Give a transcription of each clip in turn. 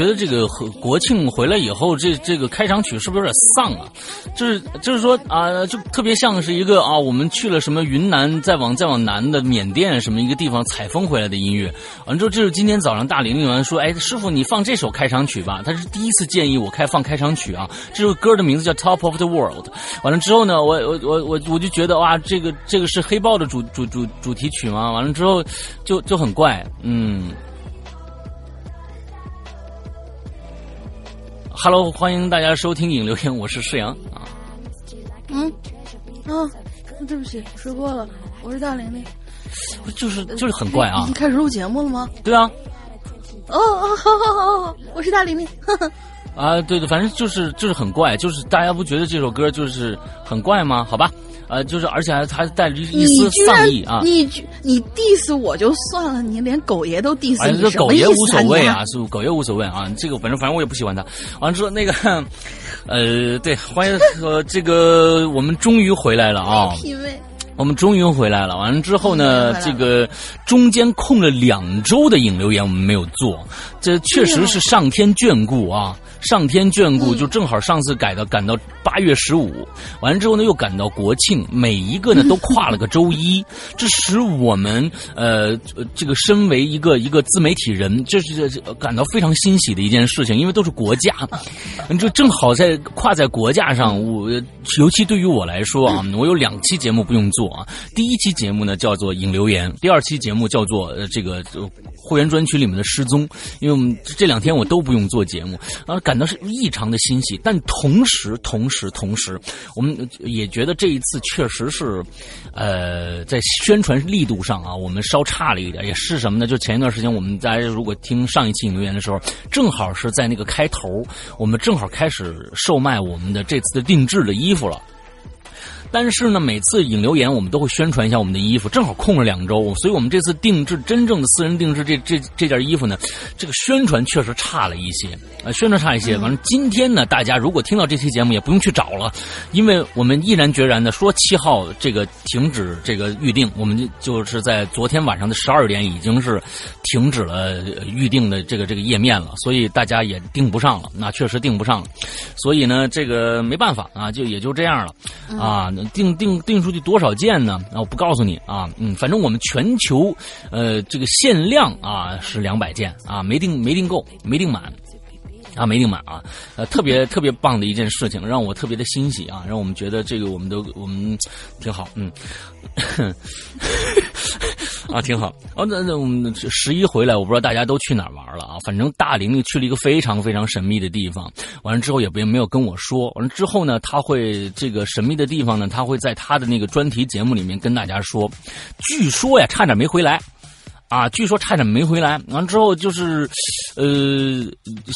觉得这个国庆回来以后，这这个开场曲是不是有点丧啊？就是就是说啊，就特别像是一个啊，我们去了什么云南，再往再往南的缅甸什么一个地方采风回来的音乐。完之后，这是今天早上大玲玲完说，哎，师傅你放这首开场曲吧。他是第一次建议我开放开场曲啊。这首歌的名字叫《Top of the World》。完了之后呢，我我我我我就觉得哇，这个这个是黑豹的主主主主题曲吗？完了之后就就很怪，嗯。Hello，欢迎大家收听影留言，我是世阳啊。嗯，啊，对不起，说过了，我是大玲玲。就是就是很怪啊！已经开始录节目了吗？对啊。哦哦，好好好好，我是大玲玲。啊，对对，反正就是就是很怪，就是大家不觉得这首歌就是很怪吗？好吧。呃，就是，而且还还带着一丝丧意啊！你你 diss 我就算了，你连狗爷都 diss，你这狗爷无所谓啊，是狗爷无所谓啊。这个反正反正我也不喜欢他。完了之后那个，呃，对，欢迎呃，这个我们终于回来了啊！我们终于回来了。完了之后呢，这个中间空了两周的引流言我们没有做，这确实是上天眷顾啊。上天眷顾，就正好上次改到赶到八月十五，完了之后呢又赶到国庆，每一个呢都跨了个周一，这使我们呃这个身为一个一个自媒体人，这是感到非常欣喜的一件事情，因为都是国家，就正好在跨在国家上，我尤其对于我来说啊，我有两期节目不用做啊，第一期节目呢叫做引流言，第二期节目叫做呃这个会员专区里面的失踪，因为我们这两天我都不用做节目啊。感到是异常的欣喜，但同时，同时，同时，我们也觉得这一次确实是，呃，在宣传力度上啊，我们稍差了一点。也是什么呢？就前一段时间，我们在如果听上一期引留言的时候，正好是在那个开头，我们正好开始售卖我们的这次的定制的衣服了。但是呢，每次引流言，我们都会宣传一下我们的衣服，正好空了两周，所以我们这次定制真正的私人定制这这这件衣服呢，这个宣传确实差了一些啊，宣传差一些。完了，今天呢，大家如果听到这期节目，也不用去找了，因为我们毅然决然的说七号这个停止这个预定，我们就就是在昨天晚上的十二点已经是停止了预定的这个这个页面了，所以大家也订不上了，那确实订不上了，所以呢，这个没办法啊，就也就这样了啊。定定定出去多少件呢？啊，我不告诉你啊，嗯，反正我们全球，呃，这个限量啊是两百件啊，没定没定够，没定满，啊，没定满啊，呃，特别特别棒的一件事情，让我特别的欣喜啊，让我们觉得这个我们都我们挺好，嗯。啊，挺好。哦，那那我们十一回来，我不知道大家都去哪儿玩了啊。反正大玲玲去了一个非常非常神秘的地方，完了之后也没没有跟我说。完了之后呢，他会这个神秘的地方呢，他会在他的那个专题节目里面跟大家说。据说呀，差点没回来，啊，据说差点没回来。完了之后就是，呃，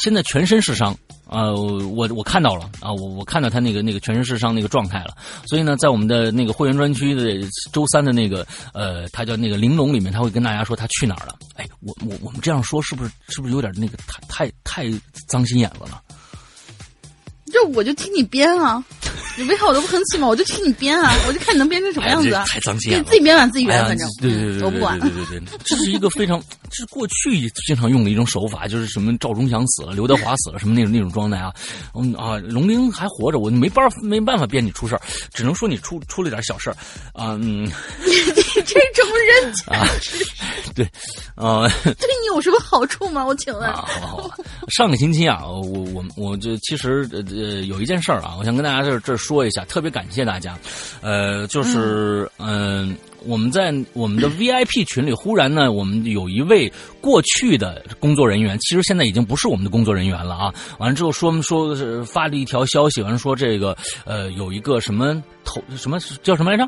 现在全身是伤。呃，我我看到了啊，我我看到他那个那个全身是伤那个状态了。所以呢，在我们的那个会员专区的周三的那个呃，他叫那个玲珑里面，他会跟大家说他去哪儿了。哎，我我我们这样说是不是是不是有点那个太太太脏心眼子了？就我就听你编啊，你为啥我都不吭气嘛？我就听你编啊，我就看你能编成什么样子啊！太脏心了，你，自己编完自己圆，反正对对对，我不管。对对对，这是一个非常，这是过去经常用的一种手法，就是什么赵忠祥死了，刘德华死了，什么那种那种状态啊。嗯啊，龙玲还活着，我没办法没办法编你出事儿，只能说你出出了点小事儿啊。嗯，你这种人啊，对啊，对你有什么好处吗？我请问。好好，上个星期啊，我我我就其实呃。呃，有一件事儿啊，我想跟大家这这说一下，特别感谢大家。呃，就是嗯，我们在我们的 VIP 群里，忽然呢，我们有一位过去的工作人员，其实现在已经不是我们的工作人员了啊。完了之后说说是发了一条消息，完了说这个呃有一个什么头什么叫什么来着？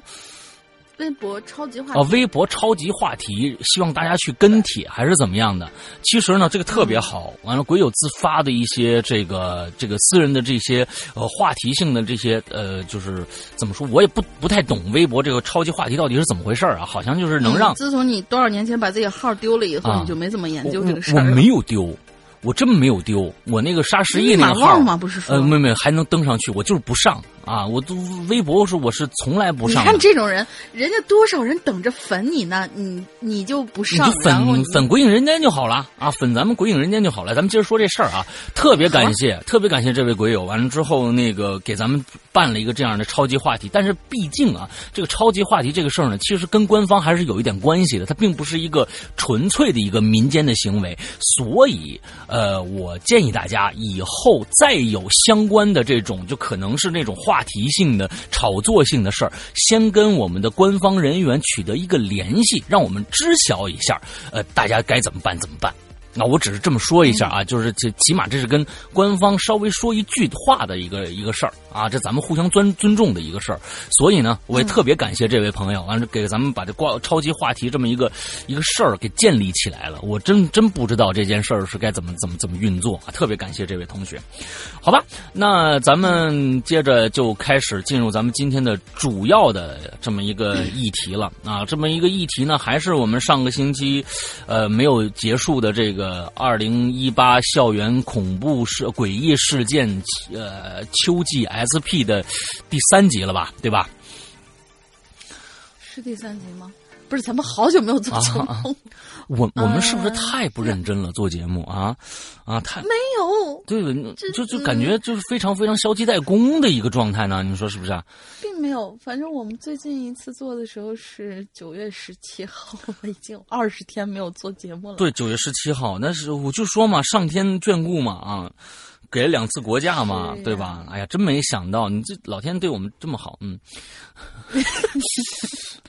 微博超级话题哦，微博超级话题，希望大家去跟帖还是怎么样的？其实呢，这个特别好。完了，鬼友自发的一些这个这个私人的这些呃话题性的这些呃，就是怎么说，我也不不太懂微博这个超级话题到底是怎么回事啊？好像就是能让自从你多少年前把自己号丢了以后，你就没怎么研究这个事儿。我没有丢。我真没有丢，我那个沙十一那个号吗？不是说呃，没没还能登上去，我就是不上啊！我都微博是我是从来不上。你看这种人，人家多少人等着粉你呢？你你就不上，你就粉粉鬼影人间就好了啊！粉咱们鬼影人间就好了。咱们接着说这事儿啊，特别感谢，特别感谢这位鬼友。完了之后，那个给咱们办了一个这样的超级话题。但是毕竟啊，这个超级话题这个事儿呢，其实跟官方还是有一点关系的。它并不是一个纯粹的一个民间的行为，所以呃，我建。建议大家以后再有相关的这种，就可能是那种话话题性的、炒作性的事儿，先跟我们的官方人员取得一个联系，让我们知晓一下，呃，大家该怎么办？怎么办？那我只是这么说一下啊，就是这起码这是跟官方稍微说一句话的一个一个事儿啊，这咱们互相尊尊重的一个事儿。所以呢，我也特别感谢这位朋友，完了给咱们把这挂超级话题这么一个一个事儿给建立起来了。我真真不知道这件事儿是该怎么怎么怎么运作啊，特别感谢这位同学。好吧，那咱们接着就开始进入咱们今天的主要的这么一个议题了啊，这么一个议题呢，还是我们上个星期呃没有结束的这个。呃，二零一八校园恐怖事诡异事件，呃，秋季 SP 的第三集了吧？对吧？是第三集吗？不是，咱们好久没有做节目。我我们是不是太不认真了？做节目啊啊，太没有对，就就感觉就是非常非常消极怠工的一个状态呢。你说是不是？并没有，反正我们最近一次做的时候是九月十七号，我已经二十天没有做节目了。对，九月十七号，那是我就说嘛，上天眷顾嘛啊，给了两次国假嘛，对吧？哎呀，真没想到你这老天对我们这么好，嗯。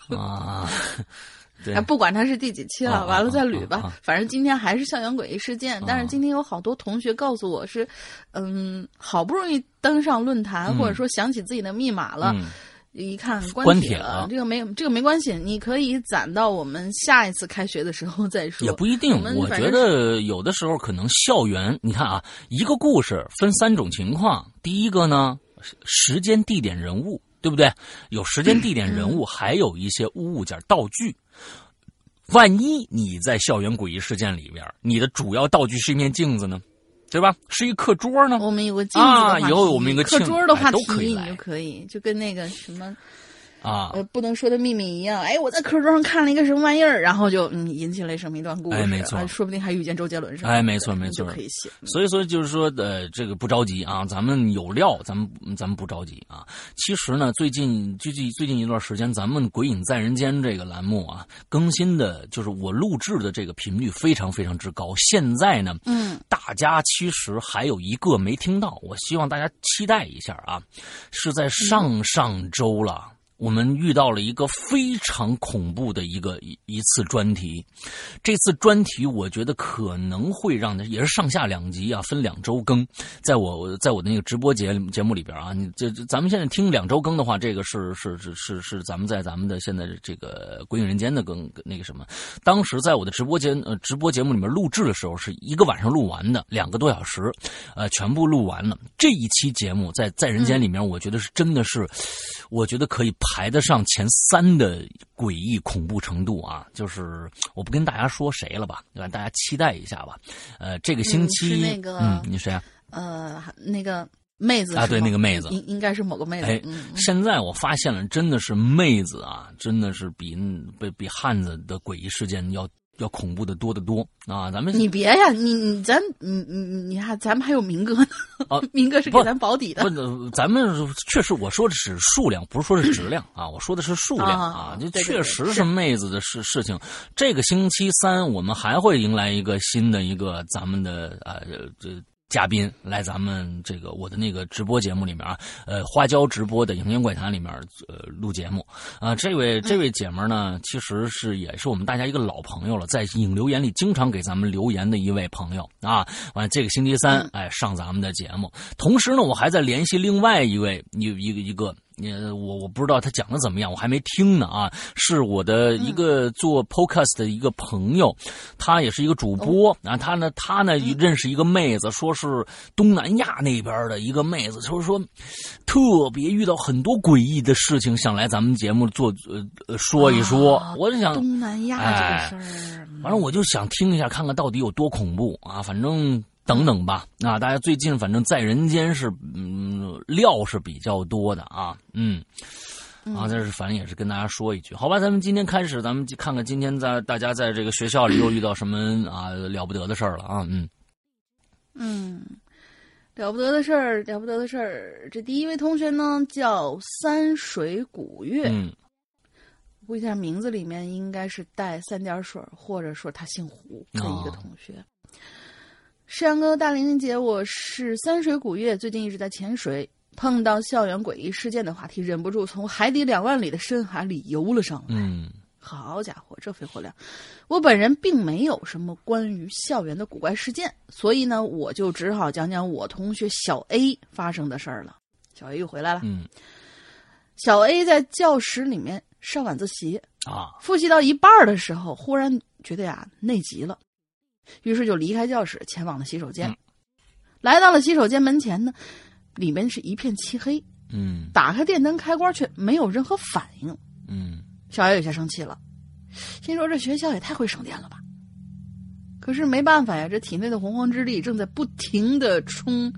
啊，对，不管他是第几期了，完了再捋吧。反正今天还是校园诡异事件，但是今天有好多同学告诉我是，嗯，好不容易登上论坛，或者说想起自己的密码了，一看关帖了。这个没这个没关系，你可以攒到我们下一次开学的时候再说。也不一定，我觉得有的时候可能校园，你看啊，一个故事分三种情况，第一个呢，时间、地点、人物。对不对？有时间、地点、人物，还有一些物件、道具。万一你在校园诡异事件里边，你的主要道具是一面镜子呢？对吧？是一课桌呢？我们有个镜子啊，以后我们一个课桌的话都可以，你就可以，就跟那个什么。啊，呃，不能说的秘密一样。哎，我在课桌上看了一个什么玩意儿，然后就嗯引起了什么一段故事。哎，没错，说不定还遇见周杰伦是吧？哎，没错没错，可以写。所以说就是说，呃，这个不着急啊，咱们有料，咱们咱们不着急啊。其实呢，最近最近最近一段时间，咱们《鬼影在人间》这个栏目啊，更新的就是我录制的这个频率非常非常之高。现在呢，嗯，大家其实还有一个没听到，我希望大家期待一下啊，是在上上周了。我们遇到了一个非常恐怖的一个一一次专题，这次专题我觉得可能会让也是上下两集啊，分两周更，在我在我的那个直播节节目里边啊，你这咱们现在听两周更的话，这个是是是是是咱们在咱们的现在这个《鬼影人间》的更那个什么，当时在我的直播间呃直播节目里面录制的时候，是一个晚上录完的，两个多小时，呃，全部录完了。这一期节目在在人间里面，我觉得是真的是，我觉得可以。排得上前三的诡异恐怖程度啊！就是我不跟大家说谁了吧，对吧？大家期待一下吧。呃，这个星期那个，嗯，你谁啊？呃，那个妹子啊，对，那个妹子，应应该是某个妹子。哎，现在我发现了，真的是妹子啊，真的是比比比汉子的诡异事件要。要恐怖的多得多啊！咱们你别呀，你你咱你你你看，咱们还有明哥呢。啊，明哥是给咱保底的。不，咱们确实我说的是数量，不是说是质量啊。我说的是数量啊，就确实是妹子的事事情。这个星期三我们还会迎来一个新的一个咱们的啊这。嘉宾来咱们这个我的那个直播节目里面啊，呃，花椒直播的《影音怪谈》里面呃录节目啊。这位这位姐们呢，其实是也是我们大家一个老朋友了，在影留言里经常给咱们留言的一位朋友啊。完，这个星期三哎上咱们的节目，同时呢，我还在联系另外一位一一个一个。你我我不知道他讲的怎么样，我还没听呢啊！是我的一个做 podcast 的一个朋友，他也是一个主播啊。他呢，他呢认识一个妹子，说是东南亚那边的一个妹子，就是说特别遇到很多诡异的事情，想来咱们节目做呃说一说。我就想东南亚这个事儿，反正我就想听一下，看看到底有多恐怖啊！反正。等等吧，啊，大家最近反正在人间是，嗯，料是比较多的啊，嗯，啊，这是反正也是跟大家说一句，好吧，咱们今天开始，咱们看看今天在大家在这个学校里又遇到什么啊了不得的事儿了啊，嗯，嗯，了不得的事儿，了不得的事儿，这第一位同学呢叫三水古月，嗯，估计他名字里面应该是带三点水，或者说他姓胡的一个同学。石阳哥、大玲玲姐，我是三水古月，最近一直在潜水，碰到校园诡异事件的话题，忍不住从海底两万里的深海里游了上来。嗯，好家伙，这肺活量！我本人并没有什么关于校园的古怪事件，所以呢，我就只好讲讲我同学小 A 发生的事儿了。小 A 又回来了。嗯，小 A 在教室里面上晚自习啊，复习到一半的时候，忽然觉得呀内急了。于是就离开教室，前往了洗手间。来到了洗手间门前呢，里面是一片漆黑。嗯，打开电灯开关却没有任何反应。嗯，小艾有些生气了，心说这学校也太会省电了吧。可是没办法呀，这体内的洪荒之力正在不停的冲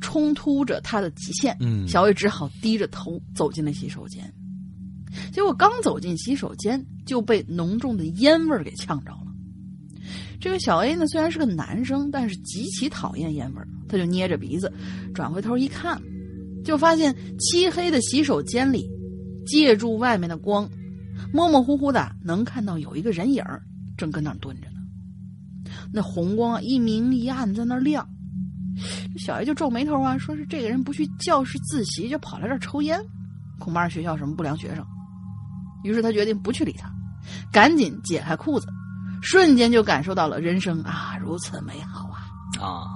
冲突着他的极限。嗯，小艾只好低着头走进了洗手间。结果刚走进洗手间，就被浓重的烟味给呛着了。这个小 A 呢，虽然是个男生，但是极其讨厌烟味儿。他就捏着鼻子，转回头一看，就发现漆黑的洗手间里，借助外面的光，模模糊糊的能看到有一个人影正跟那儿蹲着呢。那红光一明一暗在那儿亮。小 A 就皱眉头啊，说是这个人不去教室自习，就跑来这儿抽烟，恐怕是学校什么不良学生。于是他决定不去理他，赶紧解开裤子。瞬间就感受到了人生啊如此美好啊啊！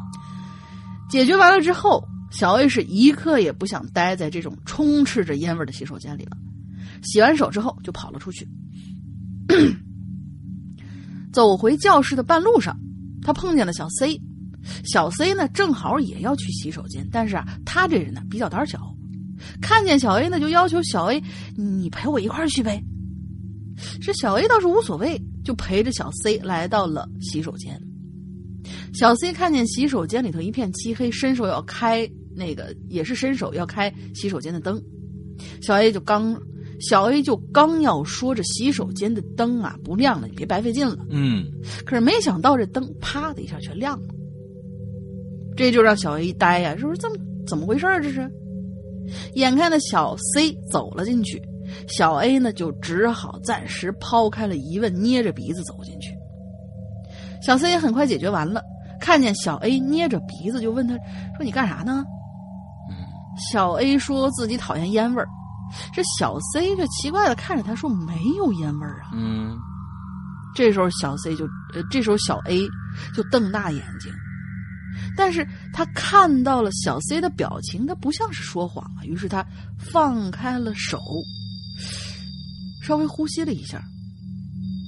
解决完了之后，小 A 是一刻也不想待在这种充斥着烟味的洗手间里了。洗完手之后就跑了出去。走回教室的半路上，他碰见了小 C。小 C 呢正好也要去洗手间，但是啊，他这人呢比较胆小，看见小 A 呢就要求小 A：“ 你陪我一块儿去呗。”这小 A 倒是无所谓。就陪着小 C 来到了洗手间。小 C 看见洗手间里头一片漆黑，伸手要开那个，也是伸手要开洗手间的灯。小 A 就刚，小 A 就刚要说这洗手间的灯啊不亮了，你别白费劲了。嗯。可是没想到这灯啪的一下全亮了，这就让小 A 一呆呀，说这么怎么回事啊？这是。眼看着小 C 走了进去。小 A 呢，就只好暂时抛开了疑问，捏着鼻子走进去。小 C 也很快解决完了，看见小 A 捏着鼻子，就问他说：“你干啥呢？”小 A 说自己讨厌烟味儿，这小 C 这奇怪的看着他说：“没有烟味儿啊。”嗯。这时候小 C 就呃，这时候小 A 就瞪大眼睛，但是他看到了小 C 的表情，他不像是说谎啊。于是他放开了手，稍微呼吸了一下，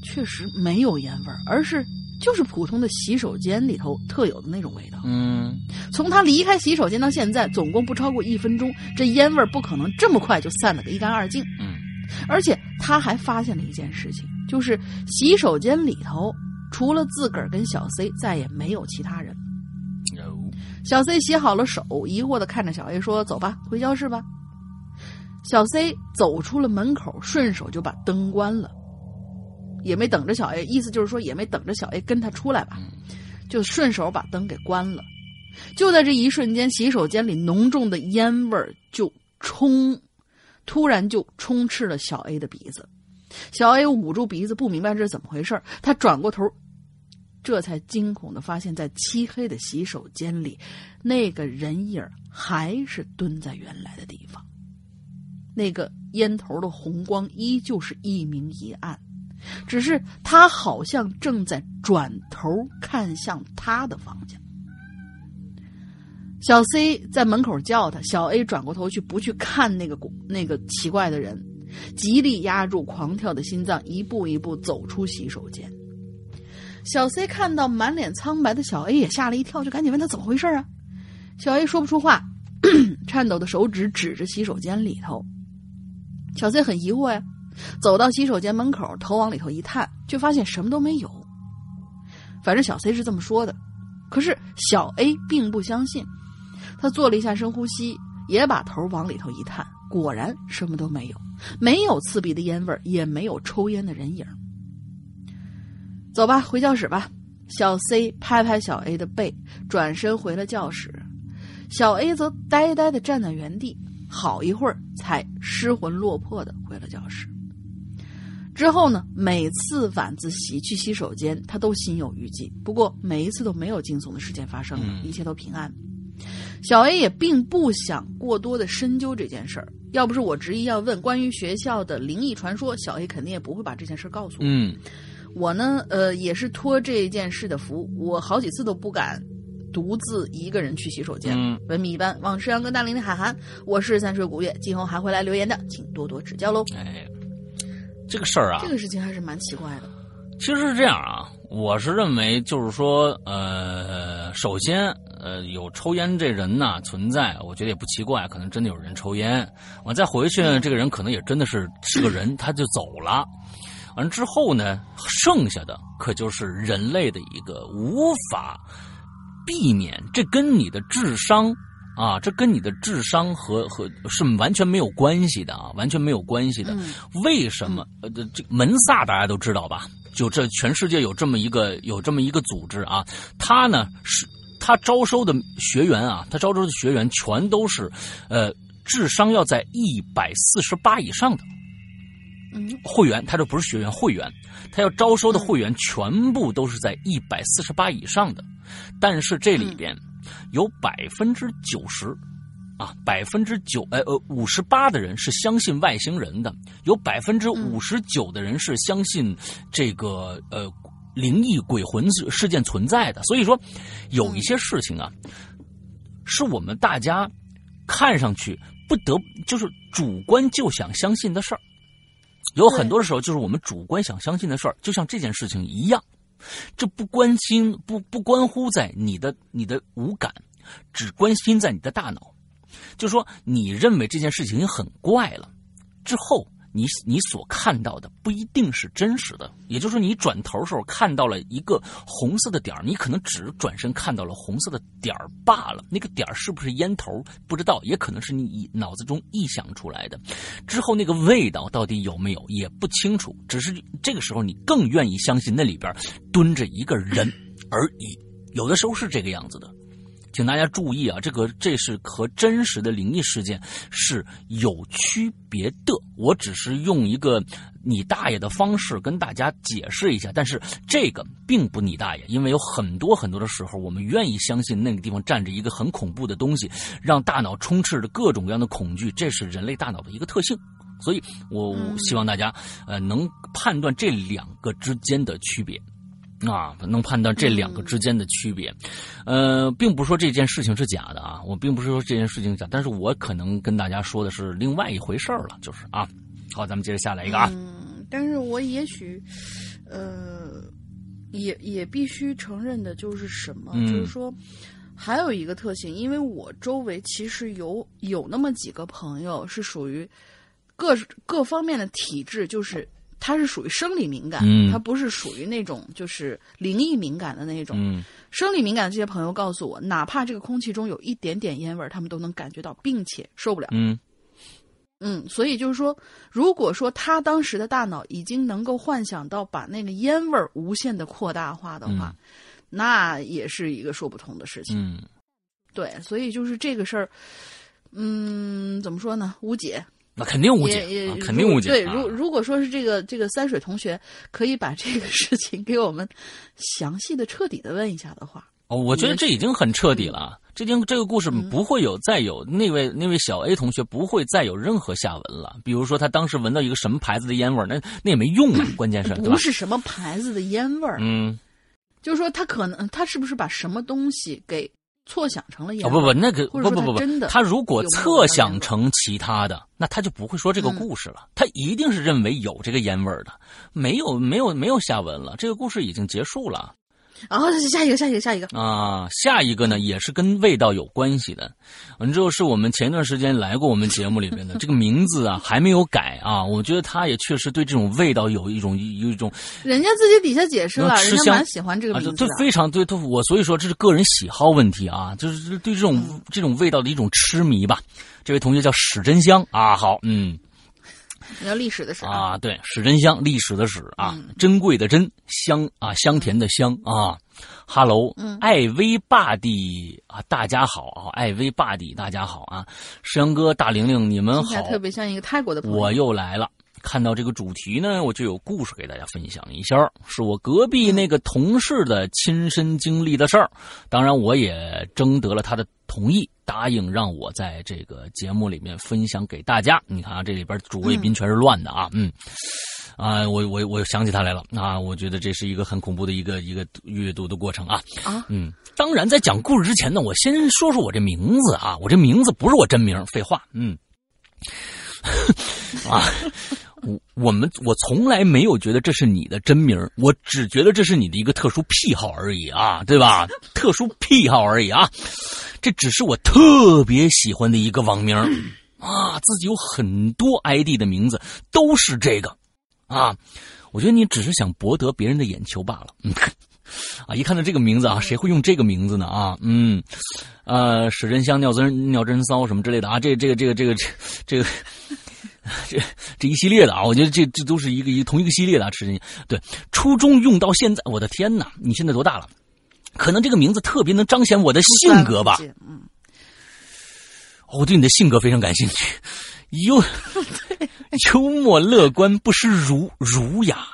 确实没有烟味儿，而是就是普通的洗手间里头特有的那种味道。嗯，从他离开洗手间到现在，总共不超过一分钟，这烟味儿不可能这么快就散了个一干二净。嗯，而且他还发现了一件事情。就是洗手间里头，除了自个儿跟小 C，再也没有其他人。小 C 洗好了手，疑惑的看着小 A 说：“走吧，回教室吧。”小 C 走出了门口，顺手就把灯关了，也没等着小 A，意思就是说也没等着小 A 跟他出来吧，就顺手把灯给关了。就在这一瞬间，洗手间里浓重的烟味儿就冲，突然就充斥了小 A 的鼻子。小 A 捂住鼻子，不明白这是怎么回事他转过头，这才惊恐的发现，在漆黑的洗手间里，那个人影还是蹲在原来的地方。那个烟头的红光依旧是一明一暗，只是他好像正在转头看向他的方向。小 C 在门口叫他，小 A 转过头去，不去看那个那个奇怪的人。极力压住狂跳的心脏，一步一步走出洗手间。小 C 看到满脸苍白的小 A，也吓了一跳，就赶紧问他怎么回事啊？小 A 说不出话，颤抖的手指指着洗手间里头。小 C 很疑惑呀，走到洗手间门口，头往里头一探，却发现什么都没有。反正小 C 是这么说的，可是小 A 并不相信。他做了一下深呼吸，也把头往里头一探，果然什么都没有。没有刺鼻的烟味也没有抽烟的人影。走吧，回教室吧。小 C 拍拍小 A 的背，转身回了教室。小 A 则呆呆的站在原地，好一会儿才失魂落魄的回了教室。之后呢，每次晚自习去洗手间，他都心有余悸。不过每一次都没有惊悚的事件发生，一切都平安。小 A 也并不想过多的深究这件事儿。要不是我执意要问关于学校的灵异传说，小 A 肯定也不会把这件事告诉我。嗯，我呢，呃，也是托这件事的福，我好几次都不敢独自一个人去洗手间。嗯文笔一般，往事阳跟大林的海涵，我是三水古月，今后还会来留言的，请多多指教喽。哎，这个事儿啊，这个事情还是蛮奇怪的。其实是这样啊，我是认为就是说，呃，首先。呃，有抽烟这人呢存在，我觉得也不奇怪，可能真的有人抽烟。完再回去呢，这个人可能也真的是是个人，他就走了。完之后呢，剩下的可就是人类的一个无法避免，这跟你的智商啊，这跟你的智商和和是完全没有关系的啊，完全没有关系的。为什么？呃，这门萨大家都知道吧？就这全世界有这么一个有这么一个组织啊，他呢是。他招收的学员啊，他招收的学员全都是，呃，智商要在一百四十八以上的会员。他这不是学员，会员，他要招收的会员全部都是在一百四十八以上的。但是这里边有百分之九十啊，百分之九呃呃五十八的人是相信外星人的，有百分之五十九的人是相信这个呃。灵异鬼魂事件存在的，所以说有一些事情啊，是我们大家看上去不得就是主观就想相信的事儿。有很多的时候，就是我们主观想相信的事儿，就像这件事情一样，这不关心不不关乎在你的你的五感，只关心在你的大脑。就说你认为这件事情很怪了之后。你你所看到的不一定是真实的，也就是说，你转头时候看到了一个红色的点你可能只转身看到了红色的点罢了。那个点是不是烟头不知道，也可能是你脑子中臆想出来的。之后那个味道到底有没有也不清楚，只是这个时候你更愿意相信那里边蹲着一个人而已。有的时候是这个样子的。请大家注意啊，这个这是和真实的灵异事件是有区别的。我只是用一个你大爷的方式跟大家解释一下，但是这个并不你大爷，因为有很多很多的时候，我们愿意相信那个地方站着一个很恐怖的东西，让大脑充斥着各种各样的恐惧，这是人类大脑的一个特性所以我希望大家呃能判断这两个之间的区别。啊，能判断这两个之间的区别，呃，并不是说这件事情是假的啊，我并不是说这件事情假，但是我可能跟大家说的是另外一回事儿了，就是啊，好，咱们接着下来一个啊，嗯，但是我也许，呃，也也必须承认的就是什么，就是说，还有一个特性，因为我周围其实有有那么几个朋友是属于各各方面的体质，就是。他是属于生理敏感，他不是属于那种就是灵异敏感的那种。生理敏感的这些朋友告诉我，哪怕这个空气中有一点点烟味他们都能感觉到，并且受不了。嗯，嗯，所以就是说，如果说他当时的大脑已经能够幻想到把那个烟味无限的扩大化的话，那也是一个说不通的事情。嗯，对，所以就是这个事儿，嗯，怎么说呢？无解。那肯定误解，啊肯定误解。对，如如果说是这个这个三水同学可以把这个事情给我们详细的、彻底的问一下的话，哦，我觉得这已经很彻底了。这经这个故事不会有再有那位那位小 A 同学不会再有任何下文了。比如说他当时闻到一个什么牌子的烟味那那也没用啊。关键是 不是什么牌子的烟味嗯，就是说他可能他是不是把什么东西给。错想成了烟，不不，那个不不不不，他如果错想成其他的，那他就不会说这个故事了。他一定是认为有这个烟味的，没有没有没有下文了，这个故事已经结束了。然后下一个，下一个，下一个啊，下一个呢也是跟味道有关系的。完之后是我们前段时间来过我们节目里面的 这个名字啊，还没有改啊。我觉得他也确实对这种味道有一种有一种。人家自己底下解释了，人家蛮喜欢这个名字。对，非常对，我所以说这是个人喜好问题啊，就是对这种这种味道的一种痴迷吧。这位同学叫史真香啊，好，嗯。要历史的史啊，对，史珍香，历史的史啊，珍贵的珍，香啊，香甜的香啊。哈喽，艾薇霸弟啊，大家好啊，艾薇霸弟，大家好啊，石阳哥、大玲玲，你们好，特别像一个泰国的朋友。我又来了。看到这个主题呢，我就有故事给大家分享一下，是我隔壁那个同事的亲身经历的事儿。当然，我也征得了他的同意，答应让我在这个节目里面分享给大家。你看啊，这里边主谓宾全是乱的啊，嗯，啊，我我我想起他来了。啊，我觉得这是一个很恐怖的一个一个阅读的过程啊。啊，嗯，当然在讲故事之前呢，我先说说我这名字啊，我这名字不是我真名，废话，嗯，啊。我我们我从来没有觉得这是你的真名，我只觉得这是你的一个特殊癖好而已啊，对吧？特殊癖好而已啊，这只是我特别喜欢的一个网名啊，自己有很多 ID 的名字都是这个啊，我觉得你只是想博得别人的眼球罢了，啊，一看到这个名字啊，谁会用这个名字呢啊？嗯，呃，史真香、尿真尿真骚什么之类的啊，这个这个这个这个这个。这这一系列的啊，我觉得这这都是一个一同一个系列的啊，吃进对，初中用到现在，我的天哪！你现在多大了？可能这个名字特别能彰显我的性格吧。嗯，我对你的性格非常感兴趣，幽 幽默乐观，不失儒儒雅。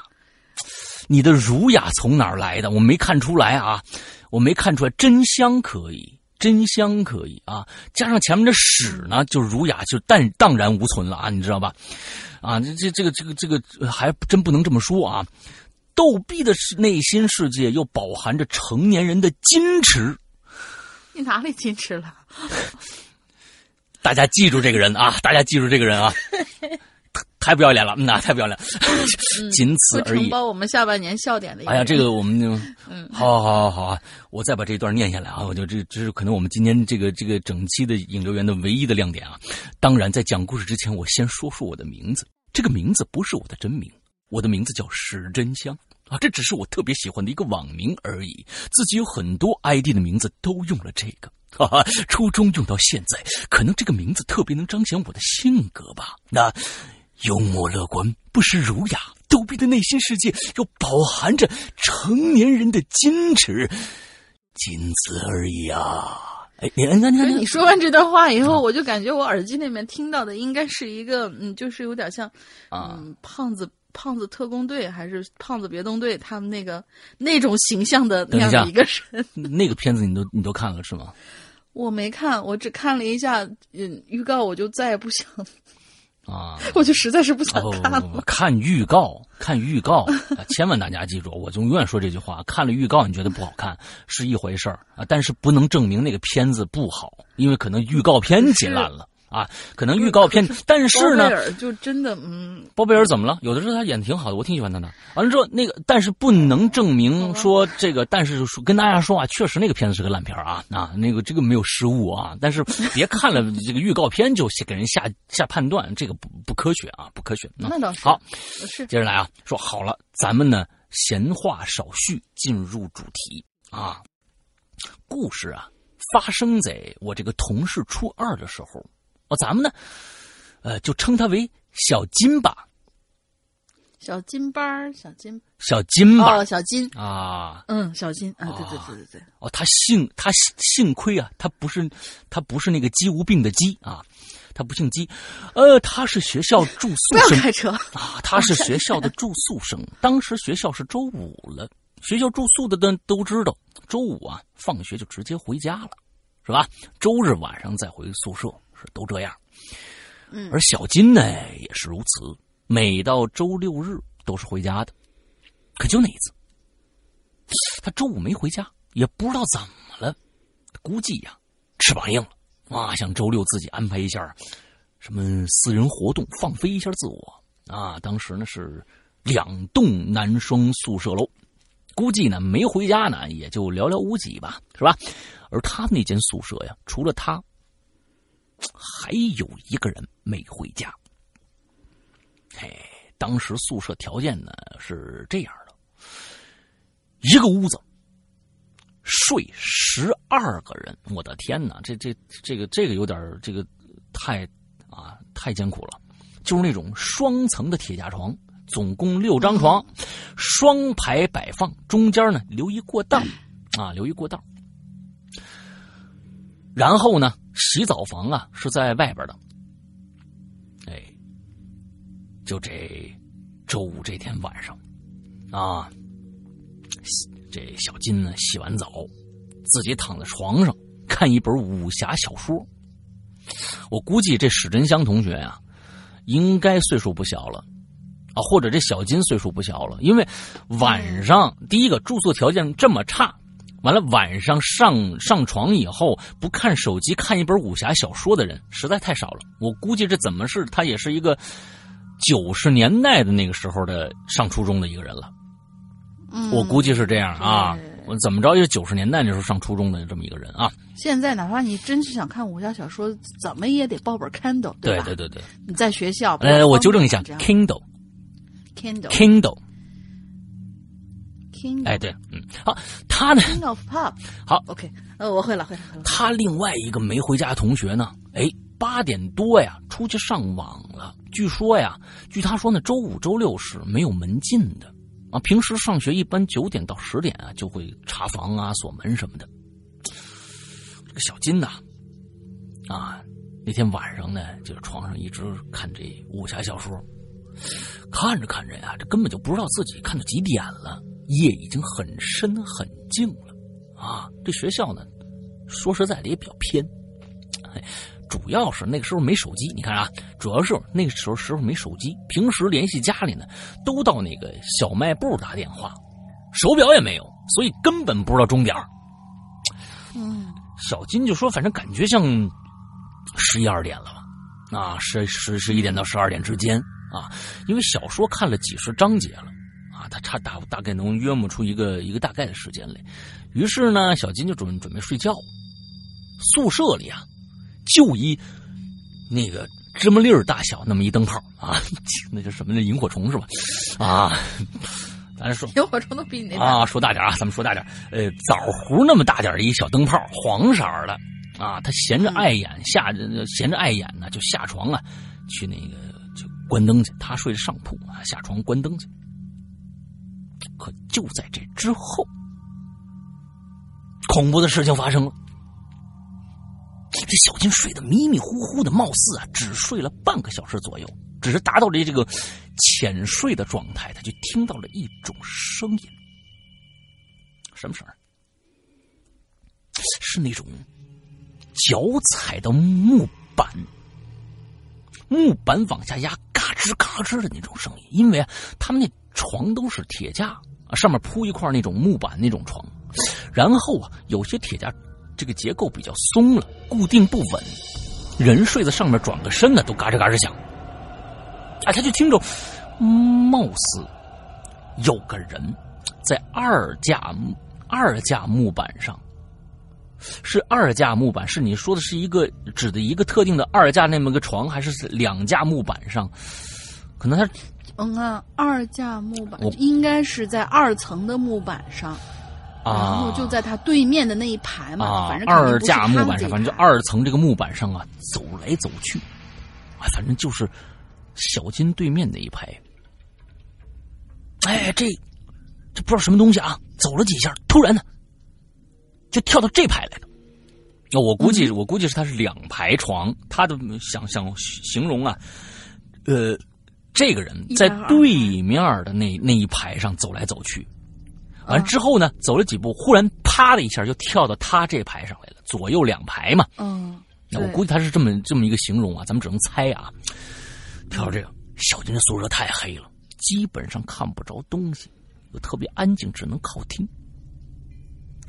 你的儒雅从哪儿来的？我没看出来啊，我没看出来。真香可以。真香可以啊，加上前面的屎呢，就儒雅就淡荡然无存了啊，你知道吧？啊，这这这个这个这个还真不能这么说啊。逗逼的内心世界又饱含着成年人的矜持。你哪里矜持了？大家记住这个人啊！大家记住这个人啊！太不要脸了，那太不要脸，仅此而已。承包我们下半年笑点的。哎呀，这个我们就，嗯，好，好，好，好啊！我再把这一段念下来啊！我就这，这是可能我们今天这个这个整期的引流员的唯一的亮点啊！当然，在讲故事之前，我先说说我的名字。这个名字不是我的真名，我的名字叫史真香啊！这只是我特别喜欢的一个网名而已。自己有很多 ID 的名字都用了这个，哈哈，初中用到现在，可能这个名字特别能彰显我的性格吧？那。幽默乐观，不失儒雅，逗逼的内心世界又饱含着成年人的矜持，仅此而已啊！哎，你你说完这段话以后，我就感觉我耳机那边听到的应该是一个，嗯，就是有点像，嗯，胖子胖子特工队还是胖子别动队他们那个那种形象的那样的一个人。那个片子你都你都看了是吗？我没看，我只看了一下嗯预告，我就再也不想。啊，我就实在是不想看了。看预告，看预告，千万大家记住，我就永远说这句话：看了预告你觉得不好看是一回事儿啊，但是不能证明那个片子不好，因为可能预告片剪烂了。啊，可能预告片，但是呢，就真的，嗯，包贝尔怎么了？有的时候他演的挺好的，我挺喜欢他的。完了之后，那个，但是不能证明说这个，但是说跟大家说啊，确实那个片子是个烂片啊啊，那个这个没有失误啊。但是别看了这个预告片就给人下下判断，这个不不科学啊，不科学。那倒是。好，是接着来啊，说好了，咱们呢闲话少叙，进入主题啊。故事啊，发生在我这个同事初二的时候。哦，咱们呢，呃，就称他为小金吧。小金班小金，小金吧，哦，小金啊，嗯，小金啊，对对对对对。哦，他幸他幸亏啊，他不是他不是那个鸡无病的鸡啊，他不姓鸡，呃，他是学校住宿生。不要开车啊！他是 学校的住宿生。当时学校是周五了，学校住宿的都都知道，周五啊，放学就直接回家了，是吧？周日晚上再回宿舍。都这样，嗯，而小金呢也是如此，每到周六日都是回家的，可就那一次，他周五没回家，也不知道怎么了，估计呀翅膀硬了啊，想周六自己安排一下什么私人活动，放飞一下自我啊。当时呢是两栋男生宿舍楼，估计呢没回家呢也就寥寥无几吧，是吧？而他那间宿舍呀，除了他。还有一个人没回家。嘿，当时宿舍条件呢是这样的：一个屋子睡十二个人。我的天哪，这这这个这个有点这个太啊太艰苦了。就是那种双层的铁架床，总共六张床，双排摆放，中间呢留一过道啊，留一过道。然后呢？洗澡房啊是在外边的，哎，就这周五这天晚上，啊，这小金呢洗完澡，自己躺在床上看一本武侠小说。我估计这史真香同学呀，应该岁数不小了，啊，或者这小金岁数不小了，因为晚上第一个住宿条件这么差。完了，晚上上上床以后不看手机，看一本武侠小说的人实在太少了。我估计这怎么是他也是一个九十年代的那个时候的上初中的一个人了。我估计是这样啊。我怎么着也是九十年代那时候上初中的这么一个人啊。现在哪怕你真是想看武侠小说，怎么也得抱本 Kindle，对吧？对对对。你在学校，呃，我纠正一下，Kindle，Kindle，Kindle。哎，对，嗯，好，他呢？King of Pop，好，OK，呃，我会了，会了，会了。他另外一个没回家的同学呢？哎，八点多呀，出去上网了。据说呀，据他说呢，周五、周六是没有门禁的啊。平时上学一般九点到十点啊，就会查房啊、锁门什么的。这个小金呐，啊，那天晚上呢，就是床上一直看这武侠小说，看着看着呀，这根本就不知道自己看到几点了。夜已经很深很静了，啊，这学校呢，说实在的也比较偏，哎，主要是那个时候没手机。你看啊，主要是那个时候时候没手机，平时联系家里呢，都到那个小卖部打电话，手表也没有，所以根本不知道钟点嗯，小金就说，反正感觉像十一二点了吧，啊，十十十一点到十二点之间啊，因为小说看了几十章节了。啊，他差大大概能约摸出一个一个大概的时间来，于是呢，小金就准准备睡觉。宿舍里啊，就一那个芝麻粒儿大小那么一灯泡啊，那叫什么？那萤火虫是吧？啊，咱说萤火虫都比你那啊，说大点啊，咱们说大点呃，枣核那么大点的一小灯泡，黄色的啊，他闲着碍眼，下闲着碍眼呢，就下床啊，去那个就关灯去。他睡上铺啊，下床关灯去。可就在这之后，恐怖的事情发生了。这小金睡得迷迷糊糊的，貌似啊只睡了半个小时左右，只是达到了这个浅睡的状态，他就听到了一种声音。什么声儿是那种脚踩的木板木板往下压，嘎吱嘎吱的那种声音。因为啊，他们那床都是铁架啊，上面铺一块那种木板那种床，然后啊，有些铁架这个结构比较松了，固定不稳，人睡在上面转个身呢，都嘎吱嘎吱响。哎，他就听着，貌似有个人在二架二架木板上。是二架木板，是你说的是一个指的一个特定的二架那么个床，还是两架木板上？可能他，嗯啊，二架木板应该是在二层的木板上，然后就在他对面的那一排嘛，反正二架木板上，反正就二层这个木板上啊，走来走去，啊，反正就是小金对面那一排。哎，这这不知道什么东西啊，走了几下，突然呢。就跳到这排来了，那我估计，我估计是他是两排床，他的想想形容啊，呃，这个人在对面的那那一排上走来走去，完之后呢，走了几步，忽然啪的一下就跳到他这排上来了，左右两排嘛，嗯，那我估计他是这么这么一个形容啊，咱们只能猜啊，跳到这个小金的宿舍太黑了，基本上看不着东西，又特别安静，只能靠听。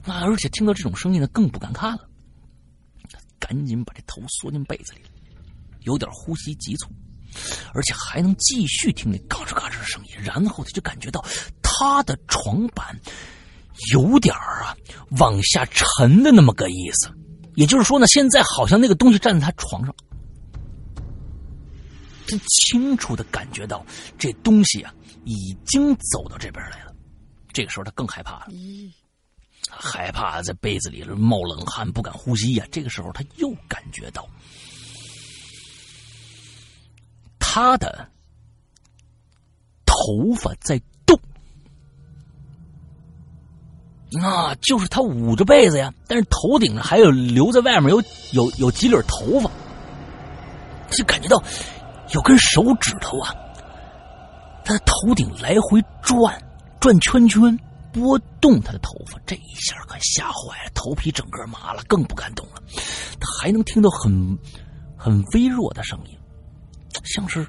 那！而且听到这种声音呢，更不敢看了。赶紧把这头缩进被子里，有点呼吸急促，而且还能继续听那嘎吱嘎吱的声音。然后他就感觉到他的床板有点啊往下沉的那么个意思。也就是说呢，现在好像那个东西站在他床上，他清楚的感觉到这东西啊已经走到这边来了。这个时候他更害怕了。害怕在被子里冒冷汗，不敢呼吸呀。这个时候，他又感觉到他的头发在动，那，就是他捂着被子呀，但是头顶上还有留在外面有有有几缕头发，就感觉到有根手指头啊，他的头顶来回转转圈圈。拨动他的头发，这一下可吓坏了，头皮整个麻了，更不敢动了。他还能听到很很微弱的声音，像是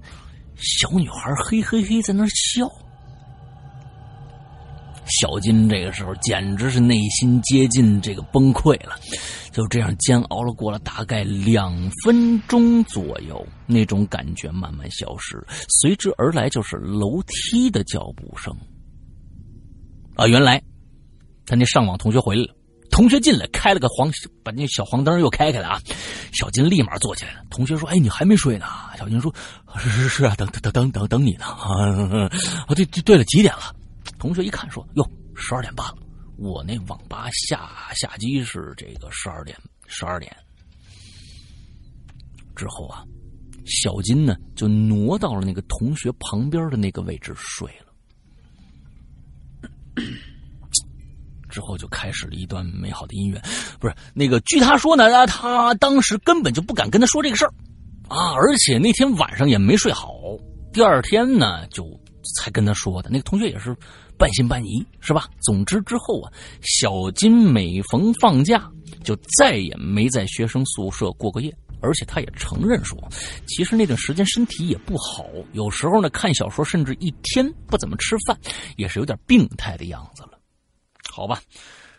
小女孩嘿嘿嘿在那笑。小金这个时候简直是内心接近这个崩溃了，就这样煎熬了过了大概两分钟左右，那种感觉慢慢消失，随之而来就是楼梯的脚步声。啊，原来他那上网同学回来了，同学进来开了个黄，把那小黄灯又开开了啊。小金立马坐起来了。同学说：“哎，你还没睡呢？”小金说：“是是是啊，等等等等等你呢。”啊，对对对了，几点了？同学一看说：“哟，十二点半了。我那网吧下下机是这个十二点，十二点之后啊，小金呢就挪到了那个同学旁边的那个位置睡了。”之后就开始了一段美好的姻缘，不是那个。据他说呢，他当时根本就不敢跟他说这个事儿啊，而且那天晚上也没睡好。第二天呢，就才跟他说的。那个同学也是半信半疑，是吧？总之之后啊，小金每逢放假就再也没在学生宿舍过过夜，而且他也承认说，其实那段时间身体也不好，有时候呢看小说，甚至一天不怎么吃饭，也是有点病态的样子了。好吧，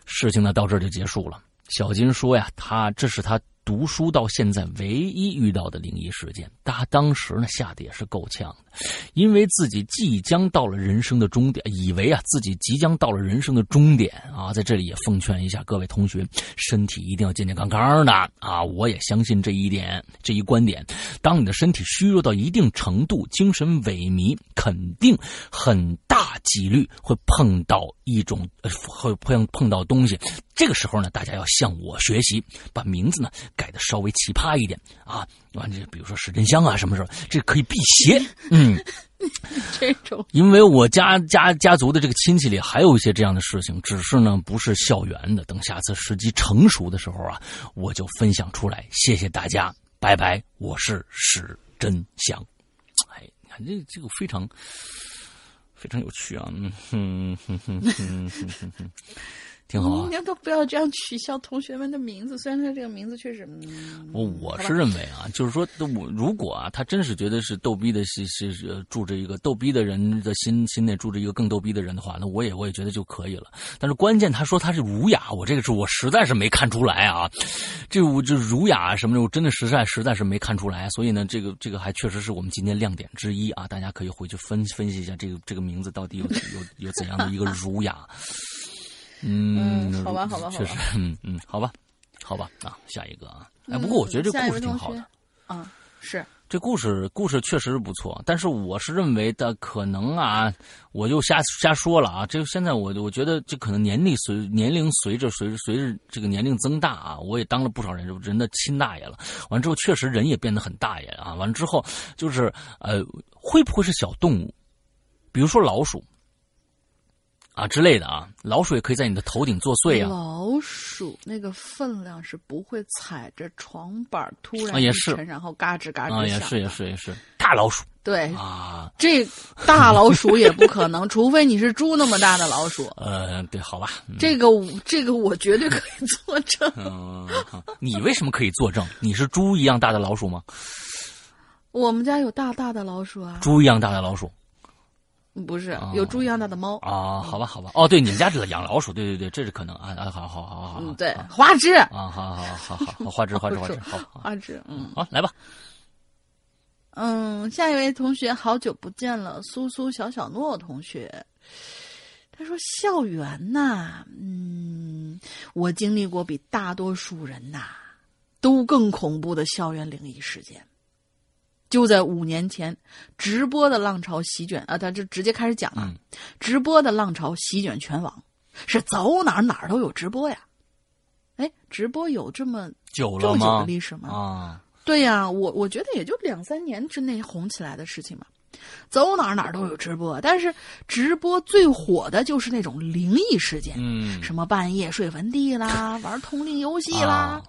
事情呢到这就结束了。小金说呀，他这是他。读书到现在唯一遇到的灵异事件，他当时呢吓得也是够呛的，因为自己即将到了人生的终点，以为啊自己即将到了人生的终点啊，在这里也奉劝一下各位同学，身体一定要健健康康的啊！我也相信这一点，这一观点。当你的身体虚弱到一定程度，精神萎靡，肯定很大几率会碰到一种会碰碰到东西。这个时候呢，大家要向我学习，把名字呢。改的稍微奇葩一点啊，完这比如说史真香啊，什么时候这可以辟邪？嗯，这种，因为我家家家族的这个亲戚里还有一些这样的事情，只是呢不是校园的。等下次时机成熟的时候啊，我就分享出来。谢谢大家，拜拜。我是史真香。哎，你看这这个非常非常有趣啊。嗯哼哼哼哼哼哼。挺好。应该都不要这样取笑同学们的名字，虽然他这个名字确实……我我是认为啊，就是说，我如果啊，他真是觉得是逗逼的，是是住着一个逗逼的人的心心内住着一个更逗逼的人的话，那我也我也觉得就可以了。但是关键他说他是儒雅，我这个是我实在是没看出来啊，这我就儒雅什么的，我真的实在实在是没看出来。所以呢，这个这个还确实是我们今天亮点之一啊，大家可以回去分分析一下这个这个名字到底有有有怎样的一个儒雅。嗯，好吧，好吧，确实，嗯嗯，好吧，好吧，啊，下一个啊，哎，不过我觉得这故事挺好的，啊，是。这故事故事确实是不错，但是我是认为的可能啊，我就瞎瞎说了啊，这现在我我觉得这可能年龄随年龄随着随着随着这个年龄增大啊，我也当了不少人人的亲大爷了，完之后确实人也变得很大爷啊，完了之后就是呃，会不会是小动物，比如说老鼠？啊之类的啊，老鼠也可以在你的头顶作祟啊。老鼠那个分量是不会踩着床板突然一沉，然后嘎吱嘎吱响。也是也是也是大老鼠。对啊，这大老鼠也不可能，除非你是猪那么大的老鼠。呃，对，好吧。这个这个我绝对可以作证。嗯，你为什么可以作证？你是猪一样大的老鼠吗？我们家有大大的老鼠啊。猪一样大的老鼠。不是有猪一样大的猫啊？好吧，好吧。哦，对，你们家是养老鼠，对对对，这是可能啊啊！好好好好对，花枝啊，好好好好好，花枝花枝花枝，好花枝，嗯，好来吧。嗯，下一位同学，好久不见了，苏苏小小诺同学。他说：“校园呐，嗯，我经历过比大多数人呐都更恐怖的校园灵异事件。”就在五年前，直播的浪潮席卷啊，他就直接开始讲了。直播的浪潮席卷全网，是走哪哪都有直播呀。哎，直播有这么久了吗？的历史吗？啊，对呀，我我觉得也就两三年之内红起来的事情嘛。走哪哪都有直播，但是直播最火的就是那种灵异事件，嗯，什么半夜睡坟地啦，玩通灵游戏啦。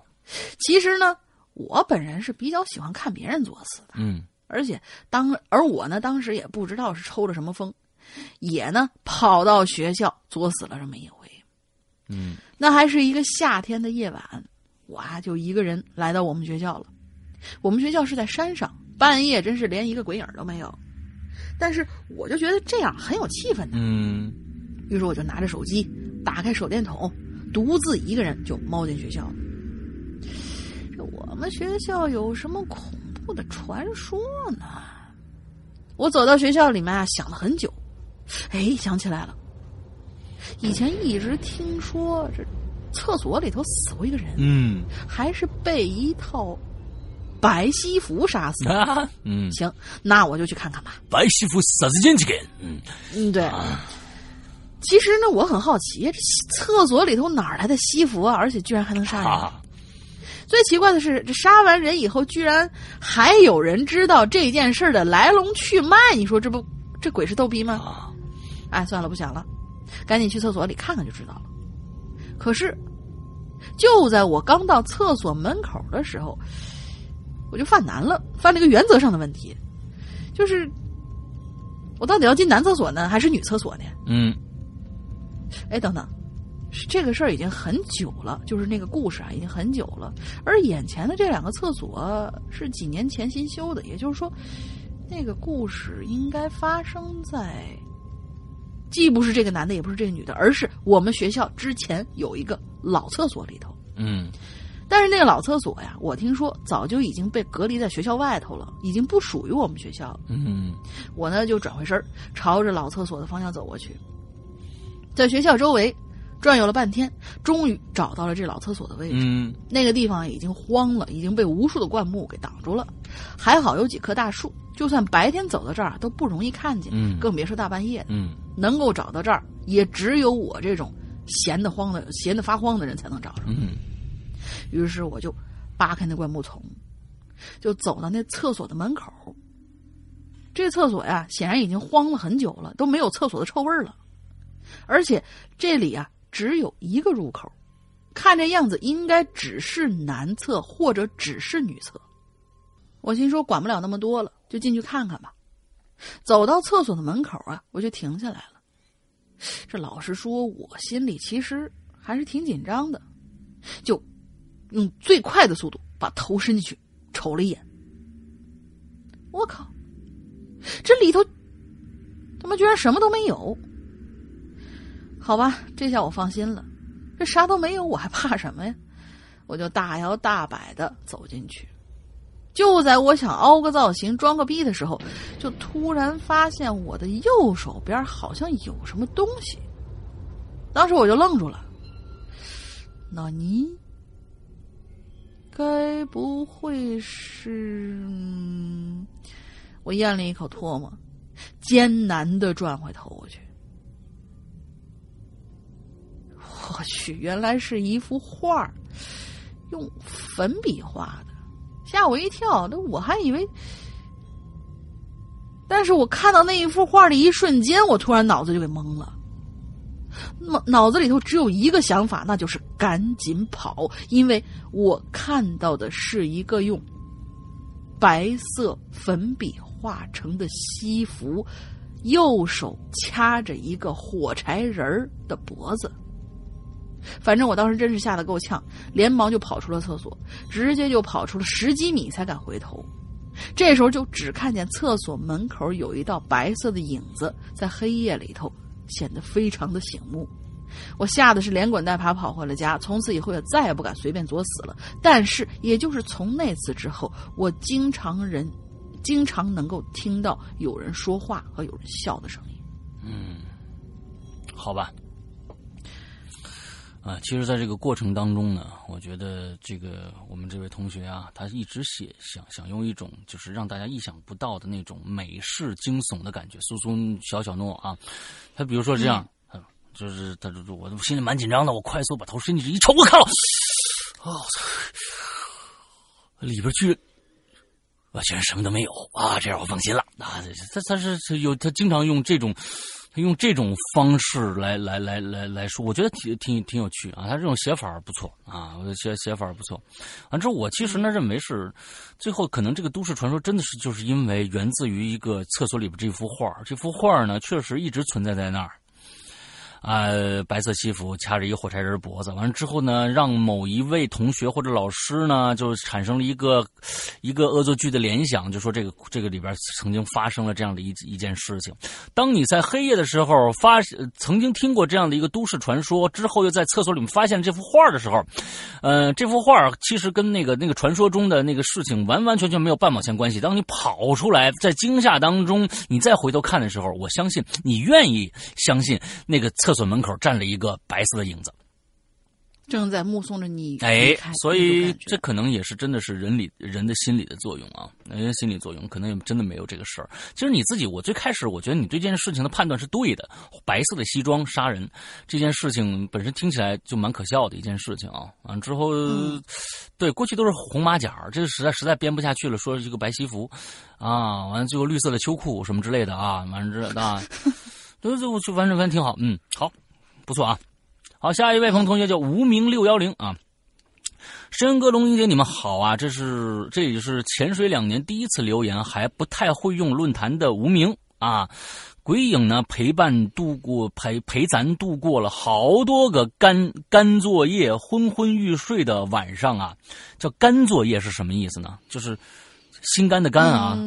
其实呢。我本人是比较喜欢看别人作死的，嗯，而且当而我呢，当时也不知道是抽了什么风，也呢跑到学校作死了这么一回，嗯，那还是一个夏天的夜晚，我啊就一个人来到我们学校了。我们学校是在山上，半夜真是连一个鬼影都没有，但是我就觉得这样很有气氛的，嗯，于是我就拿着手机，打开手电筒，独自一个人就猫进学校了。我们学校有什么恐怖的传说呢？我走到学校里面啊，想了很久。哎，想起来了，以前一直听说这厕所里头死过一个人，嗯，还是被一套白西服杀死的。嗯，行，那我就去看看吧。白西服啥子眼睛？嗯嗯，对。其实呢，我很好奇，这厕所里头哪来的西服啊？而且居然还能杀人。最奇怪的是，这杀完人以后，居然还有人知道这件事的来龙去脉。你说这不这鬼是逗逼吗？哎，算了，不想了，赶紧去厕所里看看就知道了。可是，就在我刚到厕所门口的时候，我就犯难了，犯了一个原则上的问题，就是我到底要进男厕所呢，还是女厕所呢？嗯，哎，等等。这个事儿已经很久了，就是那个故事啊，已经很久了。而眼前的这两个厕所是几年前新修的，也就是说，那个故事应该发生在既不是这个男的，也不是这个女的，而是我们学校之前有一个老厕所里头。嗯，但是那个老厕所呀，我听说早就已经被隔离在学校外头了，已经不属于我们学校了。嗯，我呢就转回身朝着老厕所的方向走过去，在学校周围。转悠了半天，终于找到了这老厕所的位置。嗯，那个地方已经荒了，已经被无数的灌木给挡住了。还好有几棵大树，就算白天走到这儿都不容易看见。嗯，更别说大半夜的。嗯，能够找到这儿，也只有我这种闲得慌的、闲得发慌的人才能找着。嗯，于是我就扒开那灌木丛，就走到那厕所的门口。这厕所呀，显然已经荒了很久了，都没有厕所的臭味了。而且这里啊。只有一个入口，看这样子应该只是男厕或者只是女厕。我心说管不了那么多了，就进去看看吧。走到厕所的门口啊，我就停下来了。这老实说，我心里其实还是挺紧张的，就用最快的速度把头伸进去瞅了一眼。我靠，这里头他妈居然什么都没有！好吧，这下我放心了，这啥都没有，我还怕什么呀？我就大摇大摆的走进去。就在我想凹个造型、装个逼的时候，就突然发现我的右手边好像有什么东西。当时我就愣住了。那你该不会是……我咽了一口唾沫，艰难的转回头去。我去，原来是一幅画，用粉笔画的。吓我一跳，那我还以为，但是我看到那一幅画的一瞬间，我突然脑子就给懵了，脑脑子里头只有一个想法，那就是赶紧跑，因为我看到的是一个用白色粉笔画成的西服，右手掐着一个火柴人的脖子。反正我当时真是吓得够呛，连忙就跑出了厕所，直接就跑出了十几米才敢回头。这时候就只看见厕所门口有一道白色的影子，在黑夜里头显得非常的醒目。我吓得是连滚带爬跑回了家，从此以后也再也不敢随便作死了。但是也就是从那次之后，我经常人经常能够听到有人说话和有人笑的声音。嗯，好吧。啊，其实，在这个过程当中呢，我觉得这个我们这位同学啊，他一直写想想用一种就是让大家意想不到的那种美式惊悚的感觉。苏苏小小诺啊，他比如说这样，就是他我心里蛮紧张的，我快速把头伸进去一瞅，我靠，哦，里边居然我居然什么都没有啊，这样我放心了啊。他他是有他经常用这种。用这种方式来来来来来说，我觉得挺挺挺有趣啊。他这种写法不错啊，我写写法不错。反正，我其实呢认为是，最后可能这个都市传说真的是就是因为源自于一个厕所里边这幅画这幅画呢确实一直存在在那儿。啊，白色西服掐着一个火柴人脖子，完了之后呢，让某一位同学或者老师呢，就产生了一个一个恶作剧的联想，就说这个这个里边曾经发生了这样的一一件事情。当你在黑夜的时候发曾经听过这样的一个都市传说之后，又在厕所里面发现这幅画的时候，呃，这幅画其实跟那个那个传说中的那个事情完完全全没有半毛钱关系。当你跑出来，在惊吓当中，你再回头看的时候，我相信你愿意相信那个厕。厕所门口站了一个白色的影子，正在目送着你。哎，所以这可能也是真的是人理人的心理的作用啊，人心理作用可能也真的没有这个事儿。其实你自己，我最开始我觉得你对这件事情的判断是对的。白色的西装杀人这件事情本身听起来就蛮可笑的一件事情啊。完之后，对过去都是红马甲，这实在实在编不下去了，说这个白西服啊，完了最后绿色的秋裤什么之类的啊，完了这啊。都这我就反正反正挺好，嗯，好，不错啊。好，下一位朋同学叫无名六幺零啊。申哥、龙英姐，你们好啊！这是这也是潜水两年第一次留言，还不太会用论坛的无名啊。鬼影呢陪伴度过陪陪咱度过了好多个干干作业、昏昏欲睡的晚上啊。叫干作业是什么意思呢？就是心肝的肝啊。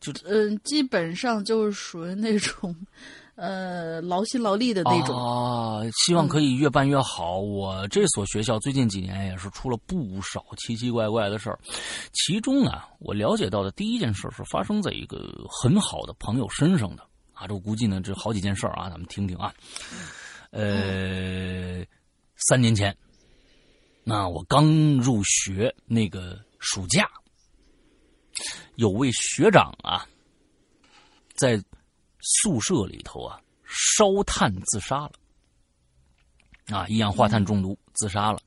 就嗯，基本上就是属于那种。呃，劳心劳力的那种啊，希望可以越办越好。我这所学校最近几年也是出了不少奇奇怪怪的事儿，其中啊，我了解到的第一件事是发生在一个很好的朋友身上的啊。这我估计呢，这好几件事儿啊，咱们听听啊。呃，三年前，那我刚入学那个暑假，有位学长啊，在。宿舍里头啊，烧炭自杀了，啊，一氧化碳中毒自杀了。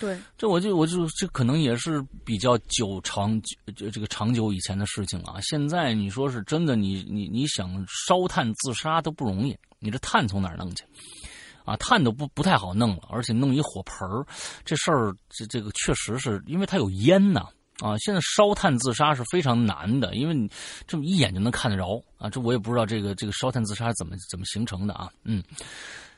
对，这我就我就这可能也是比较久长这这个长久以前的事情了啊。现在你说是真的，你你你想烧炭自杀都不容易，你这炭从哪儿弄去？啊，炭都不不太好弄了，而且弄一火盆儿，这事儿这这个确实是因为它有烟呐。啊，现在烧炭自杀是非常难的，因为你这么一眼就能看得着啊。这我也不知道这个这个烧炭自杀怎么怎么形成的啊。嗯，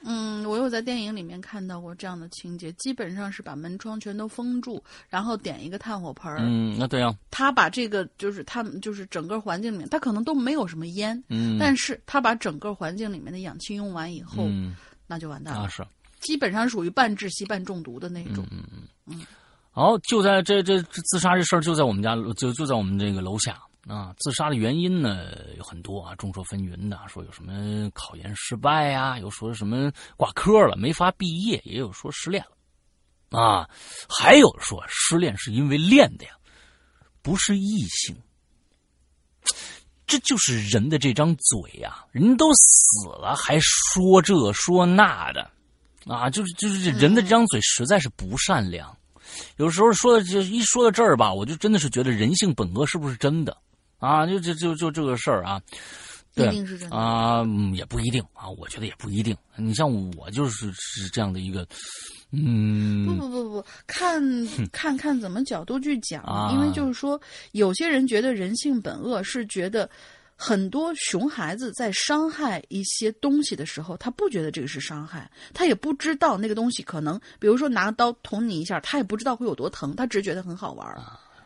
嗯，我有在电影里面看到过这样的情节，基本上是把门窗全都封住，然后点一个炭火盆嗯，那对啊。他把这个就是他们就是整个环境里面，他可能都没有什么烟，嗯，但是他把整个环境里面的氧气用完以后，那就完蛋了。是，基本上属于半窒息半中毒的那种。嗯嗯嗯。好，就在这这自杀这事儿就在我们家就就在我们这个楼下。啊，自杀的原因呢有很多啊，众说纷纭的，说有什么考研失败呀，又说什么挂科了没法毕业，也有说失恋了，啊，还有说失恋是因为恋的呀，不是异性。这就是人的这张嘴呀，人都死了还说这说那的，啊，就是就是这人的这张嘴实在是不善良，有时候说就一说到这儿吧，我就真的是觉得人性本恶是不是真的？啊，就就就就这个事儿啊，一定是真的啊，也不一定啊，我觉得也不一定。你像我就是是这样的一个，嗯，不不不不，看看看怎么角度去讲，因为就是说，有些人觉得人性本恶，是觉得很多熊孩子在伤害一些东西的时候，他不觉得这个是伤害，他也不知道那个东西可能，比如说拿刀捅你一下，他也不知道会有多疼，他只觉得很好玩。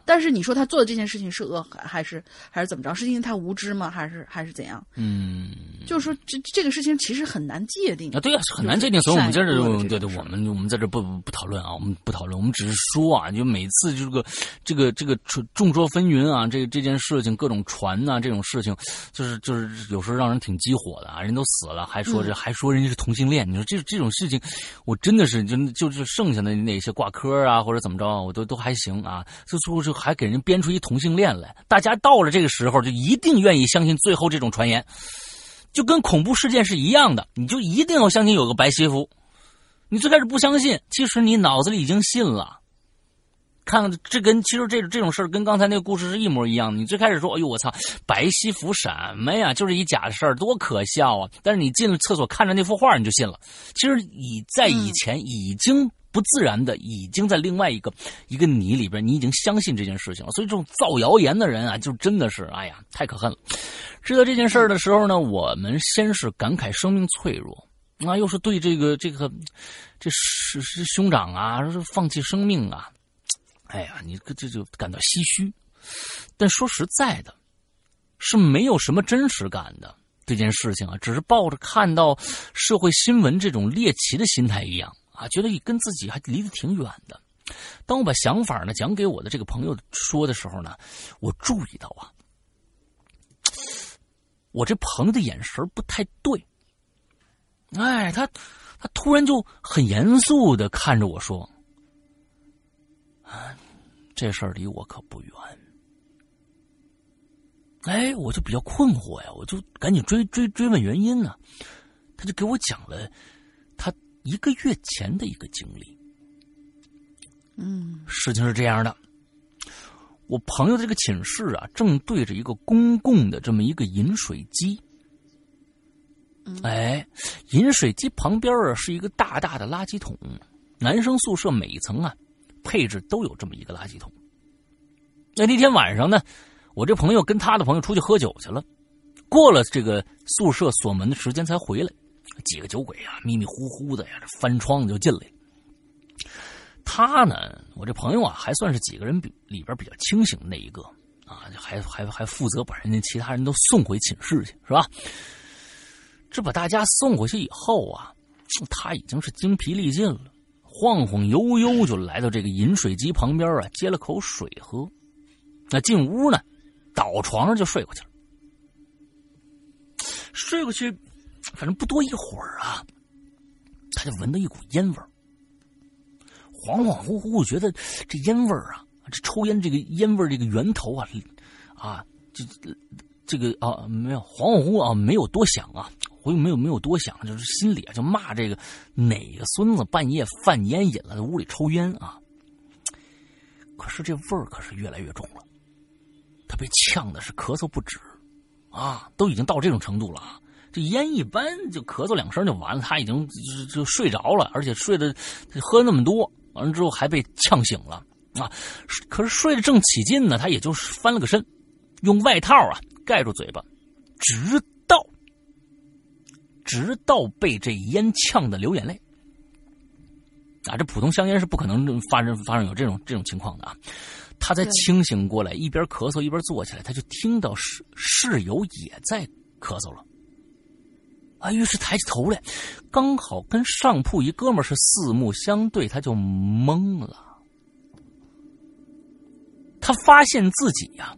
但是你说他做的这件事情是恶还是还是怎么着？是因为他无知吗？还是还是怎样？嗯，就是说这这个事情其实很难界定啊。对啊，很难界定。所以我们在这对对，我们我们在这不不讨论啊，我们不讨论，我们只是说啊，就每次这个这个这个众说纷纭啊，这这件事情各种传呐，这种事情就是就是有时候让人挺激火的啊。人都死了，还说这还说人家是同性恋，你说这这种事情，我真的是就就是剩下的那些挂科啊或者怎么着，我都都还行啊。就最后就。还给人编出一同性恋来，大家到了这个时候就一定愿意相信最后这种传言，就跟恐怖事件是一样的，你就一定要相信有个白西服。你最开始不相信，其实你脑子里已经信了。看这跟其实这这种事儿跟刚才那个故事是一模一样的。你最开始说：“哎呦我操，白西服什么呀？就是一假的事儿，多可笑啊！”但是你进了厕所看着那幅画，你就信了。其实你在以前已经。不自然的，已经在另外一个一个你里边，你已经相信这件事情了。所以这种造谣言的人啊，就真的是，哎呀，太可恨了。知道这件事的时候呢，我们先是感慨生命脆弱，啊，又是对这个这个这是是兄长啊，放弃生命啊，哎呀，你这就感到唏嘘。但说实在的，是没有什么真实感的这件事情啊，只是抱着看到社会新闻这种猎奇的心态一样。啊，觉得跟自己还离得挺远的。当我把想法呢讲给我的这个朋友说的时候呢，我注意到啊，我这朋友的眼神不太对。哎，他他突然就很严肃的看着我说：“啊，这事儿离我可不远。”哎，我就比较困惑呀，我就赶紧追追追问原因呢。他就给我讲了。一个月前的一个经历，嗯，事情是这样的，我朋友的这个寝室啊，正对着一个公共的这么一个饮水机，哎，饮水机旁边啊是一个大大的垃圾桶，男生宿舍每一层啊配置都有这么一个垃圾桶。那那天晚上呢，我这朋友跟他的朋友出去喝酒去了，过了这个宿舍锁门的时间才回来。几个酒鬼啊，迷迷糊糊的呀，这翻窗子就进来了。他呢，我这朋友啊，还算是几个人比里边比较清醒的那一个啊，还还还负责把人家其他人都送回寝室去，是吧？这把大家送回去以后啊，他已经是精疲力尽了，晃晃悠悠就来到这个饮水机旁边啊，接了口水喝。那进屋呢，倒床上就睡过去了，睡过去。反正不多一会儿啊，他就闻到一股烟味儿，恍恍惚惚觉得这烟味儿啊，这抽烟这个烟味儿这个源头啊，啊，这这个啊没有恍恍惚惚啊，没有多想啊，我又没有没有多想，就是心里啊就骂这个哪个孙子半夜犯烟瘾了，在屋里抽烟啊。可是这味儿可是越来越重了，他被呛的是咳嗽不止，啊，都已经到这种程度了。这烟一般就咳嗽两声就完了，他已经就就睡着了，而且睡的喝那么多，完了之后还被呛醒了啊！可是睡得正起劲呢，他也就翻了个身，用外套啊盖住嘴巴，直到直到被这烟呛的流眼泪。啊，这普通香烟是不可能发生发生有这种这种情况的啊！他才清醒过来，一边咳嗽一边坐起来，他就听到室室友也在咳嗽了。啊，于是抬起头来，刚好跟上铺一哥们是四目相对，他就懵了。他发现自己呀，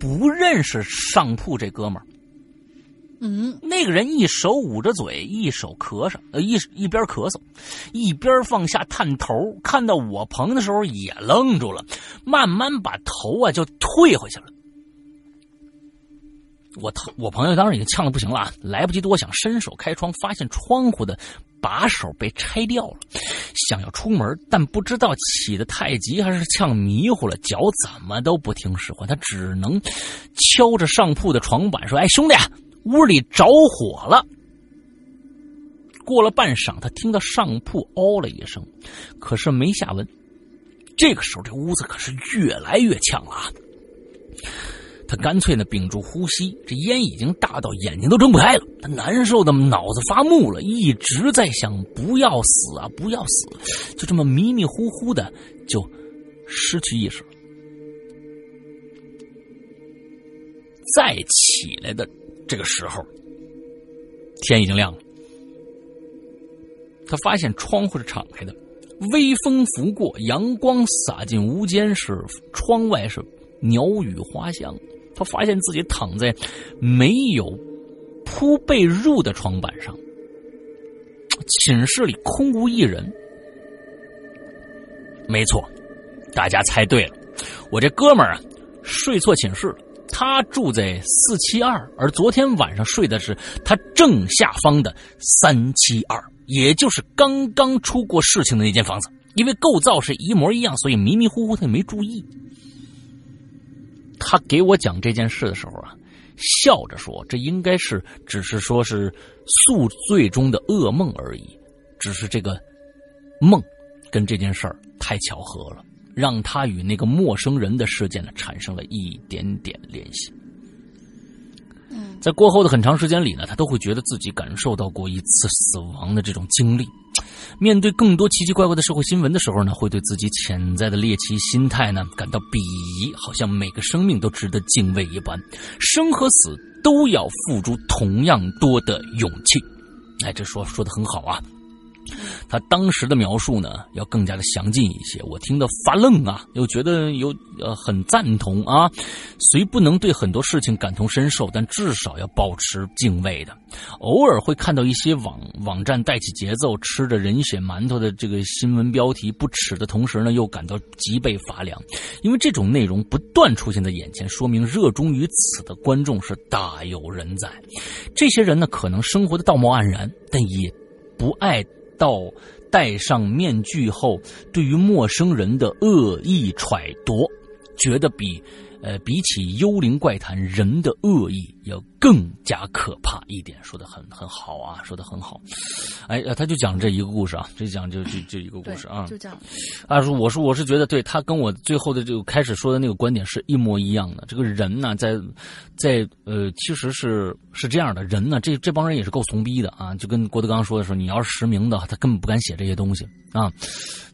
不认识上铺这哥们儿。嗯，那个人一手捂着嘴，一手咳嗽，呃，一一边咳嗽，一边放下探头，看到我朋友的时候也愣住了，慢慢把头啊就退回去了。我我朋友当时已经呛的不行了，来不及多想，伸手开窗，发现窗户的把手被拆掉了，想要出门，但不知道起的太急还是呛迷糊了，脚怎么都不听使唤，他只能敲着上铺的床板说：“哎，兄弟。”屋里着火了。过了半晌，他听到上铺哦了一声，可是没下文。这个时候，这屋子可是越来越呛了啊！他干脆呢屏住呼吸，这烟已经大到眼睛都睁不开了。他难受的脑子发木了，一直在想不要死啊，不要死！就这么迷迷糊糊的就失去意识了。再起来的。这个时候，天已经亮了。他发现窗户是敞开的，微风拂过，阳光洒进屋间，是窗外是鸟语花香。发现自己躺在没有铺被褥的床板上，寝室里空无一人。没错，大家猜对了，我这哥们儿啊，睡错寝室了。他住在四七二，而昨天晚上睡的是他正下方的三七二，也就是刚刚出过事情的那间房子。因为构造是一模一样，所以迷迷糊糊他也没注意。他给我讲这件事的时候啊，笑着说：“这应该是只是说是宿醉中的噩梦而已，只是这个梦跟这件事儿太巧合了。”让他与那个陌生人的事件呢产生了一点点联系。嗯，在过后的很长时间里呢，他都会觉得自己感受到过一次死亡的这种经历。面对更多奇奇怪怪的社会新闻的时候呢，会对自己潜在的猎奇心态呢感到鄙夷，好像每个生命都值得敬畏一般，生和死都要付出同样多的勇气。哎，这说说的很好啊。他当时的描述呢，要更加的详尽一些，我听得发愣啊，又觉得有呃很赞同啊。虽不能对很多事情感同身受，但至少要保持敬畏的。偶尔会看到一些网网站带起节奏，吃着人血馒头的这个新闻标题，不耻的同时呢，又感到脊背发凉，因为这种内容不断出现在眼前，说明热衷于此的观众是大有人在。这些人呢，可能生活的道貌岸然，但也不爱。到戴上面具后，对于陌生人的恶意揣度，觉得比。呃，比起幽灵怪谈，人的恶意要更加可怕一点。说的很很好啊，说的很好。哎，他就讲这一个故事啊，这讲就就就一个故事啊，就讲。啊，说我说我是觉得，对他跟我最后的这个开始说的那个观点是一模一样的。这个人呢，在在呃，其实是是这样的人呢，这这帮人也是够怂逼的啊。就跟郭德纲说的时候，你要是实名的，他根本不敢写这些东西啊。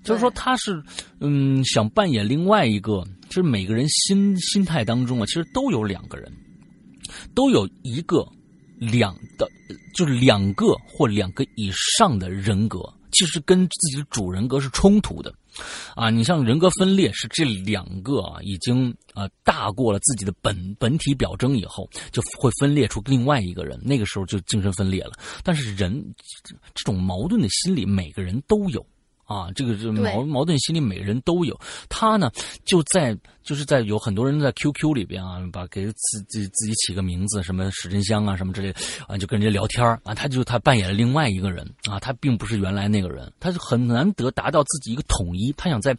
就是说，他是嗯，想扮演另外一个。其实每个人心心态当中啊，其实都有两个人，都有一个两的，就是两个或两个以上的人格，其实跟自己的主人格是冲突的，啊，你像人格分裂是这两个啊，已经啊大过了自己的本本体表征以后，就会分裂出另外一个人，那个时候就精神分裂了。但是人这种矛盾的心理，每个人都有。啊，这个这矛矛盾心理，每个人都有。他呢，就在就是在有很多人在 QQ 里边啊，把给自自自己起个名字，什么史真香啊，什么之类啊，就跟人家聊天啊。他就他扮演了另外一个人啊，他并不是原来那个人，他是很难得达到自己一个统一。他想在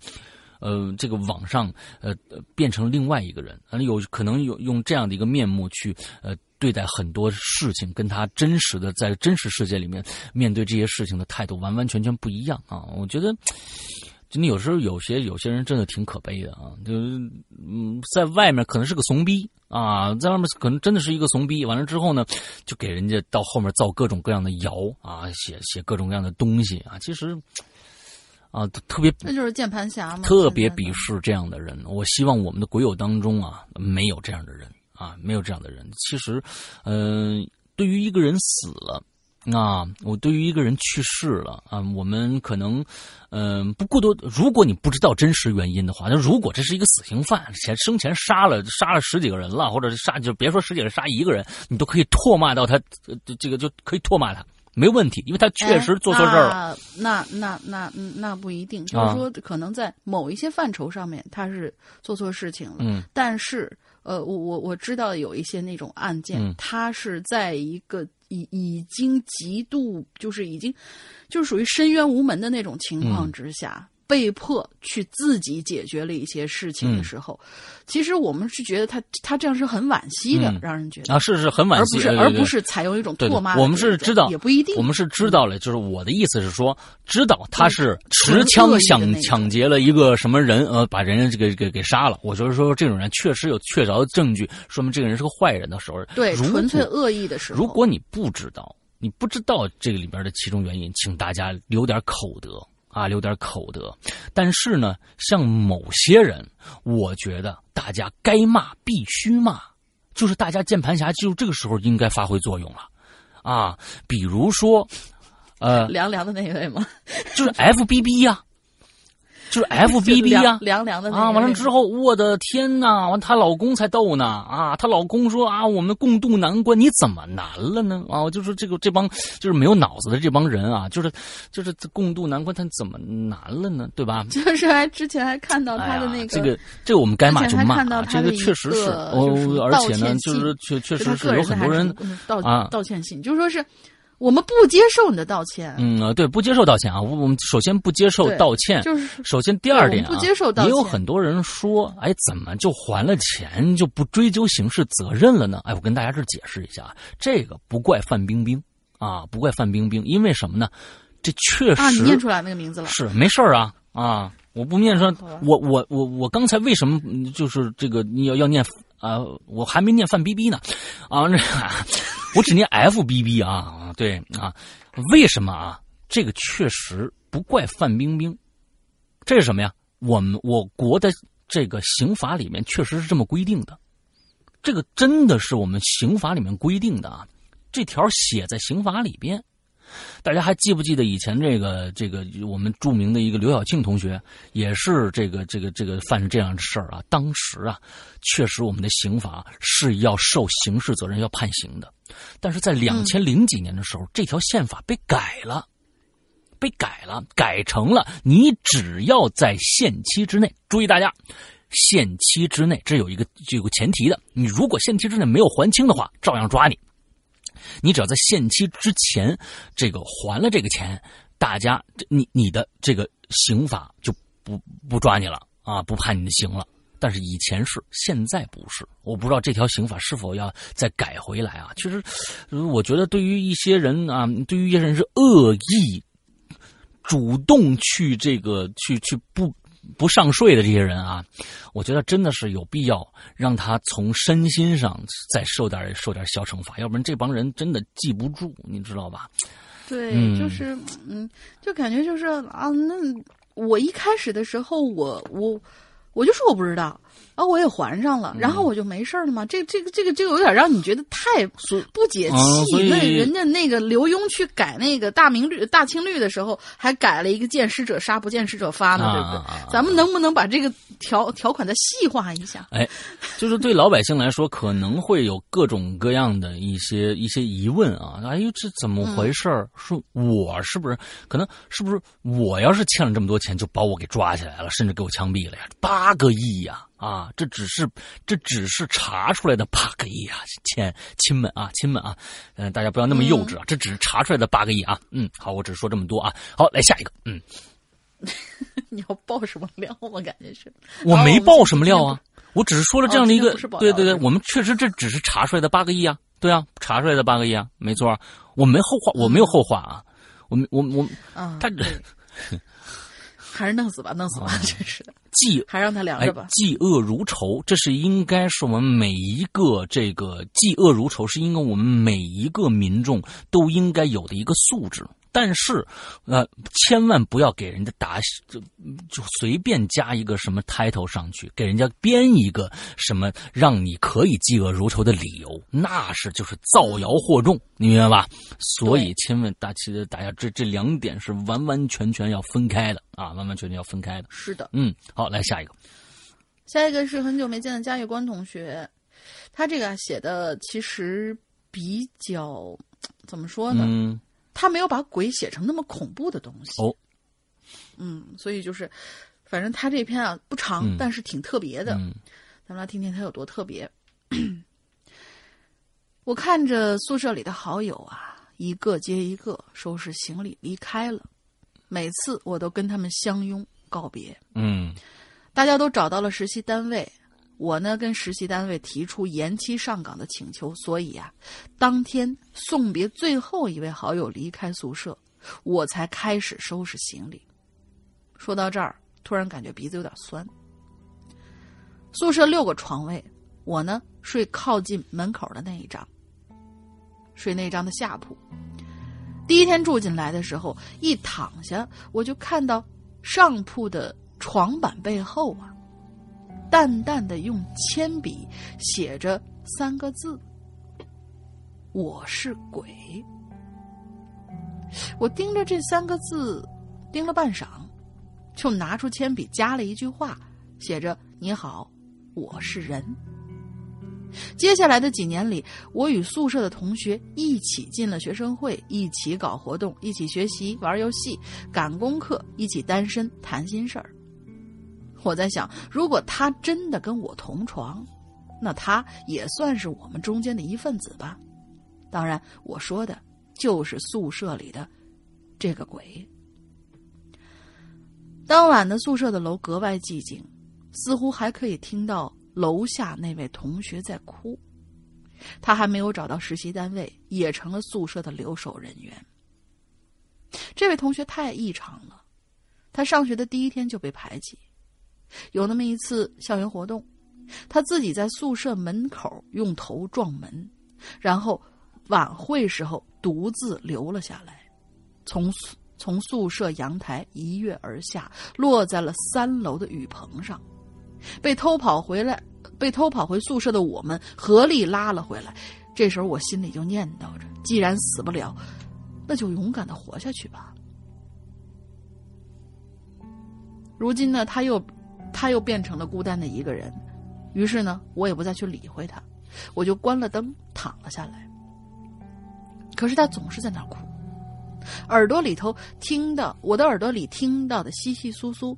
呃这个网上呃变成另外一个人，有可能有用这样的一个面目去呃。对待很多事情，跟他真实的在真实世界里面面对这些事情的态度完完全全不一样啊！我觉得就你有时候有些有些人真的挺可悲的啊，就是嗯，在外面可能是个怂逼啊，在外面可能真的是一个怂逼。完了之后呢，就给人家到后面造各种各样的谣啊，写写各种各样的东西啊。其实啊，特别那就是键盘侠嘛，特别鄙视这样的人。我希望我们的鬼友当中啊，没有这样的人啊，没有这样的人。其实，嗯，对于一个人死了。啊，我对于一个人去世了啊，我们可能，嗯，不过多。如果你不知道真实原因的话，那如果这是一个死刑犯，前生前杀了杀了十几个人了，或者是杀就别说十几个人，杀一个人，你都可以唾骂到他，这个就可以唾骂他，没问题，因为他确实做错事儿了。那那那那不一定，就是说可能在某一些范畴上面他是做错事情了，嗯，但是呃，我我我知道有一些那种案件，他是在一个。已已经极度就是已经，就是属于深渊无门的那种情况之下。被迫去自己解决了一些事情的时候，其实我们是觉得他他这样是很惋惜的，让人觉得啊，是是很惋惜，而不是而不是采用一种唾骂。我们是知道，也不一定。我们是知道了，就是我的意思是说，知道他是持枪想抢劫了一个什么人，呃，把人家这个给给杀了。我就是说，这种人确实有确凿的证据，说明这个人是个坏人的时候，对，纯粹恶意的时候。如果你不知道，你不知道这个里边的其中原因，请大家留点口德。啊，留点口德，但是呢，像某些人，我觉得大家该骂必须骂，就是大家键盘侠就这个时候应该发挥作用了，啊，比如说，呃，凉凉的那位吗？就是 F B B 呀。就是 F B B 呀，凉凉的啊！完了之后，我的天呐！完，她老公才逗呢啊！她老公说啊，我们共度难关，你怎么难了呢？啊，我就说这个这帮就是没有脑子的这帮人啊，就是就是共度难关，他怎么难了呢？对吧？就是还之前还看到他的那个这个这个我们该骂就骂，这个确实是哦，而且呢，就是确确实是有很多人道啊道歉信，就是说是。我们不接受你的道歉。嗯啊，对，不接受道歉啊。我们首先不接受道歉，就是首先第二点啊，不接受道歉。也有很多人说，哎，怎么就还了钱就不追究刑事责任了呢？哎，我跟大家这解释一下，这个不怪范冰冰啊，不怪范冰冰，因为什么呢？这确实啊，你念出来那个名字了，是没事儿啊啊，我不念说，我我我我刚才为什么就是这个你要要念啊？我还没念范冰冰呢，啊，这我只念 F B B 啊。对啊，为什么啊？这个确实不怪范冰冰，这是什么呀？我们我国的这个刑法里面确实是这么规定的，这个真的是我们刑法里面规定的啊，这条写在刑法里边。大家还记不记得以前这个这个我们著名的一个刘晓庆同学，也是这个这个这个犯这样的事儿啊？当时啊，确实我们的刑法是要受刑事责任、要判刑的。但是在两千零几年的时候，这条宪法被改了，被改了，改成了你只要在限期之内，注意大家，限期之内，这有一个有个前提的，你如果限期之内没有还清的话，照样抓你。你只要在限期之前，这个还了这个钱，大家你你的这个刑法就不不抓你了啊，不判你的刑了。但是以前是，现在不是。我不知道这条刑法是否要再改回来啊？其实，我觉得对于一些人啊，对于一些人是恶意主动去这个去去不。不上税的这些人啊，我觉得真的是有必要让他从身心上再受点受点小惩罚，要不然这帮人真的记不住，你知道吧？对，就是嗯，就感觉就是啊，那我一开始的时候，我我我我就说我不知道。啊，我也还上了，然后我就没事了嘛。这、这个、这个、这个有点让你觉得太不解气。那人家那个刘墉去改那个大明律、大清律的时候，还改了一个“见识者杀，不见识者发”呢，对不对？咱们能不能把这个条条款再细化一下？哎，就是对老百姓来说，可能会有各种各样的一些一些疑问啊。哎呦，这怎么回事儿？说我是不是可能是不是我要是欠了这么多钱，就把我给抓起来了，甚至给我枪毙了呀？八个亿呀！啊，这只是这只是查出来的八个亿啊，亲亲们啊，亲们啊，嗯，大家不要那么幼稚啊，这只是查出来的八个亿啊，嗯，好，我只说这么多啊，好，来下一个，嗯，你要爆什么料吗？感觉是，我没爆什么料啊，我只是说了这样的一个，对对对，我们确实这只是查出来的八个亿啊，对啊，查出来的八个亿啊，没错，我没后话，我没有后话啊，我我我，他。还是弄死吧，弄死吧，真是的。嫉还让他凉着吧。嫉恶如仇，这是应该是我们每一个这个嫉恶如仇，是应该我们每一个民众都应该有的一个素质。但是，呃，千万不要给人家打就就随便加一个什么 title 上去，给人家编一个什么让你可以嫉恶如仇的理由，那是就是造谣惑众，你明白吧？所以，千万大其实大家这这两点是完完全全要分开的啊，完完全全要分开的。是的，嗯，好，来下一个，下一个是很久没见的嘉峪关同学，他这个写的其实比较怎么说呢？嗯。他没有把鬼写成那么恐怖的东西哦，嗯，所以就是，反正他这篇啊不长，但是挺特别的。咱们来听听他有多特别。我看着宿舍里的好友啊，一个接一个收拾行李离开了，每次我都跟他们相拥告别。嗯，大家都找到了实习单位。我呢，跟实习单位提出延期上岗的请求，所以啊，当天送别最后一位好友离开宿舍，我才开始收拾行李。说到这儿，突然感觉鼻子有点酸。宿舍六个床位，我呢睡靠近门口的那一张，睡那张的下铺。第一天住进来的时候，一躺下，我就看到上铺的床板背后啊。淡淡的用铅笔写着三个字：“我是鬼。”我盯着这三个字，盯了半晌，就拿出铅笔加了一句话，写着：“你好，我是人。”接下来的几年里，我与宿舍的同学一起进了学生会，一起搞活动，一起学习、玩游戏、赶功课，一起单身谈心事儿。我在想，如果他真的跟我同床，那他也算是我们中间的一份子吧。当然，我说的就是宿舍里的这个鬼。当晚的宿舍的楼格外寂静，似乎还可以听到楼下那位同学在哭。他还没有找到实习单位，也成了宿舍的留守人员。这位同学太异常了，他上学的第一天就被排挤。有那么一次校园活动，他自己在宿舍门口用头撞门，然后晚会时候独自留了下来，从从宿舍阳台一跃而下，落在了三楼的雨棚上，被偷跑回来，被偷跑回宿舍的我们合力拉了回来。这时候我心里就念叨着：既然死不了，那就勇敢的活下去吧。如今呢，他又。他又变成了孤单的一个人，于是呢，我也不再去理会他，我就关了灯，躺了下来。可是他总是在那哭，耳朵里头听到我的耳朵里听到的窸窸窣窣、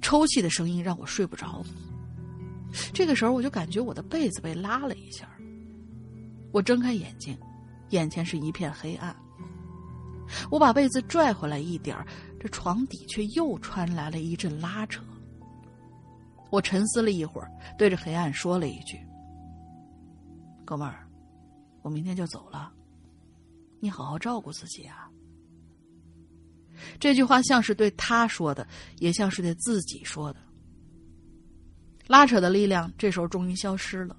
抽泣的声音，让我睡不着。这个时候，我就感觉我的被子被拉了一下，我睁开眼睛，眼前是一片黑暗。我把被子拽回来一点儿这床底却又传来了一阵拉扯。我沉思了一会儿，对着黑暗说了一句：“哥们儿，我明天就走了，你好好照顾自己啊。”这句话像是对他说的，也像是对自己说的。拉扯的力量这时候终于消失了，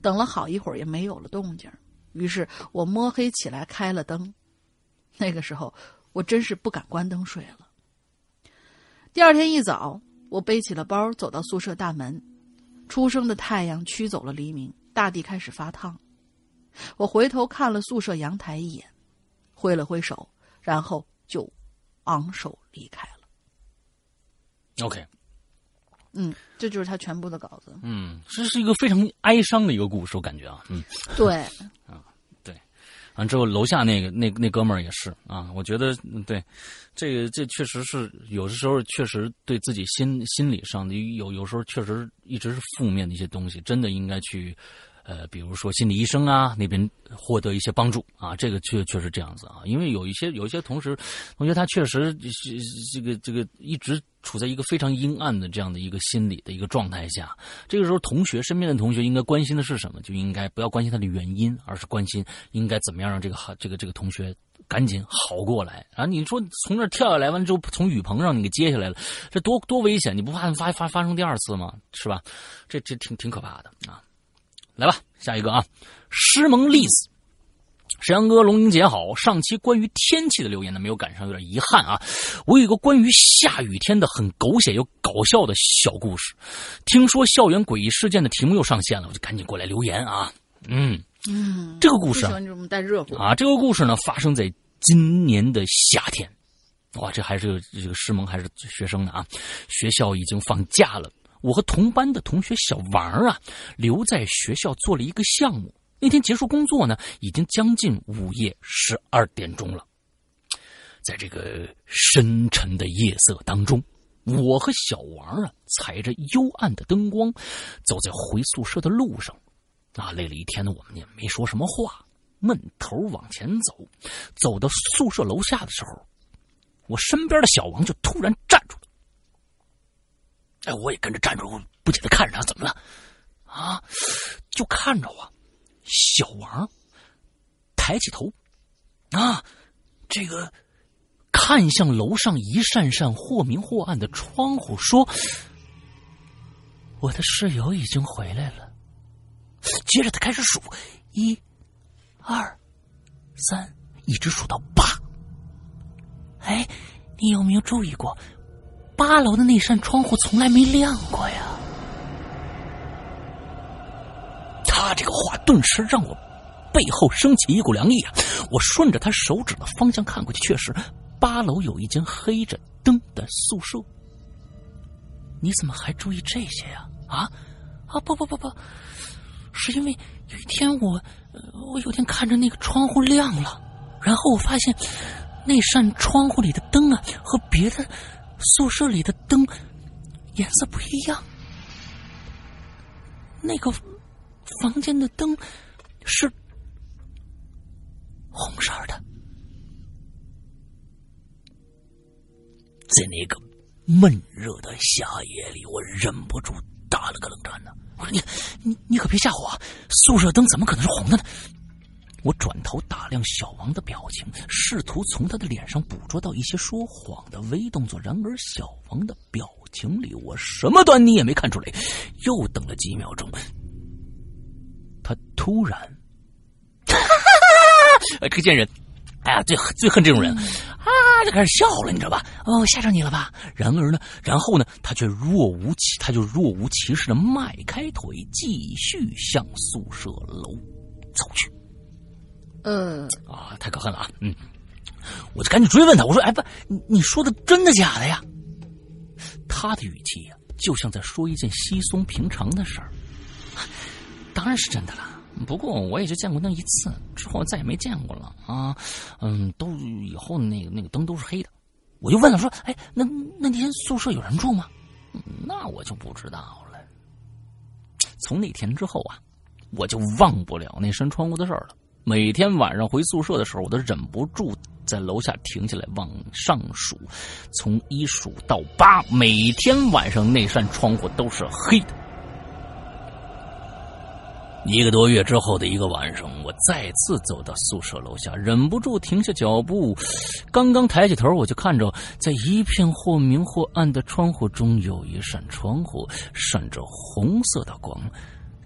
等了好一会儿也没有了动静，于是我摸黑起来开了灯。那个时候我真是不敢关灯睡了。第二天一早。我背起了包，走到宿舍大门。初升的太阳驱走了黎明，大地开始发烫。我回头看了宿舍阳台一眼，挥了挥手，然后就昂首离开了。OK，嗯，这就是他全部的稿子。嗯，这是一个非常哀伤的一个故事，我感觉啊，嗯，对，啊。完之后，楼下那个那那哥们儿也是啊，我觉得对，这个这确实是有的时候确实对自己心心理上的有有时候确实一直是负面的一些东西，真的应该去，呃，比如说心理医生啊那边获得一些帮助啊，这个确确实这样子啊，因为有一些有一些同时同学他确实这个这个一直处在一个非常阴暗的这样的一个心理的一个状态下，这个时候同学身边的同学应该关心的是什么？就应该不要关心他的原因，而是关心应该怎么样让这个好这个这个同学赶紧好过来啊！你说从那跳下来完之后，从雨棚上你给接下来了，这多多危险！你不怕发发发生第二次吗？是吧？这这挺挺可怕的啊！来吧，下一个啊，师蒙栗子，沈阳哥，龙英姐好。上期关于天气的留言呢，没有赶上，有点遗憾啊。我有一个关于下雨天的很狗血又搞笑的小故事。听说校园诡异事件的题目又上线了，我就赶紧过来留言啊。嗯嗯，这个故事啊。这个故事呢，发生在今年的夏天。哇，这还是这个师蒙还是学生呢啊？学校已经放假了。我和同班的同学小王啊，留在学校做了一个项目。那天结束工作呢，已经将近午夜十二点钟了。在这个深沉的夜色当中，我和小王啊，踩着幽暗的灯光，走在回宿舍的路上。啊，累了一天呢我们也没说什么话，闷头往前走。走到宿舍楼下的时候，我身边的小王就突然站住。我也跟着站住，不解的看着他，怎么了？啊，就看着我，小王抬起头，啊，这个看向楼上一扇扇或明或暗的窗户，说：“我的室友已经回来了。”接着他开始数，一、二、三，一直数到八。哎，你有没有注意过？八楼的那扇窗户从来没亮过呀！他这个话顿时让我背后升起一股凉意啊！我顺着他手指的方向看过去，确实，八楼有一间黑着灯的宿舍。你怎么还注意这些呀？啊啊不不不不，是因为有一天我我有天看着那个窗户亮了，然后我发现那扇窗户里的灯啊和别的。宿舍里的灯颜色不一样，那个房间的灯是红色的。在那个闷热的夏夜里，我忍不住打了个冷战呢。我说：“你你你可别吓唬我，宿舍灯怎么可能是红的呢？”我转头打量小王的表情，试图从他的脸上捕捉到一些说谎的微动作。然而，小王的表情里我什么端倪也没看出来。又等了几秒钟，他突然，哎，这个贱人，哎呀，最最恨这种人啊！就开始笑了，你知道吧？哦，吓着你了吧？然而呢，然后呢，他却若无其，他就若无其事的迈开腿，继续向宿舍楼走去。嗯啊，太可恨了啊！嗯，我就赶紧追问他，我说：“哎，不，你你说的真的假的呀？”他的语气呀，就像在说一件稀松平常的事儿。当然是真的了，不过我也就见过那一次，之后再也没见过了啊。嗯，都以后那个那个灯都是黑的。我就问他说：“哎，那那天宿舍有人住吗？”那我就不知道了。从那天之后啊，我就忘不了那扇窗户的事儿了。每天晚上回宿舍的时候，我都忍不住在楼下停下来往上数，从一数到八。每天晚上那扇窗户都是黑的。一个多月之后的一个晚上，我再次走到宿舍楼下，忍不住停下脚步。刚刚抬起头，我就看着在一片或明或暗的窗户中，有一扇窗户闪着红色的光，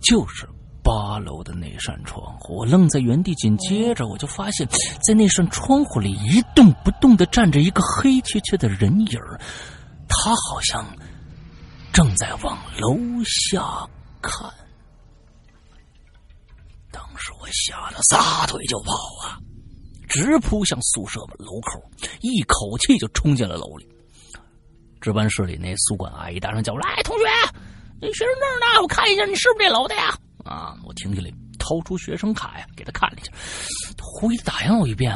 就是。八楼的那扇窗户，我愣在原地。紧接着，我就发现，在那扇窗户里一动不动的站着一个黑黢黢的人影他好像正在往楼下看。当时我吓得撒腿就跑啊，直扑向宿舍楼口，一口气就冲进了楼里。值班室里那宿管阿姨大声叫：“来，同学，你学生证呢？我看一下，你是不是这楼的呀？”啊！我停下来，掏出学生卡呀，给他看了一下，他狐疑的打量我一遍。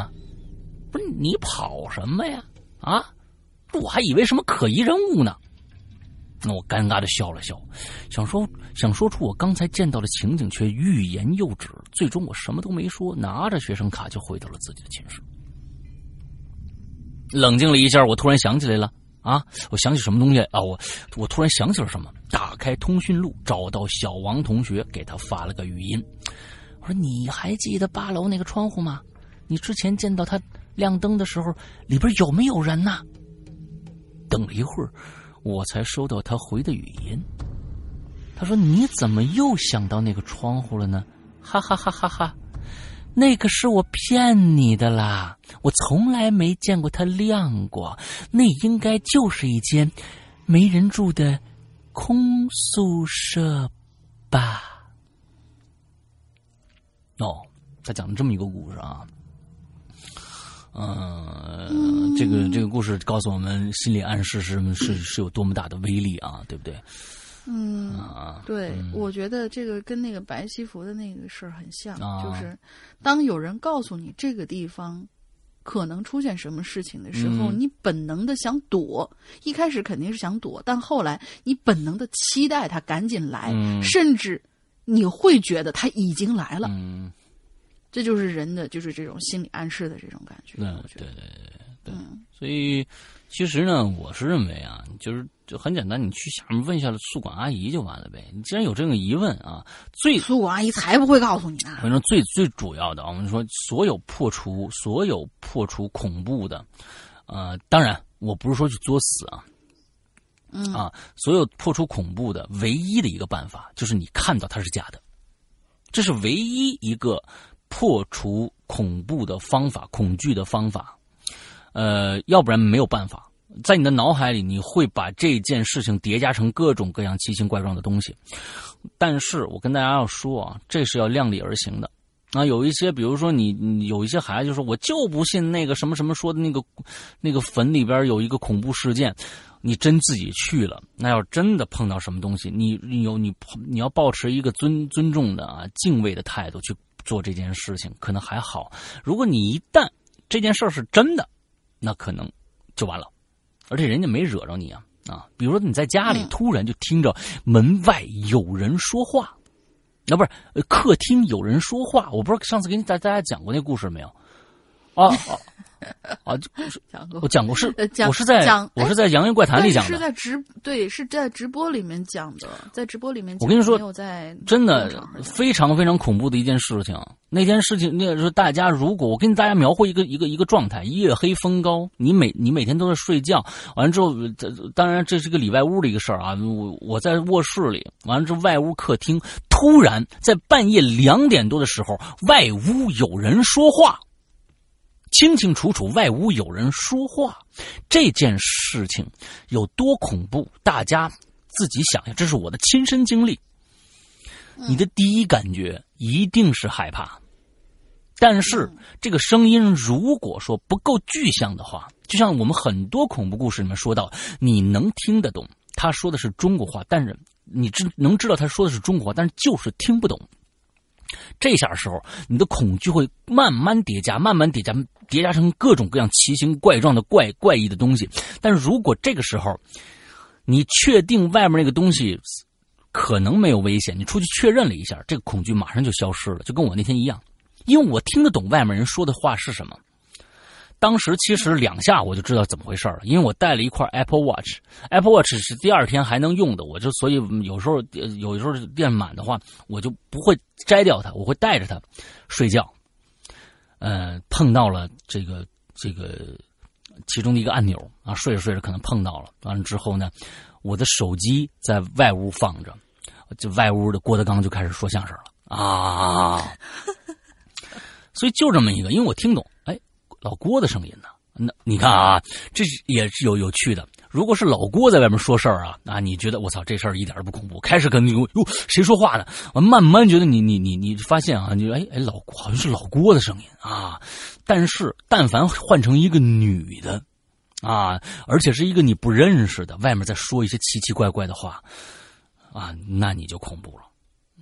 不是你跑什么呀？啊！我还以为什么可疑人物呢。那我尴尬的笑了笑，想说想说出我刚才见到的情景，却欲言又止。最终我什么都没说，拿着学生卡就回到了自己的寝室。冷静了一下，我突然想起来了啊！我想起什么东西啊？我我突然想起了什么？打开通讯录，找到小王同学，给他发了个语音。我说：“你还记得八楼那个窗户吗？你之前见到他亮灯的时候，里边有没有人呢？”等了一会儿，我才收到他回的语音。他说：“你怎么又想到那个窗户了呢？”哈哈哈哈哈。那个是我骗你的啦，我从来没见过它亮过。那应该就是一间没人住的空宿舍吧？哦，他讲了这么一个故事啊。嗯，这个这个故事告诉我们，心理暗示是是是有多么大的威力啊，对不对？嗯，对，我觉得这个跟那个白西服的那个事儿很像，就是当有人告诉你这个地方可能出现什么事情的时候，你本能的想躲，一开始肯定是想躲，但后来你本能的期待他赶紧来，甚至你会觉得他已经来了，这就是人的就是这种心理暗示的这种感觉。对对对对，所以其实呢，我是认为啊，就是。就很简单，你去下面问一下宿管阿姨就完了呗。你既然有这个疑问啊，最宿管阿姨才不会告诉你呢。反正最最主要的，我们说所有破除所有破除恐怖的，呃，当然我不是说去作死啊，嗯啊，所有破除恐怖的唯一的一个办法就是你看到它是假的，这是唯一一个破除恐怖的方法，恐惧的方法，呃，要不然没有办法。在你的脑海里，你会把这件事情叠加成各种各样奇形怪状的东西。但是我跟大家要说啊，这是要量力而行的。啊，有一些，比如说你有一些孩子就说，我就不信那个什么什么说的那个那个坟里边有一个恐怖事件。你真自己去了，那要真的碰到什么东西，你你有你你要保持一个尊尊重的啊敬畏的态度去做这件事情，可能还好。如果你一旦这件事是真的，那可能就完了。而且人家没惹着你啊啊！比如说你在家里突然就听着门外有人说话，那不是客厅有人说话。我不知道上次给你大大家讲过那故事没有？啊 啊！啊，讲过，我讲过是，我是在我是在《洋洋怪谈》里讲的，是在直对是在直播里面讲的，在直播里面。我跟你说，在真的非常非常恐怖的一件事情。那件事情，那个大家如果我跟大家描绘一个一个一个状态：夜黑风高，你每你每天都在睡觉，完了之后，当然这是个里外屋的一个事儿啊。我我在卧室里，完了之后外屋客厅，突然在半夜两点多的时候，外屋有人说话。清清楚楚，外屋有人说话，这件事情有多恐怖？大家自己想想，这是我的亲身经历。你的第一感觉一定是害怕，但是这个声音如果说不够具象的话，就像我们很多恐怖故事里面说到，你能听得懂他说的是中国话，但是你知能知道他说的是中国话，但是就是听不懂。这下时候，你的恐惧会慢慢叠加，慢慢叠加，叠加成各种各样奇形怪状的怪怪异的东西。但如果这个时候，你确定外面那个东西可能没有危险，你出去确认了一下，这个恐惧马上就消失了，就跟我那天一样，因为我听得懂外面人说的话是什么。当时其实两下我就知道怎么回事了，因为我带了一块 Apple Watch，Apple Watch 是第二天还能用的，我就所以有时候有时候电满的话，我就不会摘掉它，我会带着它睡觉。呃，碰到了这个这个其中的一个按钮啊，睡着睡着可能碰到了，完了之后呢，我的手机在外屋放着，就外屋的郭德纲就开始说相声了啊，所以就这么一个，因为我听懂哎。老郭的声音呢？那你看啊，这也是有有趣的。如果是老郭在外面说事儿啊，啊，你觉得我操这事儿一点都不恐怖？开始跟你哟谁说话呢？我慢慢觉得你你你你发现啊，你哎哎老好像是老郭的声音啊。但是但凡换成一个女的啊，而且是一个你不认识的，外面在说一些奇奇怪怪的话啊，那你就恐怖了。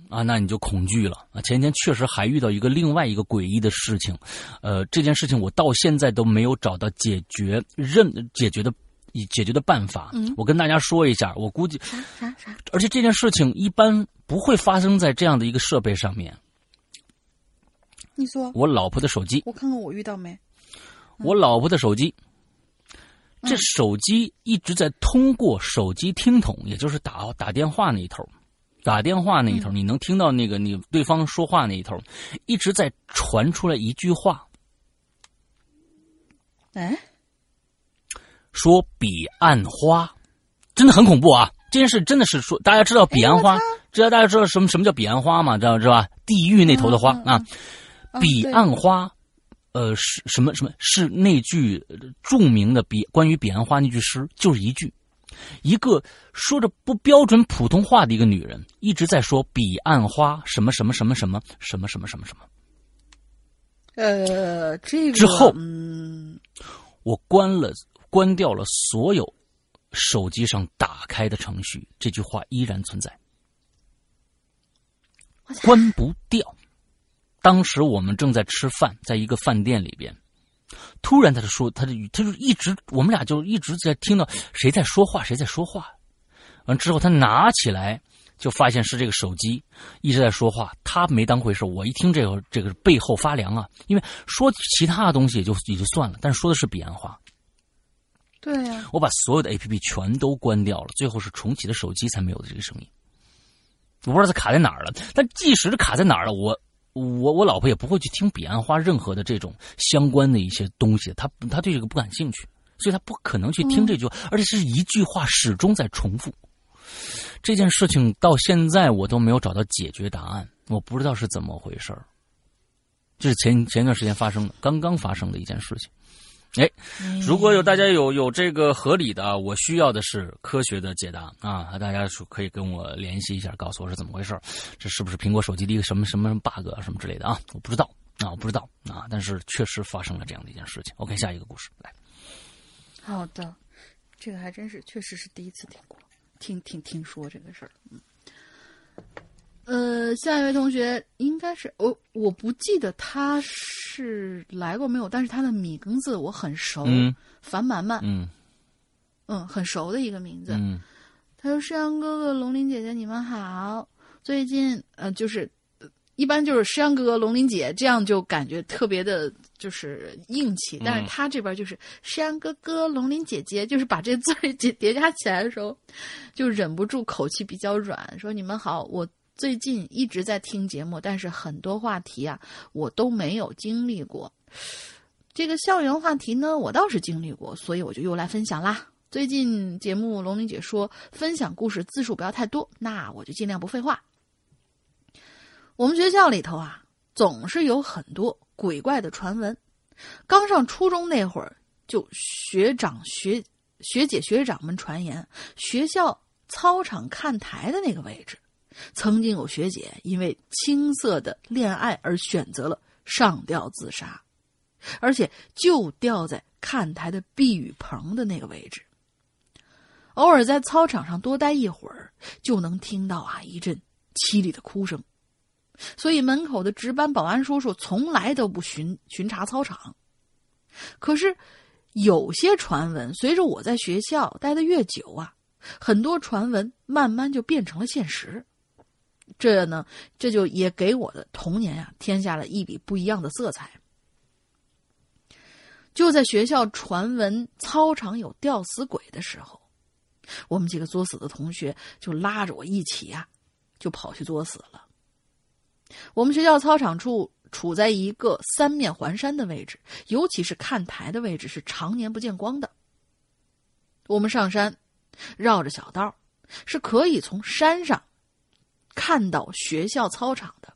啊，那你就恐惧了啊！前天确实还遇到一个另外一个诡异的事情，呃，这件事情我到现在都没有找到解决任解决的解决的办法。嗯，我跟大家说一下，我估计啥啥啥，而且这件事情一般不会发生在这样的一个设备上面。你说，我老婆的手机，我看看我遇到没？我老婆的手机，这手机一直在通过手机听筒，也就是打打电话那一头。打电话那一头，你能听到那个你对方说话那一头，一直在传出来一句话。哎，说彼岸花，真的很恐怖啊！这件事真的是说，大家知道彼岸花，知道大家知道什么什么叫彼岸花吗？知道是吧？地狱那头的花啊，彼岸花，呃，是什么什么？是那句著名的彼关于彼岸花那句诗，就是一句。一个说着不标准普通话的一个女人，一直在说“彼岸花”什么什么什么什么什么什么什么什么。呃，这个之后，嗯，我关了关掉了所有手机上打开的程序，这句话依然存在，关不掉。当时我们正在吃饭，在一个饭店里边。突然，他就说：“他的语，他就一直，我们俩就一直在听到谁在说话，谁在说话。完之后，他拿起来就发现是这个手机一直在说话，他没当回事。我一听这个，这个背后发凉啊，因为说其他的东西也就也就算了，但是说的是彼岸花。对呀，我把所有的 A P P 全都关掉了，最后是重启的手机才没有的这个声音。我不知道它卡在哪儿了，但即使是卡在哪儿了，我。”我我老婆也不会去听彼岸花任何的这种相关的一些东西，她她对这个不感兴趣，所以她不可能去听这句话，而且是一句话始终在重复。这件事情到现在我都没有找到解决答案，我不知道是怎么回事儿。这是前前段时间发生的，刚刚发生的一件事情。哎，如果有大家有有这个合理的，我需要的是科学的解答啊！大家可以跟我联系一下，告诉我是怎么回事这是不是苹果手机的一个什么什么 bug 什么之类的啊？我不知道啊，我不知道啊，但是确实发生了这样的一件事情。OK，下一个故事来。好的，这个还真是，确实是第一次听过，听听听说这个事儿，嗯。呃，下一位同学应该是我，我不记得他是来过没有，但是他的名字我很熟，樊满满，嗯，嗯，很熟的一个名字。嗯，他说：“诗阳哥哥、龙鳞姐姐，你们好。最近，呃，就是一般就是诗阳哥哥、龙鳞姐，这样就感觉特别的，就是硬气。但是他这边就是诗阳哥哥、龙鳞姐姐，就是把这字儿叠 叠加起来的时候，就忍不住口气比较软，说：你们好，我。”最近一直在听节目，但是很多话题啊，我都没有经历过。这个校园话题呢，我倒是经历过，所以我就又来分享啦。最近节目龙玲姐说分享故事字数不要太多，那我就尽量不废话。我们学校里头啊，总是有很多鬼怪的传闻。刚上初中那会儿，就学长学学姐学长们传言，学校操场看台的那个位置。曾经有学姐因为青涩的恋爱而选择了上吊自杀，而且就吊在看台的避雨棚的那个位置。偶尔在操场上多待一会儿，就能听到啊一阵凄厉的哭声。所以门口的值班保安叔叔从来都不巡巡查操场。可是有些传闻，随着我在学校待的越久啊，很多传闻慢慢就变成了现实。这呢，这就也给我的童年呀添下了一笔不一样的色彩。就在学校传闻操场有吊死鬼的时候，我们几个作死的同学就拉着我一起呀，就跑去作死了。我们学校操场处处在一个三面环山的位置，尤其是看台的位置是常年不见光的。我们上山，绕着小道，是可以从山上。看到学校操场的，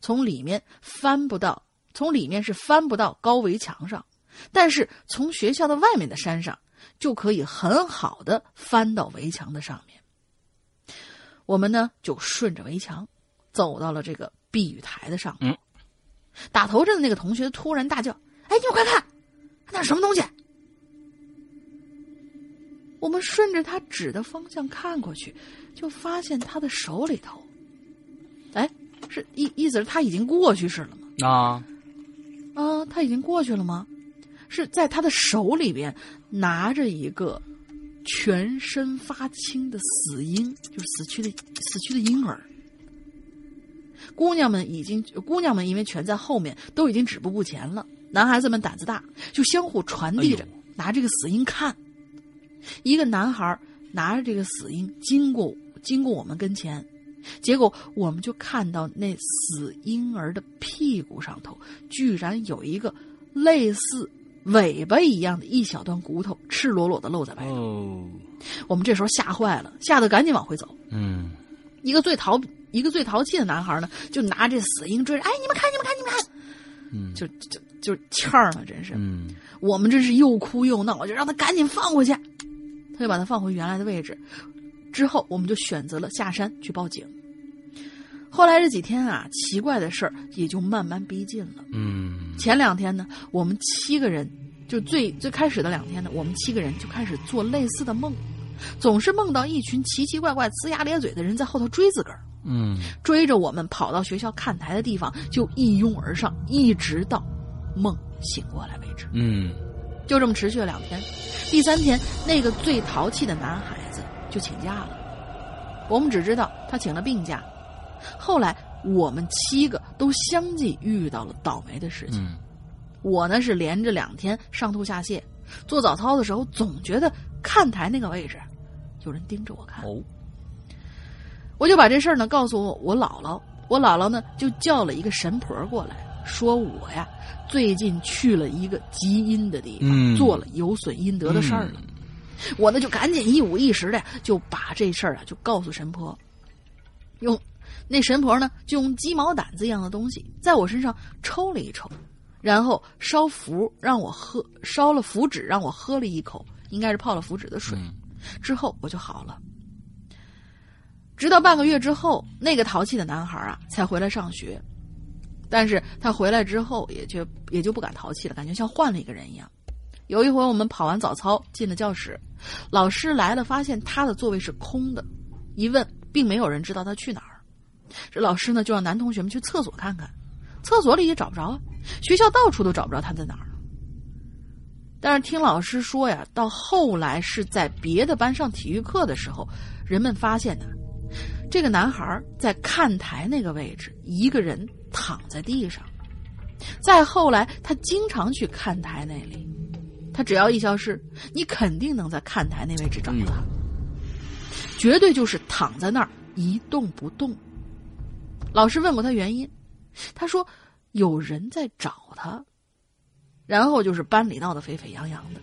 从里面翻不到，从里面是翻不到高围墙上，但是从学校的外面的山上就可以很好的翻到围墙的上面。我们呢就顺着围墙走到了这个避雨台的上面。打头阵的那个同学突然大叫：“哎，你们快看，那是什么东西？”我们顺着他指的方向看过去，就发现他的手里头，哎，是意意思是他已经过去式了吗？啊，啊，他已经过去了吗？是在他的手里边拿着一个全身发青的死婴，就是死去的死去的婴儿。姑娘们已经，姑娘们因为全在后面，都已经止步不前了。男孩子们胆子大，就相互传递着拿这个死婴看。一个男孩拿着这个死婴经过经过我们跟前，结果我们就看到那死婴儿的屁股上头居然有一个类似尾巴一样的一小段骨头，赤裸裸的露在外头。我们这时候吓坏了，吓得赶紧往回走。嗯，一个最淘。一个最淘气的男孩呢，就拿这死婴追着，哎，你们看，你们看，你们看，嗯，就就就欠儿了，真是。嗯，我们真是又哭又闹，就让他赶紧放回去。他就把它放回原来的位置。之后，我们就选择了下山去报警。后来这几天啊，奇怪的事儿也就慢慢逼近了。嗯，前两天呢，我们七个人就最最开始的两天呢，我们七个人就开始做类似的梦，总是梦到一群奇奇怪怪、龇牙咧嘴的人在后头追自个儿。嗯，追着我们跑到学校看台的地方，就一拥而上，一直到梦醒过来为止。嗯，就这么持续了两天。第三天，那个最淘气的男孩子就请假了。我们只知道他请了病假。后来我们七个都相继遇到了倒霉的事情。我呢是连着两天上吐下泻，做早操的时候总觉得看台那个位置有人盯着我看。哦。我就把这事儿呢告诉我姥姥，我姥姥呢就叫了一个神婆过来，说我呀最近去了一个极阴的地方，做了有损阴德的事儿了。我呢就赶紧一五一十的就把这事儿啊就告诉神婆，用那神婆呢就用鸡毛掸子一样的东西在我身上抽了一抽，然后烧符让我喝，烧了符纸让我喝了一口，应该是泡了符纸的水，之后我就好了。直到半个月之后，那个淘气的男孩啊才回来上学，但是他回来之后也就也就不敢淘气了，感觉像换了一个人一样。有一回我们跑完早操进了教室，老师来了，发现他的座位是空的，一问并没有人知道他去哪儿。这老师呢就让男同学们去厕所看看，厕所里也找不着，学校到处都找不着他在哪儿。但是听老师说呀，到后来是在别的班上体育课的时候，人们发现呢。这个男孩在看台那个位置，一个人躺在地上。再后来，他经常去看台那里。他只要一消失，你肯定能在看台那位置找到他。绝对就是躺在那儿一动不动。老师问过他原因，他说有人在找他。然后就是班里闹得沸沸扬扬的。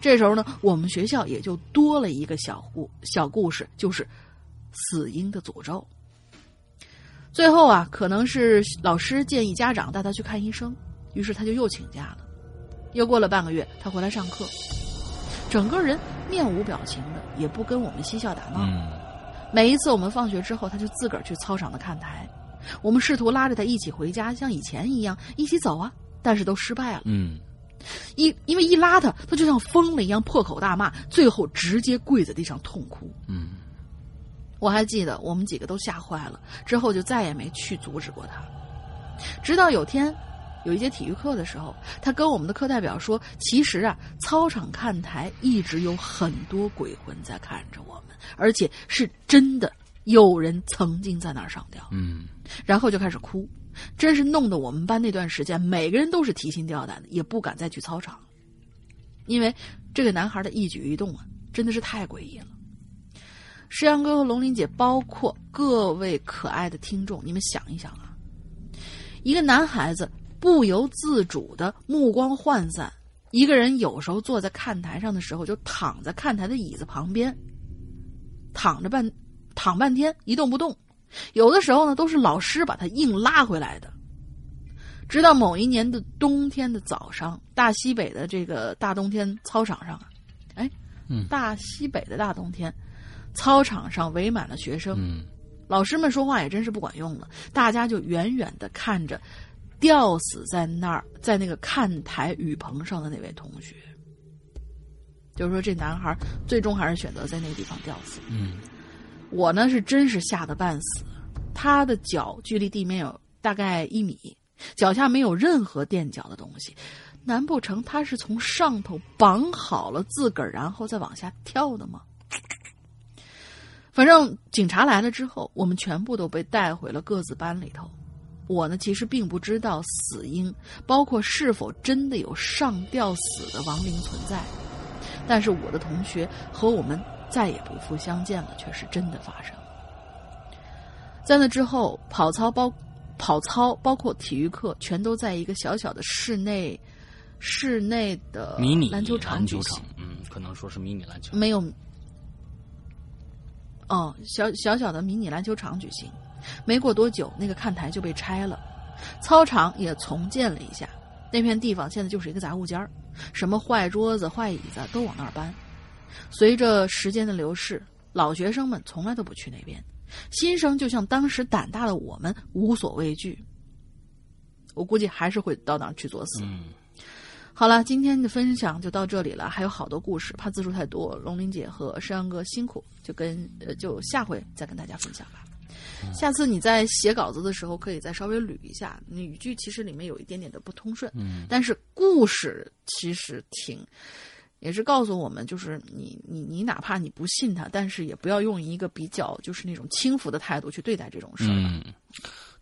这时候呢，我们学校也就多了一个小故小故事，就是。死婴的诅咒。最后啊，可能是老师建议家长带他去看医生，于是他就又请假了。又过了半个月，他回来上课，整个人面无表情的，也不跟我们嬉笑打闹。每一次我们放学之后，他就自个儿去操场的看台。我们试图拉着他一起回家，像以前一样一起走啊，但是都失败了。嗯，一因为一拉他，他就像疯了一样破口大骂，最后直接跪在地上痛哭。嗯。我还记得，我们几个都吓坏了，之后就再也没去阻止过他。直到有天，有一节体育课的时候，他跟我们的课代表说：“其实啊，操场看台一直有很多鬼魂在看着我们，而且是真的有人曾经在那儿上吊。”嗯，然后就开始哭，真是弄得我们班那段时间每个人都是提心吊胆的，也不敢再去操场，因为这个男孩的一举一动啊，真的是太诡异了。石阳哥和龙鳞姐，包括各位可爱的听众，你们想一想啊，一个男孩子不由自主的目光涣散，一个人有时候坐在看台上的时候，就躺在看台的椅子旁边，躺着半躺半天一动不动，有的时候呢都是老师把他硬拉回来的。直到某一年的冬天的早上，大西北的这个大冬天操场上啊，哎，嗯，大西北的大冬天。操场上围满了学生，老师们说话也真是不管用了。大家就远远的看着吊死在那儿，在那个看台雨棚上的那位同学。就是说，这男孩最终还是选择在那个地方吊死。嗯，我呢是真是吓得半死。他的脚距离地面有大概一米，脚下没有任何垫脚的东西，难不成他是从上头绑好了自个儿，然后再往下跳的吗？反正警察来了之后，我们全部都被带回了各自班里头。我呢，其实并不知道死因，包括是否真的有上吊死的亡灵存在。但是我的同学和我们再也不复相见了，却是真的发生。在那之后，跑操包、跑操包括体育课，全都在一个小小的室内、室内的迷你篮球场。嗯，可能说是迷你篮球。没有。哦，小小小的迷你篮球场举行，没过多久，那个看台就被拆了，操场也重建了一下。那片地方现在就是一个杂物间儿，什么坏桌子、坏椅子都往那儿搬。随着时间的流逝，老学生们从来都不去那边，新生就像当时胆大的我们，无所畏惧。我估计还是会到那儿去作死。好了，今天的分享就到这里了，还有好多故事，怕字数太多，龙玲姐和山羊哥辛苦，就跟呃就下回再跟大家分享吧。下次你在写稿子的时候，可以再稍微捋一下，语句其实里面有一点点的不通顺，嗯，但是故事其实挺，也是告诉我们，就是你你你哪怕你不信他，但是也不要用一个比较就是那种轻浮的态度去对待这种事儿。嗯，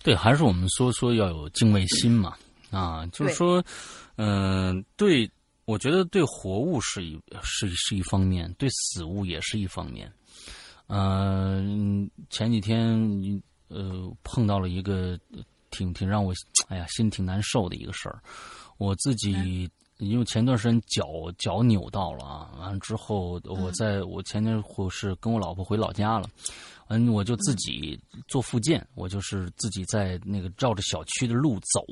对，还是我们说说要有敬畏心嘛，啊，就是说。嗯，对，我觉得对活物是一是是一方面，对死物也是一方面。嗯，前几天呃碰到了一个挺挺让我哎呀心挺难受的一个事儿。我自己因为前段时间脚脚扭到了啊，完了之后我在我前天我是跟我老婆回老家了，嗯，我就自己做复健，我就是自己在那个照着小区的路走。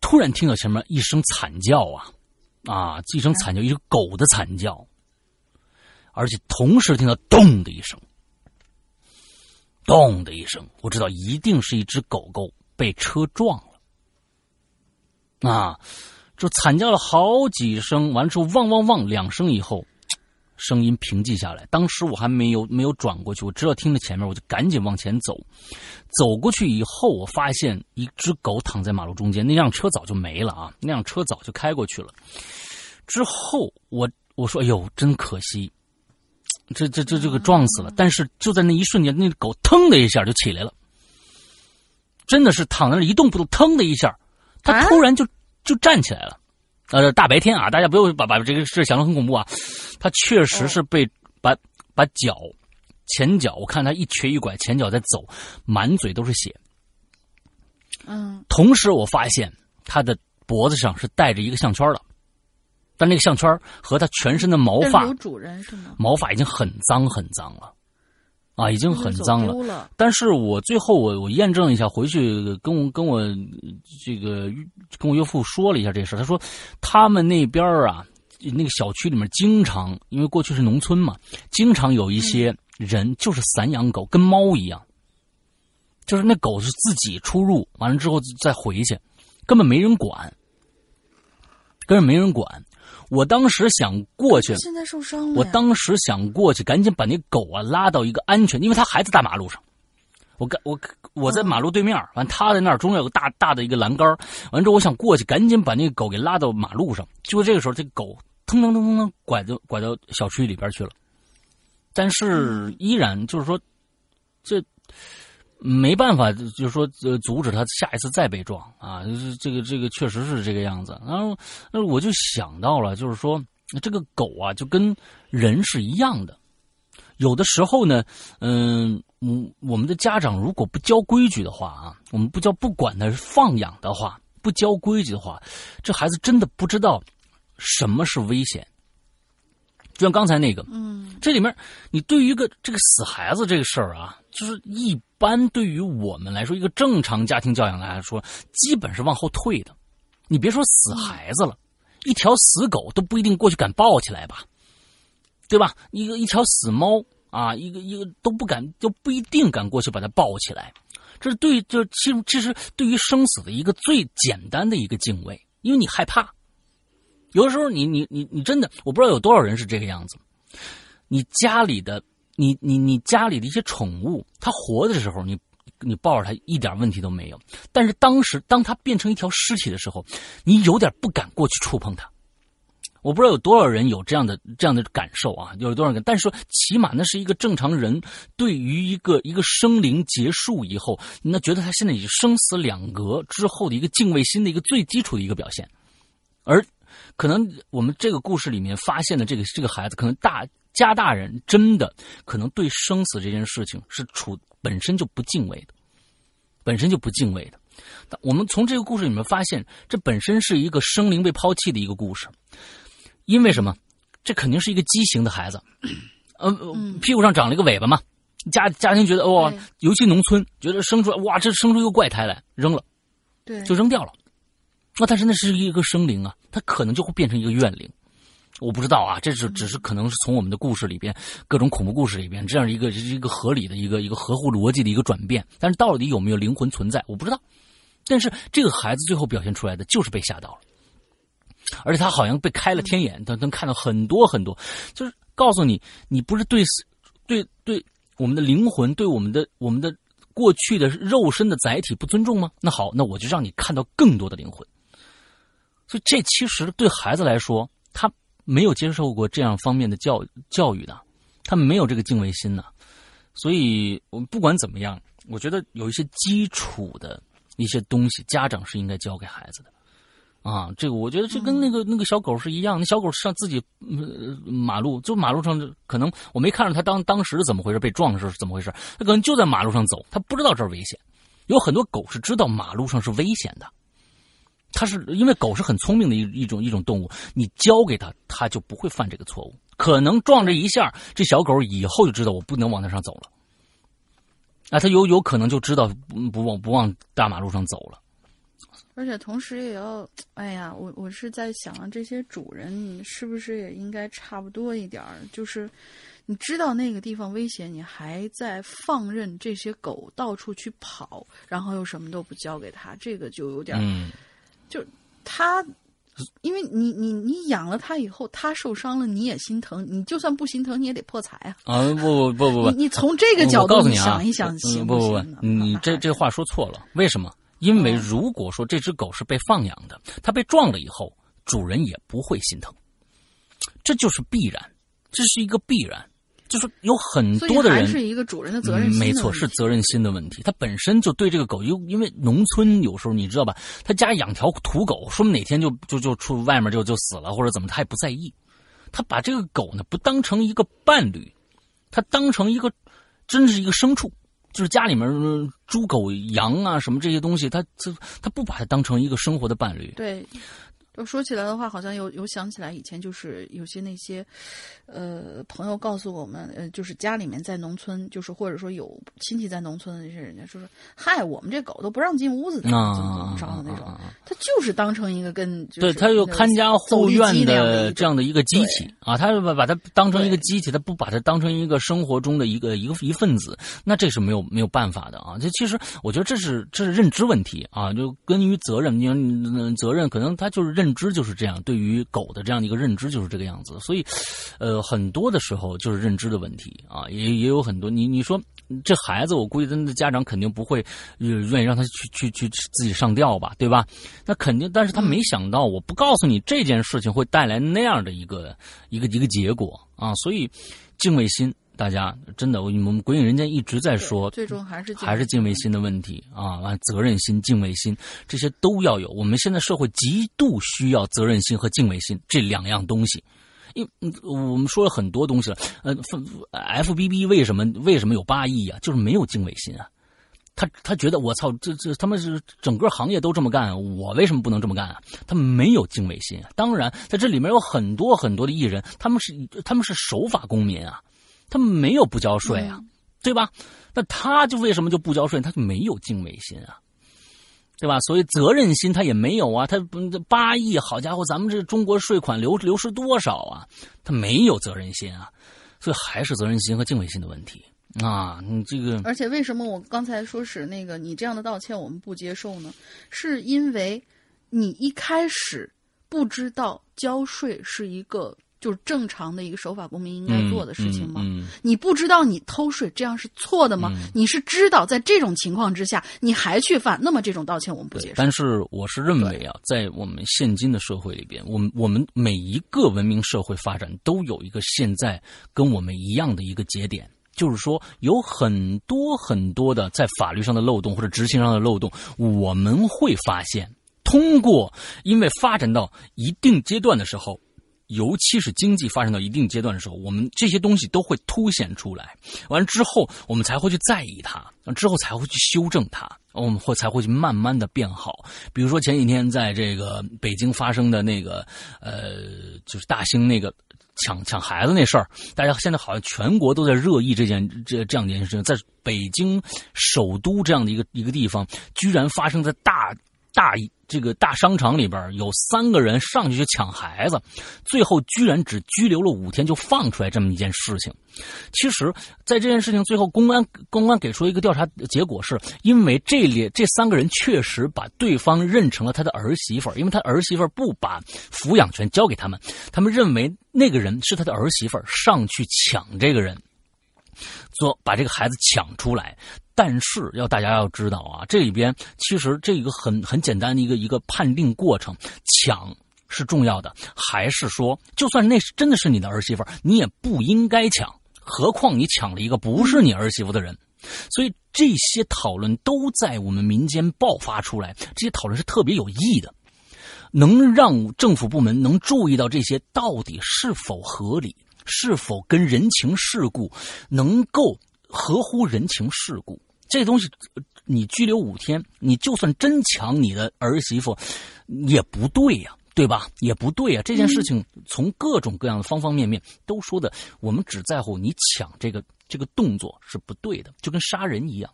突然听到前面一声惨叫啊，啊，一声惨叫，一只狗的惨叫，而且同时听到咚的一声，咚的一声，我知道一定是一只狗狗被车撞了，啊，就惨叫了好几声，完之后汪汪汪两声以后。声音平静下来，当时我还没有没有转过去，我知道听着前面，我就赶紧往前走。走过去以后，我发现一只狗躺在马路中间，那辆车早就没了啊，那辆车早就开过去了。之后我我说：“哎呦，真可惜，这这这这个撞死了。”但是就在那一瞬间，那狗腾的一下就起来了，真的是躺在那一动不动，腾的一下，它突然就就站起来了。呃，大白天啊，大家不用把把这个事想的很恐怖啊。他确实是被把把脚前脚，我看他一瘸一拐，前脚在走，满嘴都是血。嗯。同时，我发现他的脖子上是带着一个项圈的，但那个项圈和他全身的毛发有主人是吗？毛发已经很脏很脏了，啊，已经很脏了。但是我最后我我验证一下，回去跟我跟我这个跟我岳父说了一下这事他说他们那边啊。那个小区里面经常，因为过去是农村嘛，经常有一些人就是散养狗，跟猫一样，就是那狗是自己出入，完了之后再回去，根本没人管，根本没人管。我当时想过去，现在受伤了。我当时想过去，赶紧把那狗啊拉到一个安全，因为他还在大马路上。我赶我我在马路对面，完他在那儿中间有个大大的一个栏杆完之后我想过去，赶紧把那个狗给拉到马路上。就这个时候，这个狗。腾腾腾腾腾，拐到拐到小区里边去了，但是依然就是说，这没办法，就是说呃，阻止他下一次再被撞啊！就是这个这个确实是这个样子。然后，那我就想到了，就是说这个狗啊，就跟人是一样的。有的时候呢，嗯，我我们的家长如果不教规矩的话啊，我们不教不管他放养的话，不教规矩的话，这孩子真的不知道。什么是危险？就像刚才那个，嗯，这里面你对于一个这个死孩子这个事儿啊，就是一般对于我们来说，一个正常家庭教养来说，基本是往后退的。你别说死孩子了，一条死狗都不一定过去敢抱起来吧，对吧？一个一条死猫啊，一个一个都不敢，都不一定敢过去把它抱起来。这是对，就其实其实对于生死的一个最简单的一个敬畏，因为你害怕。有的时候，你你你你真的，我不知道有多少人是这个样子。你家里的，你你你家里的一些宠物，它活的时候，你你抱着它一点问题都没有。但是当时当它变成一条尸体的时候，你有点不敢过去触碰它。我不知道有多少人有这样的这样的感受啊，有多少人？但是说，起码那是一个正常人对于一个一个生灵结束以后，那觉得他现在已经生死两隔之后的一个敬畏心的一个最基础的一个表现。而可能我们这个故事里面发现的这个这个孩子，可能大家大人真的可能对生死这件事情是处本身就不敬畏的，本身就不敬畏的。我们从这个故事里面发现，这本身是一个生灵被抛弃的一个故事。因为什么？这肯定是一个畸形的孩子，呃，屁股上长了一个尾巴嘛。家家庭觉得哇，尤其农村觉得生出来哇，这生出一个怪胎来，扔了，对，就扔掉了。那但是那是一个生灵啊，他可能就会变成一个怨灵。我不知道啊，这是只是可能是从我们的故事里边各种恐怖故事里边这样一个一个合理的一个一个合乎逻辑的一个转变。但是到底有没有灵魂存在，我不知道。但是这个孩子最后表现出来的就是被吓到了。而且他好像被开了天眼，他能看到很多很多，就是告诉你，你不是对对对我们的灵魂，对我们的我们的过去的肉身的载体不尊重吗？那好，那我就让你看到更多的灵魂。所以这其实对孩子来说，他没有接受过这样方面的教教育的，他没有这个敬畏心呢。所以，我们不管怎么样，我觉得有一些基础的一些东西，家长是应该教给孩子的。啊，这个我觉得这跟那个那个小狗是一样，那小狗上自己马路，就马路上可能我没看着它当当时怎么回事被撞是怎么回事，它可能就在马路上走，它不知道这儿危险。有很多狗是知道马路上是危险的，它是因为狗是很聪明的一一种一种动物，你教给它，它就不会犯这个错误。可能撞这一下，这小狗以后就知道我不能往那上走了，啊，它有有可能就知道不往不往大马路上走了。而且同时也要，哎呀，我我是在想，这些主人你是不是也应该差不多一点儿？就是你知道那个地方危险，你还在放任这些狗到处去跑，然后又什么都不交给他，这个就有点，就他，因为你你你养了它以后，它受伤了，你也心疼，你就算不心疼，你也得破财啊！啊不不不不不，你从这个角度你想一想，行不不不，你这这话说错了，为什么？因为如果说这只狗是被放养的，它被撞了以后，主人也不会心疼，这就是必然，这是一个必然，就是有很多的人是一个主人的责任心，没错，是责任心的问题。他本身就对这个狗，因因为农村有时候你知道吧，他家养条土狗，说明哪天就就就出外面就就死了或者怎么，他也不在意，他把这个狗呢不当成一个伴侣，他当成一个真是一个牲畜。就是家里面猪狗羊啊什么这些东西，他他他不把它当成一个生活的伴侣。对。说起来的话，好像有有想起来以前就是有些那些，呃，朋友告诉我们，呃，就是家里面在农村，就是或者说有亲戚在农村的那些人家，说说，嗨，我们这狗都不让进屋子，怎么怎么着的那种，他就是当成一个跟对他就看家护院的这样的一个机器啊，他把把它当成一个机器，他不把它当成一个生活中的一个一个一份子，那这是没有没有办法的啊。这其实我觉得这是这是认知问题啊，就根于责任，你责任可能他就是认。认知就是这样，对于狗的这样的一个认知就是这个样子，所以，呃，很多的时候就是认知的问题啊，也也有很多。你你说这孩子，我估计他的家长肯定不会愿意让他去去去自己上吊吧，对吧？那肯定，但是他没想到，我不告诉你这件事情会带来那样的一个一个一个结果啊，所以敬畏心。大家真的，我们鬼影人间一直在说，最终还是还是敬畏心的问题啊！完，责任心、敬畏心这些都要有。我们现在社会极度需要责任心和敬畏心这两样东西。因我们说了很多东西了，呃，F B B 为什么为什么有八亿啊？就是没有敬畏心啊！他他觉得我操，这这他们是整个行业都这么干，我为什么不能这么干啊？他没有敬畏心啊！当然，在这里面有很多很多的艺人，他们是他们是守法公民啊。他没有不交税啊，对吧？那他就为什么就不交税？他就没有敬畏心啊，对吧？所以责任心他也没有啊。他八亿，好家伙，咱们这中国税款流流失多少啊？他没有责任心啊，所以还是责任心和敬畏心的问题啊。你这个，而且为什么我刚才说是那个你这样的道歉我们不接受呢？是因为你一开始不知道交税是一个。就是正常的一个守法公民应该做的事情吗？你不知道你偷税这样是错的吗？你是知道在这种情况之下你还去犯，那么这种道歉我们不接受。但是我是认为啊，在我们现今的社会里边，我们我们每一个文明社会发展都有一个现在跟我们一样的一个节点。就是说，有很多很多的在法律上的漏洞或者执行上的漏洞，我们会发现，通过因为发展到一定阶段的时候，尤其是经济发展到一定阶段的时候，我们这些东西都会凸显出来。完之后，我们才会去在意它，之后才会去修正它，我们会才会去慢慢的变好。比如说前几天在这个北京发生的那个，呃，就是大兴那个。抢抢孩子那事儿，大家现在好像全国都在热议这件这这样一件事情，在北京首都这样的一个一个地方，居然发生在大大这个大商场里边，有三个人上去去抢孩子，最后居然只拘留了五天就放出来这么一件事情。其实，在这件事情最后，公安公安给出一个调查结果，是因为这里这三个人确实把对方认成了他的儿媳妇，因为他儿媳妇不把抚养权交给他们，他们认为那个人是他的儿媳妇，上去抢这个人，说把这个孩子抢出来。但是要大家要知道啊，这里边其实这一个很很简单的一个一个判定过程，抢是重要的，还是说，就算那是真的是你的儿媳妇，你也不应该抢。何况你抢了一个不是你儿媳妇的人，所以这些讨论都在我们民间爆发出来。这些讨论是特别有意义的，能让政府部门能注意到这些到底是否合理，是否跟人情世故能够合乎人情世故。这东西，你拘留五天，你就算真抢你的儿媳妇，也不对呀。对吧？也不对啊！这件事情从各种各样的方方面面都说的，我们只在乎你抢这个这个动作是不对的，就跟杀人一样。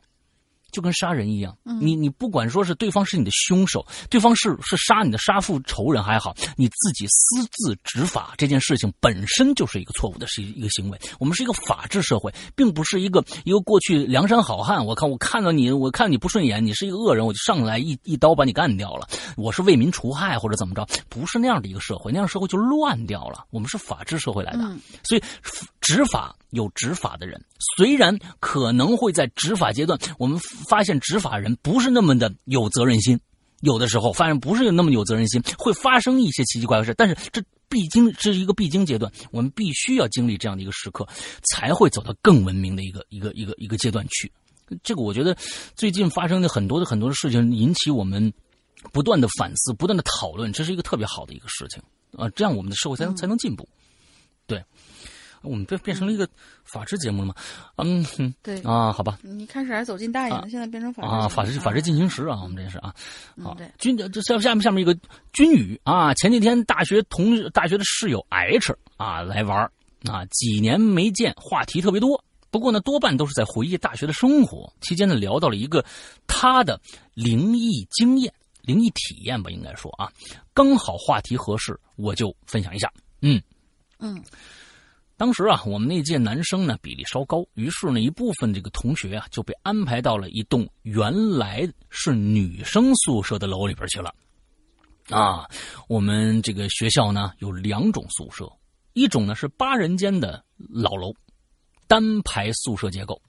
就跟杀人一样，你你不管说是对方是你的凶手，对方是是杀你的杀父仇人还好，你自己私自执法这件事情本身就是一个错误的是一个行为。我们是一个法治社会，并不是一个一个过去梁山好汉。我看我看到你，我看你不顺眼，你是一个恶人，我就上来一一刀把你干掉了。我是为民除害或者怎么着，不是那样的一个社会，那样社会就乱掉了。我们是法治社会来的，所以执法。有执法的人，虽然可能会在执法阶段，我们发现执法人不是那么的有责任心，有的时候发现不是那么有责任心，会发生一些奇奇怪怪的事。但是这必经这是一个必经阶段，我们必须要经历这样的一个时刻，才会走到更文明的一个一个一个一个阶段去。这个我觉得最近发生的很多的很多的事情，引起我们不断的反思，不断的讨论，这是一个特别好的一个事情啊！这样我们的社会才能才能进步。对。我们变变成了一个法制节目了吗？嗯，对啊，好吧。你开始还走进大爷，现在变成法啊，法制法制进行时啊，我们这是啊。好，对。军这下下面下面一个军语啊，前几天大学同大学的室友 H 啊来玩啊，几年没见，话题特别多。不过呢，多半都是在回忆大学的生活。期间呢，聊到了一个他的灵异经验、灵异体验吧，应该说啊，刚好话题合适，我就分享一下。嗯嗯。当时啊，我们那届男生呢比例稍高，于是呢一部分这个同学啊就被安排到了一栋原来是女生宿舍的楼里边去了。啊，我们这个学校呢有两种宿舍，一种呢是八人间的老楼，单排宿舍结构，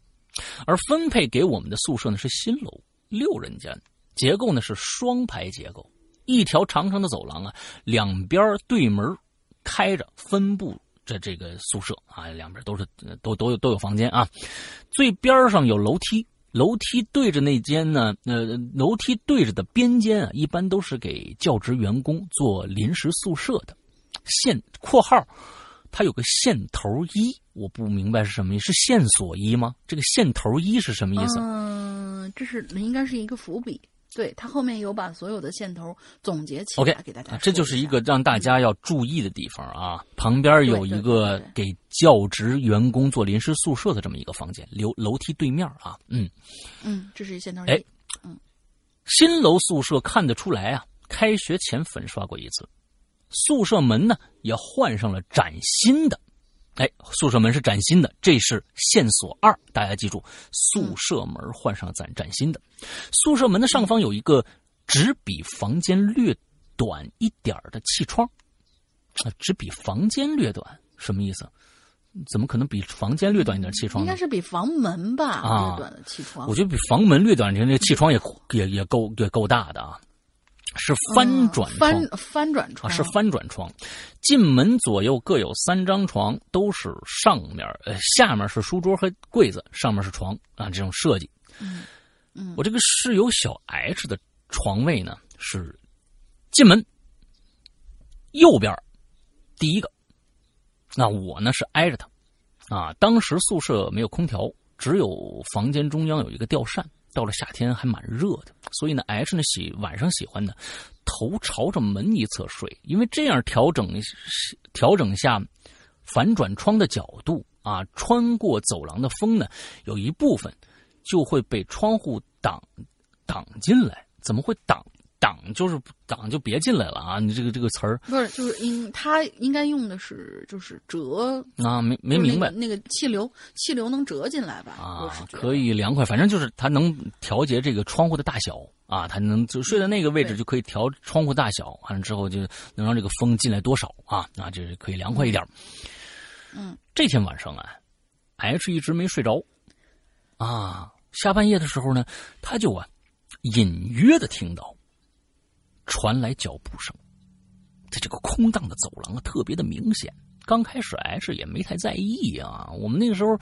而分配给我们的宿舍呢是新楼，六人间，结构呢是双排结构，一条长长的走廊啊，两边对门开着，分布。这这个宿舍啊，两边都是都都有都有房间啊，最边上有楼梯，楼梯对着那间呢，呃，楼梯对着的边间啊，一般都是给教职员工做临时宿舍的。线（括号）它有个线头一，我不明白是什么意思，是线索一吗？这个线头一是什么意思？嗯，这是那应该是一个伏笔。对他后面有把所有的线头总结起来给大家，这就是一个让大家要注意的地方啊。旁边有一个给教职员工做临时宿舍的这么一个房间，楼楼梯对面啊，嗯嗯，这是一线头。哎，嗯，新楼宿舍看得出来啊，开学前粉刷过一次，宿舍门呢也换上了崭新的。哎，宿舍门是崭新的，这是线索二。大家记住，宿舍门换上崭崭新的。宿舍门的上方有一个只比房间略短一点的气窗，啊只比房间略短，什么意思？怎么可能比房间略短一点气窗？应该是比房门吧，略短的气窗。我觉得比房门略短，你看这气窗也也也够也够大的啊。是翻转翻翻转窗，是翻转窗。进门左右各有三张床，都是上面呃下面是书桌和柜子，上面是床啊这种设计。嗯嗯，我这个室友小 H 的床位呢是进门右边第一个，那我呢是挨着他啊。当时宿舍没有空调，只有房间中央有一个吊扇。到了夏天还蛮热的，所以呢，H 呢喜晚上喜欢呢头朝着门一侧睡，因为这样调整调整下反转窗的角度啊，穿过走廊的风呢，有一部分就会被窗户挡挡进来，怎么会挡？挡就是挡，就别进来了啊！你这个这个词儿不是，就是应他应该用的是就是折啊，没没明白那个气流气流能折进来吧？啊，可以凉快，反正就是它能调节这个窗户的大小啊，它能就睡在那个位置就可以调窗户大小，完了之后就能让这个风进来多少啊？那就是可以凉快一点。嗯，这天晚上啊，H 一直没睡着啊，下半夜的时候呢，他就啊隐约的听到。传来脚步声，在这个空荡的走廊啊，特别的明显。刚开始 H 也没太在意啊。我们那个时候，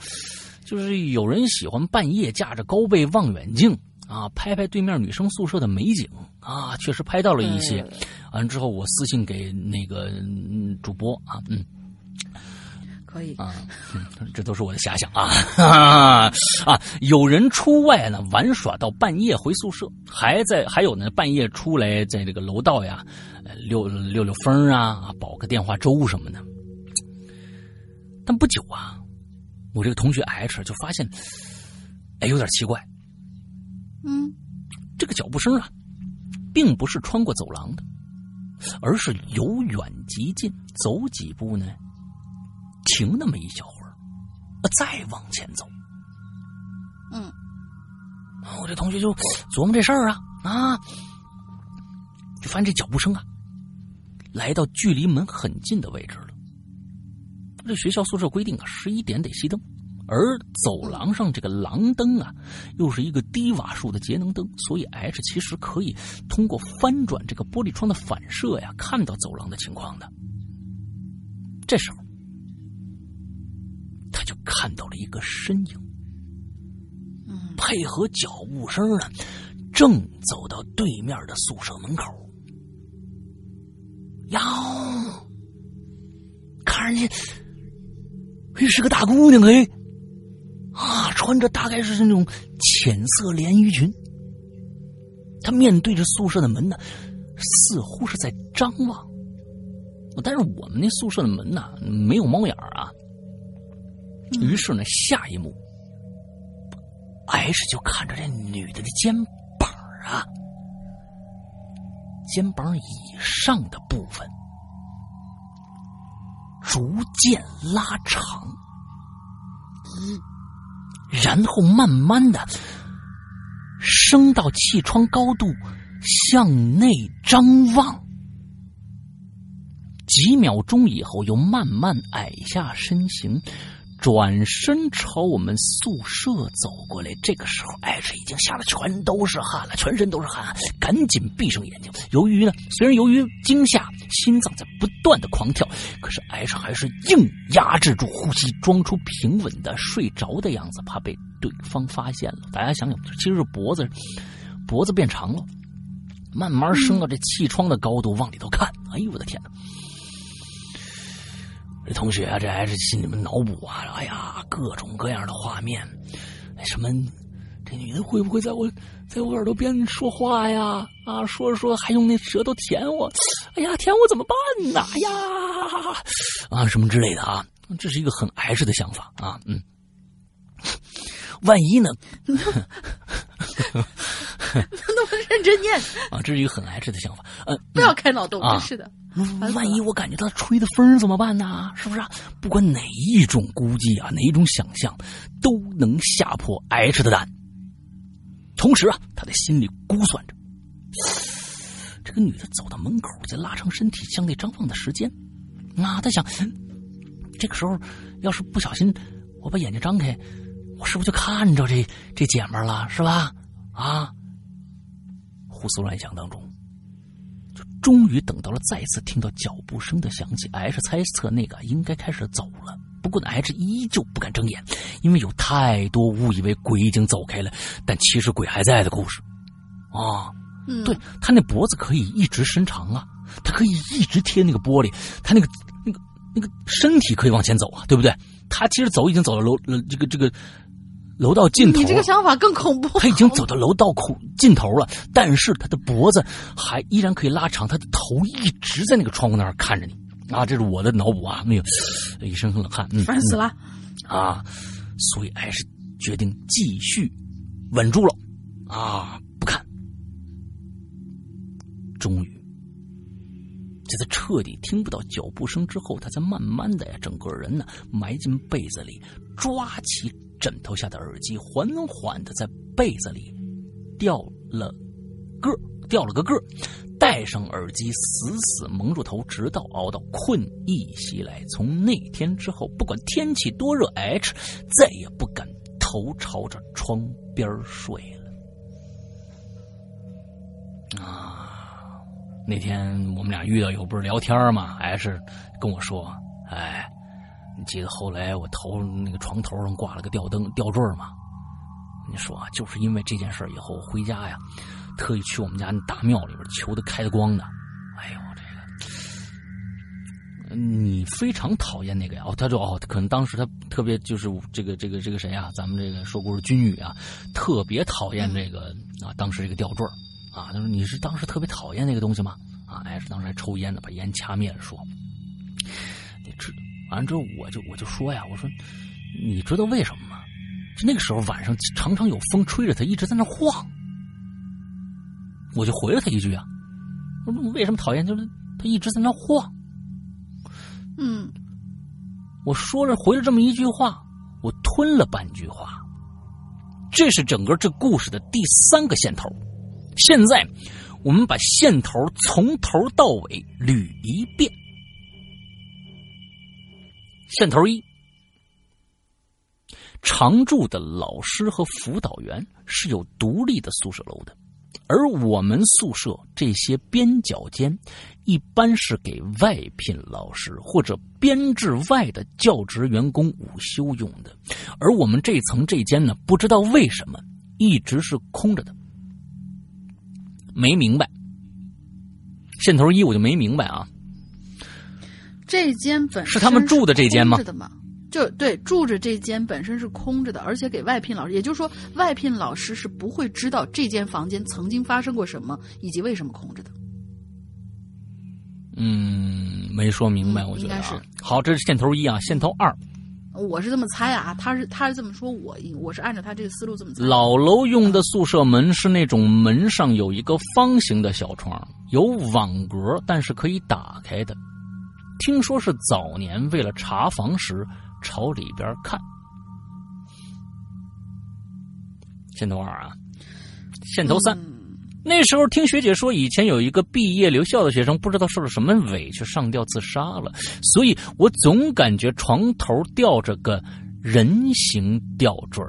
就是有人喜欢半夜架着高倍望远镜啊，拍拍对面女生宿舍的美景啊，确实拍到了一些。完了之后，我私信给那个主播啊，嗯。可以啊，这都是我的遐想啊 啊！有人出外呢玩耍到半夜回宿舍，还在还有呢半夜出来在这个楼道呀溜溜溜风啊，煲个电话粥什么的。但不久啊，我这个同学 H 就发现，哎，有点奇怪。嗯，这个脚步声啊，并不是穿过走廊的，而是由远及近，走几步呢。停那么一小会儿，再往前走。嗯，我这同学就琢磨这事儿啊啊，就发现这脚步声啊，来到距离门很近的位置了。这学校宿舍规定啊，十一点得熄灯，而走廊上这个廊灯啊，又是一个低瓦数的节能灯，所以 H 其实可以通过翻转这个玻璃窗的反射呀，看到走廊的情况的。这时候。他就看到了一个身影，嗯，配合脚步声呢，正走到对面的宿舍门口。哟，看上去，嘿，是个大姑娘哎，啊，穿着大概是那种浅色连衣裙。她面对着宿舍的门呢，似乎是在张望。但是我们那宿舍的门呢，没有猫眼啊。于是呢，下一幕，H 就看着这女的的肩膀啊，肩膀以上的部分逐渐拉长，然后慢慢的升到气窗高度，向内张望，几秒钟以后，又慢慢矮下身形。转身朝我们宿舍走过来，这个时候，H 已经吓得全都是汗了，全身都是汗，赶紧闭上眼睛。由于呢，虽然由于惊吓，心脏在不断的狂跳，可是 H 还是硬压制住呼吸，装出平稳的睡着的样子，怕被对方发现了。大家想想，其实是脖子，脖子变长了，慢慢升到这气窗的高度，往里头看。哎呦，我的天哪！同学啊，这还是心里面脑补啊！哎呀，各种各样的画面，什么这女的会不会在我在我耳朵边说话呀？啊，说着说还用那舌头舔我，哎呀，舔我怎么办呢？哎呀，啊，什么之类的啊？这是一个很 H 的想法啊，嗯，万一呢？那么认真念 啊，这是一个很 H 的想法。呃，不要开脑洞，真是的。万一我感觉到吹的风怎么办呢？是不是？不管哪一种估计啊，哪一种想象，都能吓破 H 的胆。同时啊，他在心里估算着，这个女的走到门口，再拉长身体向内张望的时间，啊，他想，这个时候要是不小心，我把眼睛张开，我是不是就看着这这姐们了，是吧？啊，胡思乱想当中，就终于等到了再次听到脚步声的响起，H 猜测那个应该开始走了。不过呢，H 依旧不敢睁眼，因为有太多误以为鬼已经走开了，但其实鬼还在的故事。啊，对他那脖子可以一直伸长啊，他可以一直贴那个玻璃，他那个那个那个身体可以往前走啊，对不对？他其实走已经走到楼这个这个楼道尽头。你这个想法更恐怖。他已经走到楼道口尽头了，但是他的脖子还依然可以拉长，他的头一直在那个窗户那儿看着你。啊，这是我的脑补啊，没有一身冷汗，烦死了啊！所以还是决定继续稳住了啊，不看。终于，在他彻底听不到脚步声之后，他才慢慢的呀，整个人呢埋进被子里，抓起枕头下的耳机，缓缓的在被子里掉了个掉了个个。戴上耳机，死死蒙住头，直到熬到困意袭来。从那天之后，不管天气多热，H 再也不敢头朝着窗边睡了。啊，那天我们俩遇到以后，不是聊天吗？H 跟我说：“，记得后来我头那个床头上挂了个吊灯吊坠嘛？你说，就是因为这件事以后回家呀。”特意去我们家那大庙里边求的开的光的，哎呦，这个你非常讨厌那个呀？哦，他说哦，可能当时他特别就是这个这个这个谁啊？咱们这个说故事君宇啊，特别讨厌这个啊，当时这个吊坠啊。他说你是当时特别讨厌那个东西吗？啊，哎，是当时还抽烟呢，把烟掐灭了说。你知完了之后，我就我就说呀，我说你知道为什么吗？就那个时候晚上常常有风吹着它一直在那晃。我就回了他一句啊，我说为什么讨厌？就是他一直在那晃。嗯，我说了回了这么一句话，我吞了半句话。这是整个这故事的第三个线头。现在我们把线头从头到尾捋一遍。线头一：常住的老师和辅导员是有独立的宿舍楼的。而我们宿舍这些边角间，一般是给外聘老师或者编制外的教职员工午休用的。而我们这层这间呢，不知道为什么一直是空着的。没明白，线头一我就没明白啊。这间本是他们住的这间吗？就对，住着这间本身是空着的，而且给外聘老师，也就是说，外聘老师是不会知道这间房间曾经发生过什么，以及为什么空着的。嗯，没说明白，我觉得是好，这是线头一啊，线头二，我是这么猜啊，他是他是这么说，我我是按照他这个思路这么猜。老楼用的宿舍门是那种门上有一个方形的小窗，有网格，但是可以打开的。听说是早年为了查房时。朝里边看，线头二啊，线头三。那时候听学姐说，以前有一个毕业留校的学生，不知道受了什么委屈上吊自杀了，所以我总感觉床头吊着个人形吊坠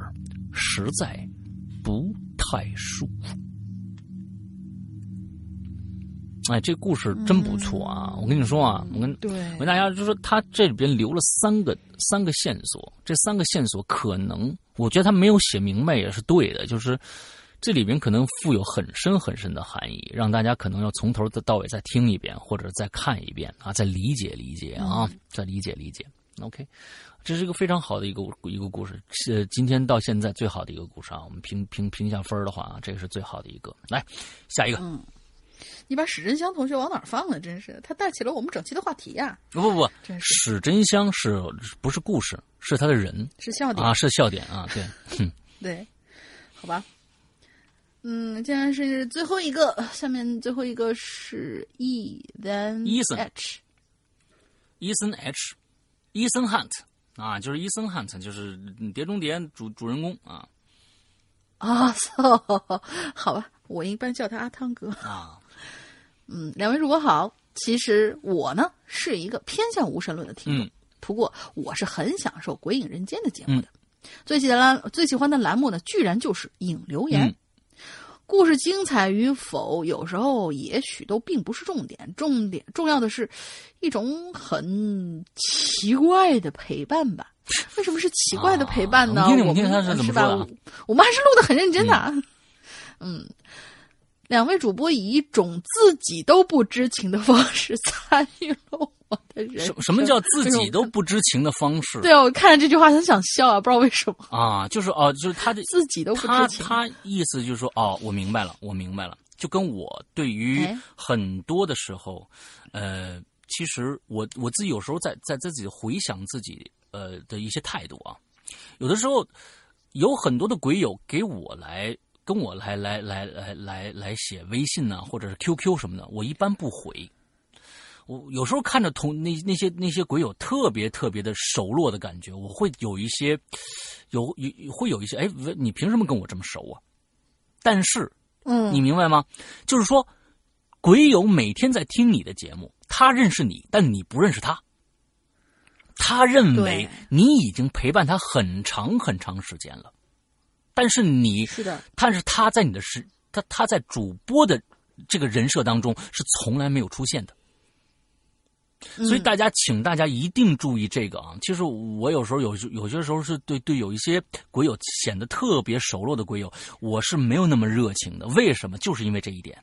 实在不太舒服。哎，这故事真不错啊！我跟你说啊，我跟我跟大家就说，他这里边留了三个三个线索，这三个线索可能，我觉得他没有写明白也是对的，就是这里边可能富有很深很深的含义，让大家可能要从头到尾再听一遍，或者再看一遍啊，再理解理解啊，再理解理解。OK，这是一个非常好的一个一个故事，是今天到现在最好的一个故事啊！我们评评评一下分的话啊，这个是最好的一个。来，下一个。你把史真香同学往哪儿放了？真是，他带起了我们整期的话题呀！不不不，史真香是不是故事？是他的人，是笑点啊，是笑点啊，对，对，好吧。嗯，既然是最后一个，下面最后一个是 E，then H，Ethan H，Ethan Hunt 啊，就是 Ethan Hunt，就是《碟中谍》主主人公啊。啊，好吧，我一般叫他阿汤哥啊。嗯，两位主播好。其实我呢是一个偏向无神论的听众，不过我是很享受《鬼影人间》的节目的。最喜欢最喜欢的栏目呢，居然就是影留言。故事精彩与否，有时候也许都并不是重点，重点重要的是一种很奇怪的陪伴吧。为什么是奇怪的陪伴呢？我听听他是怎么说的。我们还是录的很认真的。嗯。两位主播以一种自己都不知情的方式参与了我的人生。什什么叫自己都不知情的方式？对啊，我看着这句话很想笑啊，不知道为什么啊，就是哦，就是他的自己都不知情。他意思就是说，哦，我明白了，我明白了，就跟我对于很多的时候，呃，其实我我自己有时候在在自己回想自己呃的一些态度啊，有的时候有很多的鬼友给我来。跟我来来来来来来写微信呢，或者是 QQ 什么的，我一般不回。我有时候看着同那那些那些鬼友特别特别的熟络的感觉，我会有一些有有会有一些哎，你凭什么跟我这么熟啊？但是，嗯，你明白吗？就是说，鬼友每天在听你的节目，他认识你，但你不认识他。他认为你已经陪伴他很长很长时间了。但是你是的，但是他在你的是他他在主播的这个人设当中是从来没有出现的，所以大家请大家一定注意这个啊！其实我有时候有有些时候是对对有一些鬼友显得特别熟络的鬼友，我是没有那么热情的。为什么？就是因为这一点。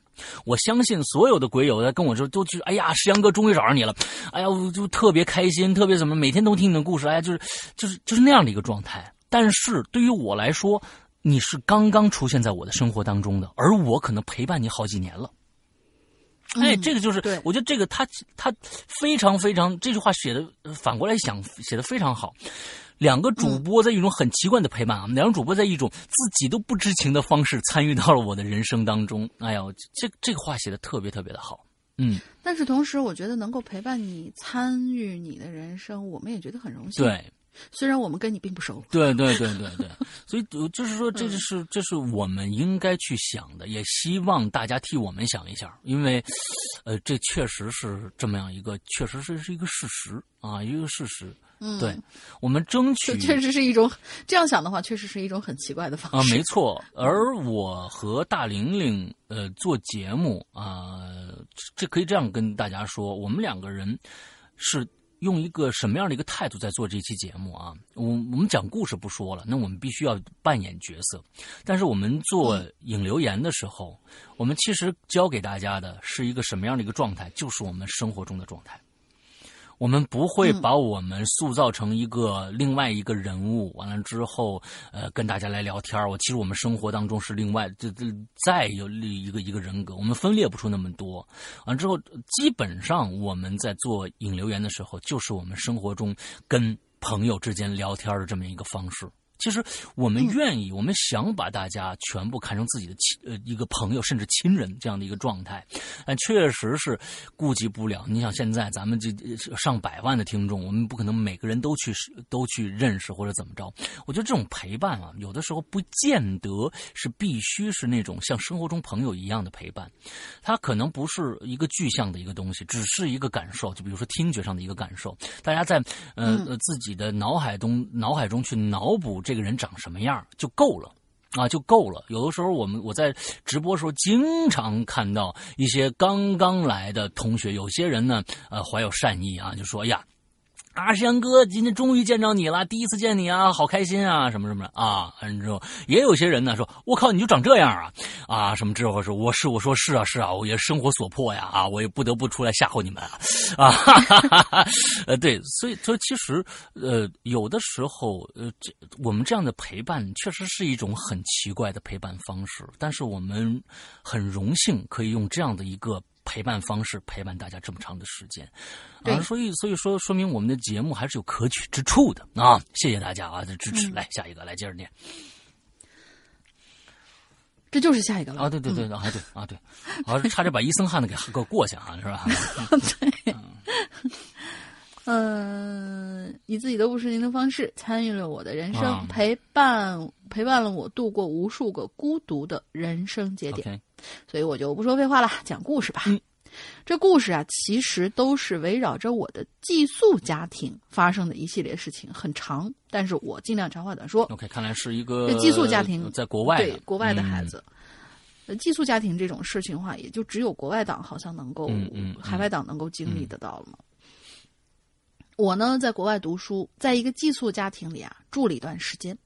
我相信所有的鬼友在跟我说，都去哎呀，石阳哥终于找上你了，哎呀，我就特别开心，特别怎么每天都听你的故事，哎呀，就是就是就是那样的一个状态。但是对于我来说，你是刚刚出现在我的生活当中的，而我可能陪伴你好几年了。哎，这个就是，我觉得这个他他非常非常这句话写的反过来想写的非常好。两个主播在一种很奇怪的陪伴啊，两个主播在一种自己都不知情的方式参与到了我的人生当中。哎呀，这这个话写的特别特别的好。嗯，但是同时，我觉得能够陪伴你参与你的人生，我们也觉得很荣幸。对。虽然我们跟你并不熟，对对对对对，所以就是说，这就是这是我们应该去想的，也希望大家替我们想一下，因为，呃，这确实是这么样一个，确实是是一个事实啊，一个事实。嗯，对，我们争取，确实是一种这样想的话，确实是一种很奇怪的方式啊，没错。而我和大玲玲呃做节目啊，这可以这样跟大家说，我们两个人是。用一个什么样的一个态度在做这期节目啊？我我们讲故事不说了，那我们必须要扮演角色。但是我们做引流言的时候，我们其实教给大家的是一个什么样的一个状态？就是我们生活中的状态。我们不会把我们塑造成一个另外一个人物，完了之后，呃，跟大家来聊天我其实我们生活当中是另外这这再有另一个一个人格，我们分裂不出那么多。完之后，基本上我们在做引流员的时候，就是我们生活中跟朋友之间聊天的这么一个方式。其实我们愿意，我们想把大家全部看成自己的亲呃一个朋友，甚至亲人这样的一个状态，但确实是顾及不了。你想现在咱们这上百万的听众，我们不可能每个人都去都去认识或者怎么着。我觉得这种陪伴啊，有的时候不见得是必须是那种像生活中朋友一样的陪伴，它可能不是一个具象的一个东西，只是一个感受。就比如说听觉上的一个感受，大家在呃自己的脑海中脑海中去脑补。这这个人长什么样就够了，啊，就够了。有的时候我们我在直播时候经常看到一些刚刚来的同学，有些人呢，呃，怀有善意啊，就说：“呀。”阿香哥，今天终于见着你了，第一次见你啊，好开心啊，什么什么的啊。之后也有些人呢说：“我靠，你就长这样啊啊！”什么之后说：“我是我说是啊是啊，我也生活所迫呀啊，我也不得不出来吓唬你们啊 啊！”哈哈哈哈呃，对，所以说其实呃，有的时候呃，这我们这样的陪伴确实是一种很奇怪的陪伴方式，但是我们很荣幸可以用这样的一个。陪伴方式陪伴大家这么长的时间，啊，所以所以说说明我们的节目还是有可取之处的啊！谢谢大家啊的支持。来下一个，来接着念。这就是下一个了啊！对对对啊对啊对，啊差点把伊森汉的给给过去啊，是吧？对。嗯，以自己的不知情的方式参与了我的人生，陪伴陪伴了我度过无数个孤独的人生节点。所以我就不说废话了，讲故事吧。这故事啊，其实都是围绕着我的寄宿家庭发生的一系列事情，很长，但是我尽量长话短说。OK，看来是一个这寄宿家庭在国外，对国外的孩子。呃，寄宿家庭这种事情的话，也就只有国外党好像能够，海外党能够经历得到了嘛。我呢，在国外读书，在一个寄宿家庭里啊住了一段时间。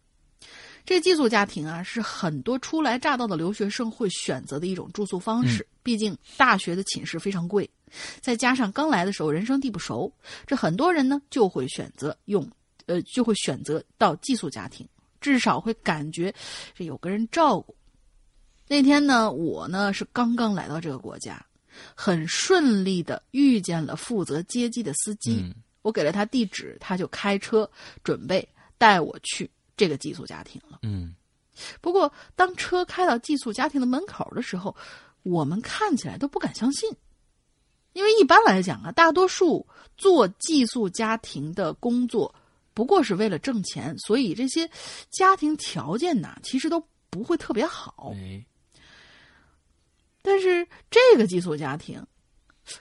这寄宿家庭啊，是很多初来乍到的留学生会选择的一种住宿方式。毕竟大学的寝室非常贵，再加上刚来的时候人生地不熟，这很多人呢就会选择用，呃，就会选择到寄宿家庭，至少会感觉这有个人照顾。那天呢，我呢是刚刚来到这个国家，很顺利的遇见了负责接机的司机。我给了他地址，他就开车准备带我去这个寄宿家庭了。嗯，不过当车开到寄宿家庭的门口的时候，我们看起来都不敢相信，因为一般来讲啊，大多数做寄宿家庭的工作不过是为了挣钱，所以这些家庭条件呢，其实都不会特别好。但是这个寄宿家庭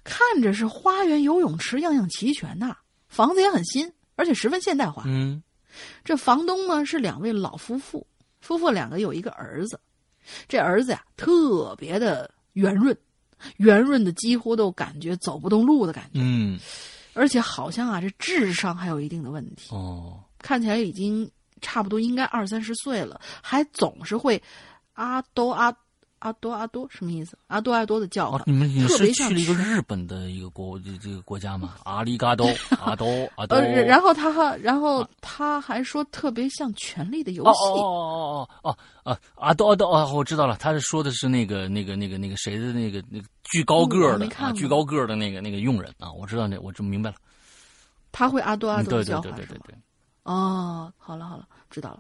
看着是花园、游泳池样样齐全呐。房子也很新，而且十分现代化。嗯，这房东呢是两位老夫妇，夫妇两个有一个儿子，这儿子呀特别的圆润，圆润的几乎都感觉走不动路的感觉。嗯，而且好像啊这智商还有一定的问题。哦，看起来已经差不多应该二三十岁了，还总是会啊都啊。阿多阿多什么意思？阿多阿多的叫法，你们你是去了一个日本的一个国这这个国家吗？阿里嘎多阿多阿多。呃，然后他还然后他还说特别像《权力的游戏》。哦哦哦哦哦阿多阿多哦，我知道了，他是说的是那个那个那个那个谁的那个那个巨高个儿的啊，巨高个儿的那个那个佣人啊，我知道那我就明白了。他会阿多阿多的叫法是吗？哦，好了好了，知道了。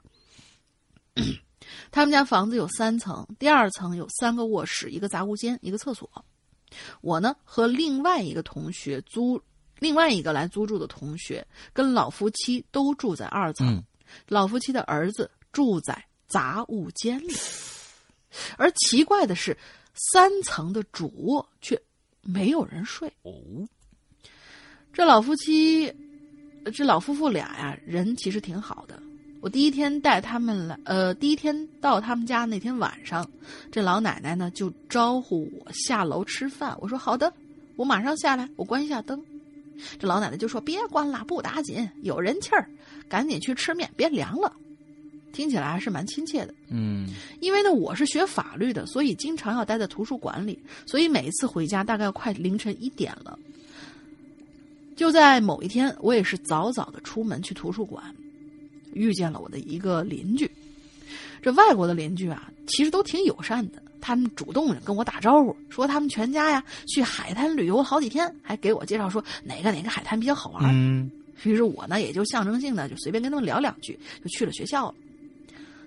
他们家房子有三层，第二层有三个卧室、一个杂物间、一个厕所。我呢和另外一个同学租，另外一个来租住的同学跟老夫妻都住在二层，老夫妻的儿子住在杂物间里。而奇怪的是，三层的主卧却没有人睡。哦，这老夫妻，这老夫妇俩呀，人其实挺好的。我第一天带他们来，呃，第一天到他们家那天晚上，这老奶奶呢就招呼我下楼吃饭。我说好的，我马上下来，我关一下灯。这老奶奶就说别关了，不打紧，有人气儿，赶紧去吃面，别凉了。听起来还是蛮亲切的。嗯，因为呢我是学法律的，所以经常要待在图书馆里，所以每一次回家大概快凌晨一点了。就在某一天，我也是早早的出门去图书馆。遇见了我的一个邻居，这外国的邻居啊，其实都挺友善的。他们主动跟我打招呼，说他们全家呀去海滩旅游好几天，还给我介绍说哪个哪个海滩比较好玩。嗯，于是我呢也就象征性的就随便跟他们聊两句，就去了学校了。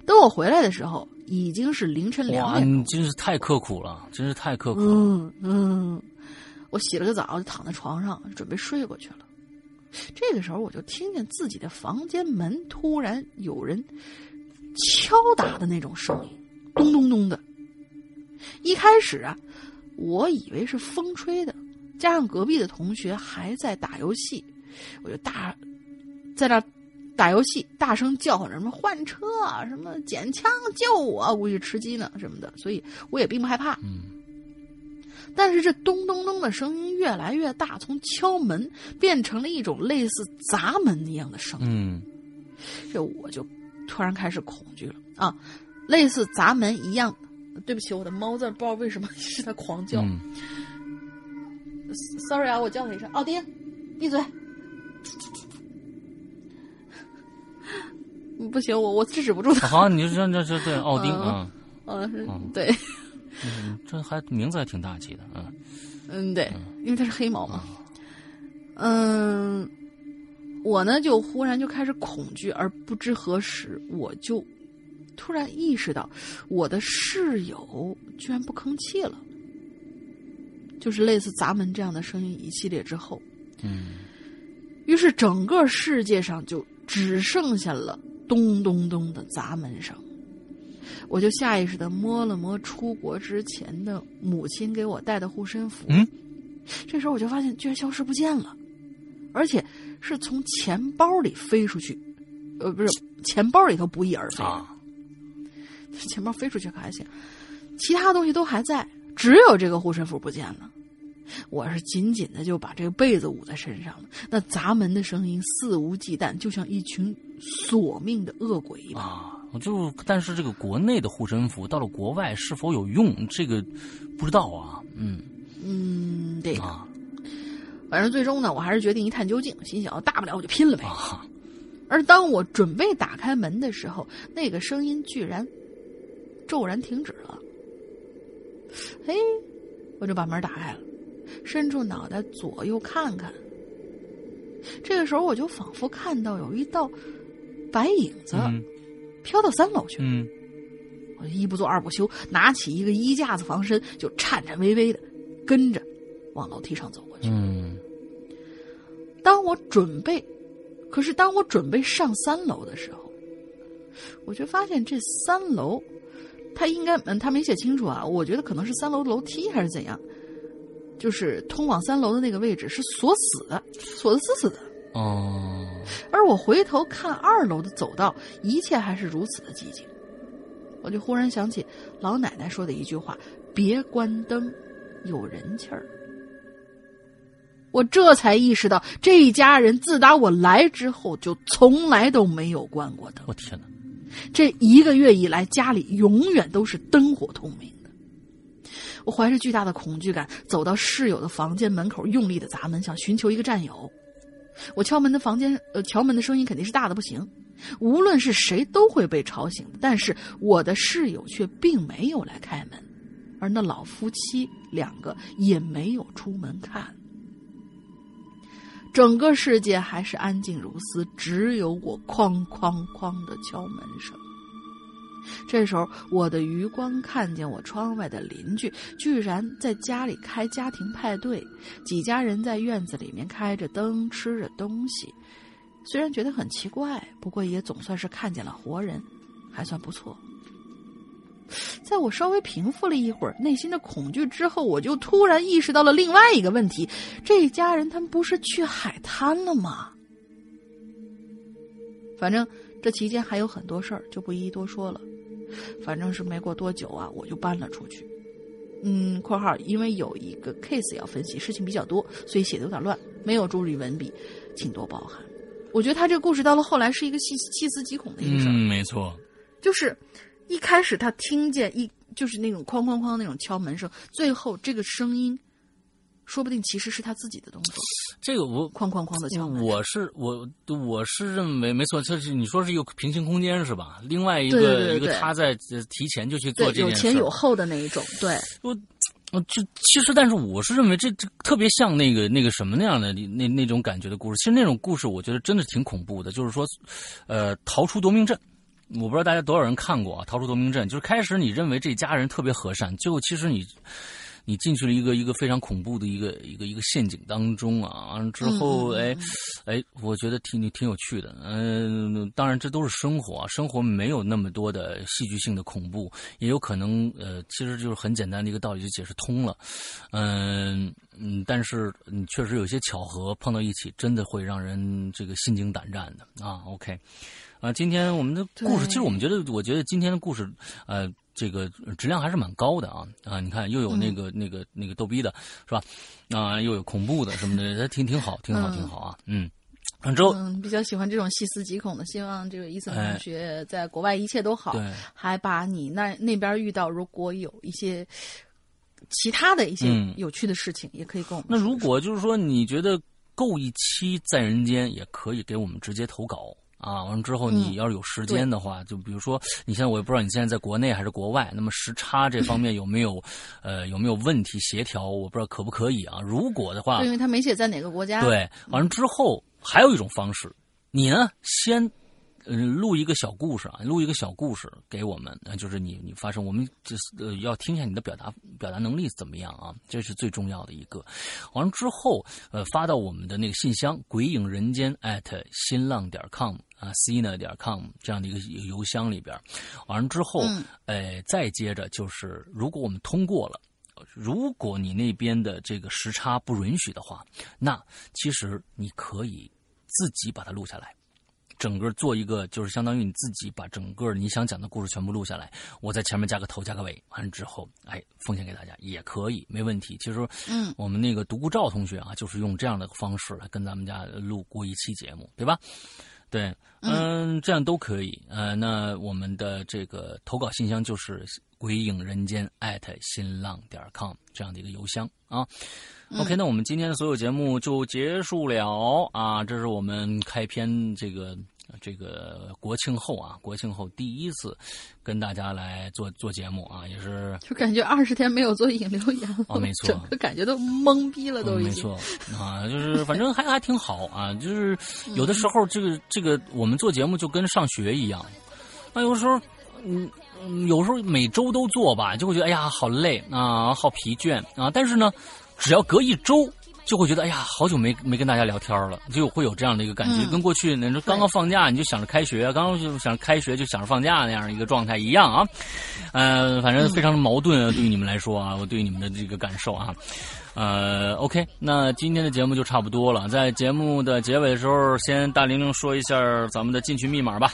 等我回来的时候，已经是凌晨两点。哇，你真是太刻苦了，真是太刻苦了。嗯嗯，我洗了个澡，就躺在床上准备睡过去了。这个时候，我就听见自己的房间门突然有人敲打的那种声音，咚咚咚的。一开始啊，我以为是风吹的，加上隔壁的同学还在打游戏，我就大在那打游戏，大声叫唤着什么换车啊，什么捡枪救我，估计吃鸡呢什么的，所以我也并不害怕。嗯。但是这咚咚咚的声音越来越大，从敲门变成了一种类似砸门一样的声音。嗯，这我就突然开始恐惧了啊！类似砸门一样。对不起，我的猫在不知道为什么一直在狂叫。Sorry 啊，我叫它一声，奥丁，闭嘴。不行，我我制止不住它。好，你就这这这对奥丁啊。嗯，对。嗯，这还名字还挺大气的，嗯，嗯，对，因为它是黑毛嘛，嗯，我呢就忽然就开始恐惧，而不知何时，我就突然意识到我的室友居然不吭气了，就是类似砸门这样的声音一系列之后，嗯，于是整个世界上就只剩下了咚咚咚的砸门声。我就下意识的摸了摸出国之前的母亲给我带的护身符，嗯，这时候我就发现居然消失不见了，而且是从钱包里飞出去，呃，不是钱包里头不翼而飞。啊，钱包飞出去可还行，其他东西都还在，只有这个护身符不见了。我是紧紧的就把这个被子捂在身上了。那砸门的声音肆无忌惮，就像一群索命的恶鬼一般。就但是这个国内的护身符到了国外是否有用，这个不知道啊。嗯嗯，对啊。反正最终呢，我还是决定一探究竟，心想大不了我就拼了呗。而当我准备打开门的时候，那个声音居然骤然停止了。嘿，我就把门打开了。伸出脑袋左右看看，这个时候我就仿佛看到有一道白影子飘到三楼去了。我一不做二不休，拿起一个衣架子防身，就颤颤巍巍的跟着往楼梯上走过去。当我准备，可是当我准备上三楼的时候，我就发现这三楼，他应该嗯，他没写清楚啊。我觉得可能是三楼楼梯还是怎样。就是通往三楼的那个位置是锁死的，锁的死死的。哦。而我回头看二楼的走道，一切还是如此的寂静。我就忽然想起老奶奶说的一句话：“别关灯，有人气儿。”我这才意识到，这一家人自打我来之后，就从来都没有关过灯。我天哪！这一个月以来，家里永远都是灯火通明的。我怀着巨大的恐惧感走到室友的房间门口，用力的砸门，想寻求一个战友。我敲门的房间，呃，敲门的声音肯定是大的不行，无论是谁都会被吵醒。但是我的室友却并没有来开门，而那老夫妻两个也没有出门看。整个世界还是安静如斯，只有我哐哐哐的敲门声。这时候，我的余光看见我窗外的邻居居然在家里开家庭派对，几家人在院子里面开着灯吃着东西。虽然觉得很奇怪，不过也总算是看见了活人，还算不错。在我稍微平复了一会儿内心的恐惧之后，我就突然意识到了另外一个问题：这一家人他们不是去海滩了吗？反正这期间还有很多事儿，就不一一多说了。反正是没过多久啊，我就搬了出去。嗯，括号因为有一个 case 要分析，事情比较多，所以写的有点乱，没有注意文笔，请多包涵。我觉得他这个故事到了后来是一个细细思极恐的一个事儿。嗯，没错，就是一开始他听见一就是那种哐哐哐那种敲门声，最后这个声音。说不定其实是他自己的动作。这个我哐哐哐的敲门。我是我我是认为没错，这是你说是一个平行空间是吧？另外一个一个他在提前就去做这件事，有前有后的那一种。对，我我就其实，但是我是认为这这特别像那个那个什么那样的那那种感觉的故事。其实那种故事我觉得真的挺恐怖的，就是说，呃，逃出夺命镇。我不知道大家多少人看过啊？逃出夺命镇就是开始你认为这家人特别和善，最后其实你。你进去了一个一个非常恐怖的一个一个一个陷阱当中啊！完了之后，哎，哎，我觉得挺挺有趣的。嗯，当然这都是生活，生活没有那么多的戏剧性的恐怖，也有可能呃，其实就是很简单的一个道理就解释通了。嗯嗯，但是你确实有些巧合碰到一起，真的会让人这个心惊胆战的啊。OK，啊，今天我们的故事，其实我们觉得，我觉得今天的故事，呃。这个质量还是蛮高的啊啊！你看，又有那个那个那个逗逼的，是吧？啊，又有恐怖的什么的，挺挺好，挺好，挺好啊！嗯，之后嗯，比较喜欢这种细思极恐的。希望这个伊森同学在国外一切都好，还把你那那边遇到如果有一些其他的一些有趣的事情，也可以跟我们。那如果就是说你觉得够一期在人间，也可以给我们直接投稿。啊，完了之后，你要是有时间的话，就比如说，你现在我也不知道你现在在国内还是国外，那么时差这方面有没有，呃，有没有问题协调？我不知道可不可以啊？如果的话，因为他没写在哪个国家。对，完了之后还有一种方式，你呢先。嗯，录一个小故事啊，录一个小故事给我们，就是你你发生，我们就是呃要听一下你的表达表达能力怎么样啊？这是最重要的一个。完了之后，呃，发到我们的那个信箱“鬼影人间”@新浪点 com 啊，cina 点 com 这样的一个邮箱里边。完了之后，呃，再接着就是，如果我们通过了。如果你那边的这个时差不允许的话，那其实你可以自己把它录下来。整个做一个，就是相当于你自己把整个你想讲的故事全部录下来，我在前面加个头加个尾，完了之后，哎，奉献给大家也可以，没问题。其实，嗯，我们那个独孤照同学啊，就是用这样的方式来跟咱们家录过一期节目，对吧？对，嗯，这样都可以。呃，那我们的这个投稿信箱就是鬼影人间艾特新浪点 com 这样的一个邮箱啊。OK，那我们今天的所有节目就结束了啊！这是我们开篇这个这个国庆后啊，国庆后第一次跟大家来做做节目啊，也是 就感觉二十天没有做引流言了，没错，整个感觉都懵逼了，都没错啊，就是反正还还挺好啊，就是有的时候这个这个我们做节目就跟上学一样，那有时候嗯有时候每周都做吧，就会觉得哎呀好累啊，好疲倦啊，但是呢。只要隔一周，就会觉得哎呀，好久没没跟大家聊天了，就会有这样的一个感觉，跟过去那刚刚放假你就想着开学，刚刚就想着开学就想着放假那样一个状态一样啊。呃，反正非常的矛盾啊，对于你们来说啊，我对你们的这个感受啊。呃，OK，那今天的节目就差不多了，在节目的结尾的时候，先大玲玲说一下咱们的进群密码吧。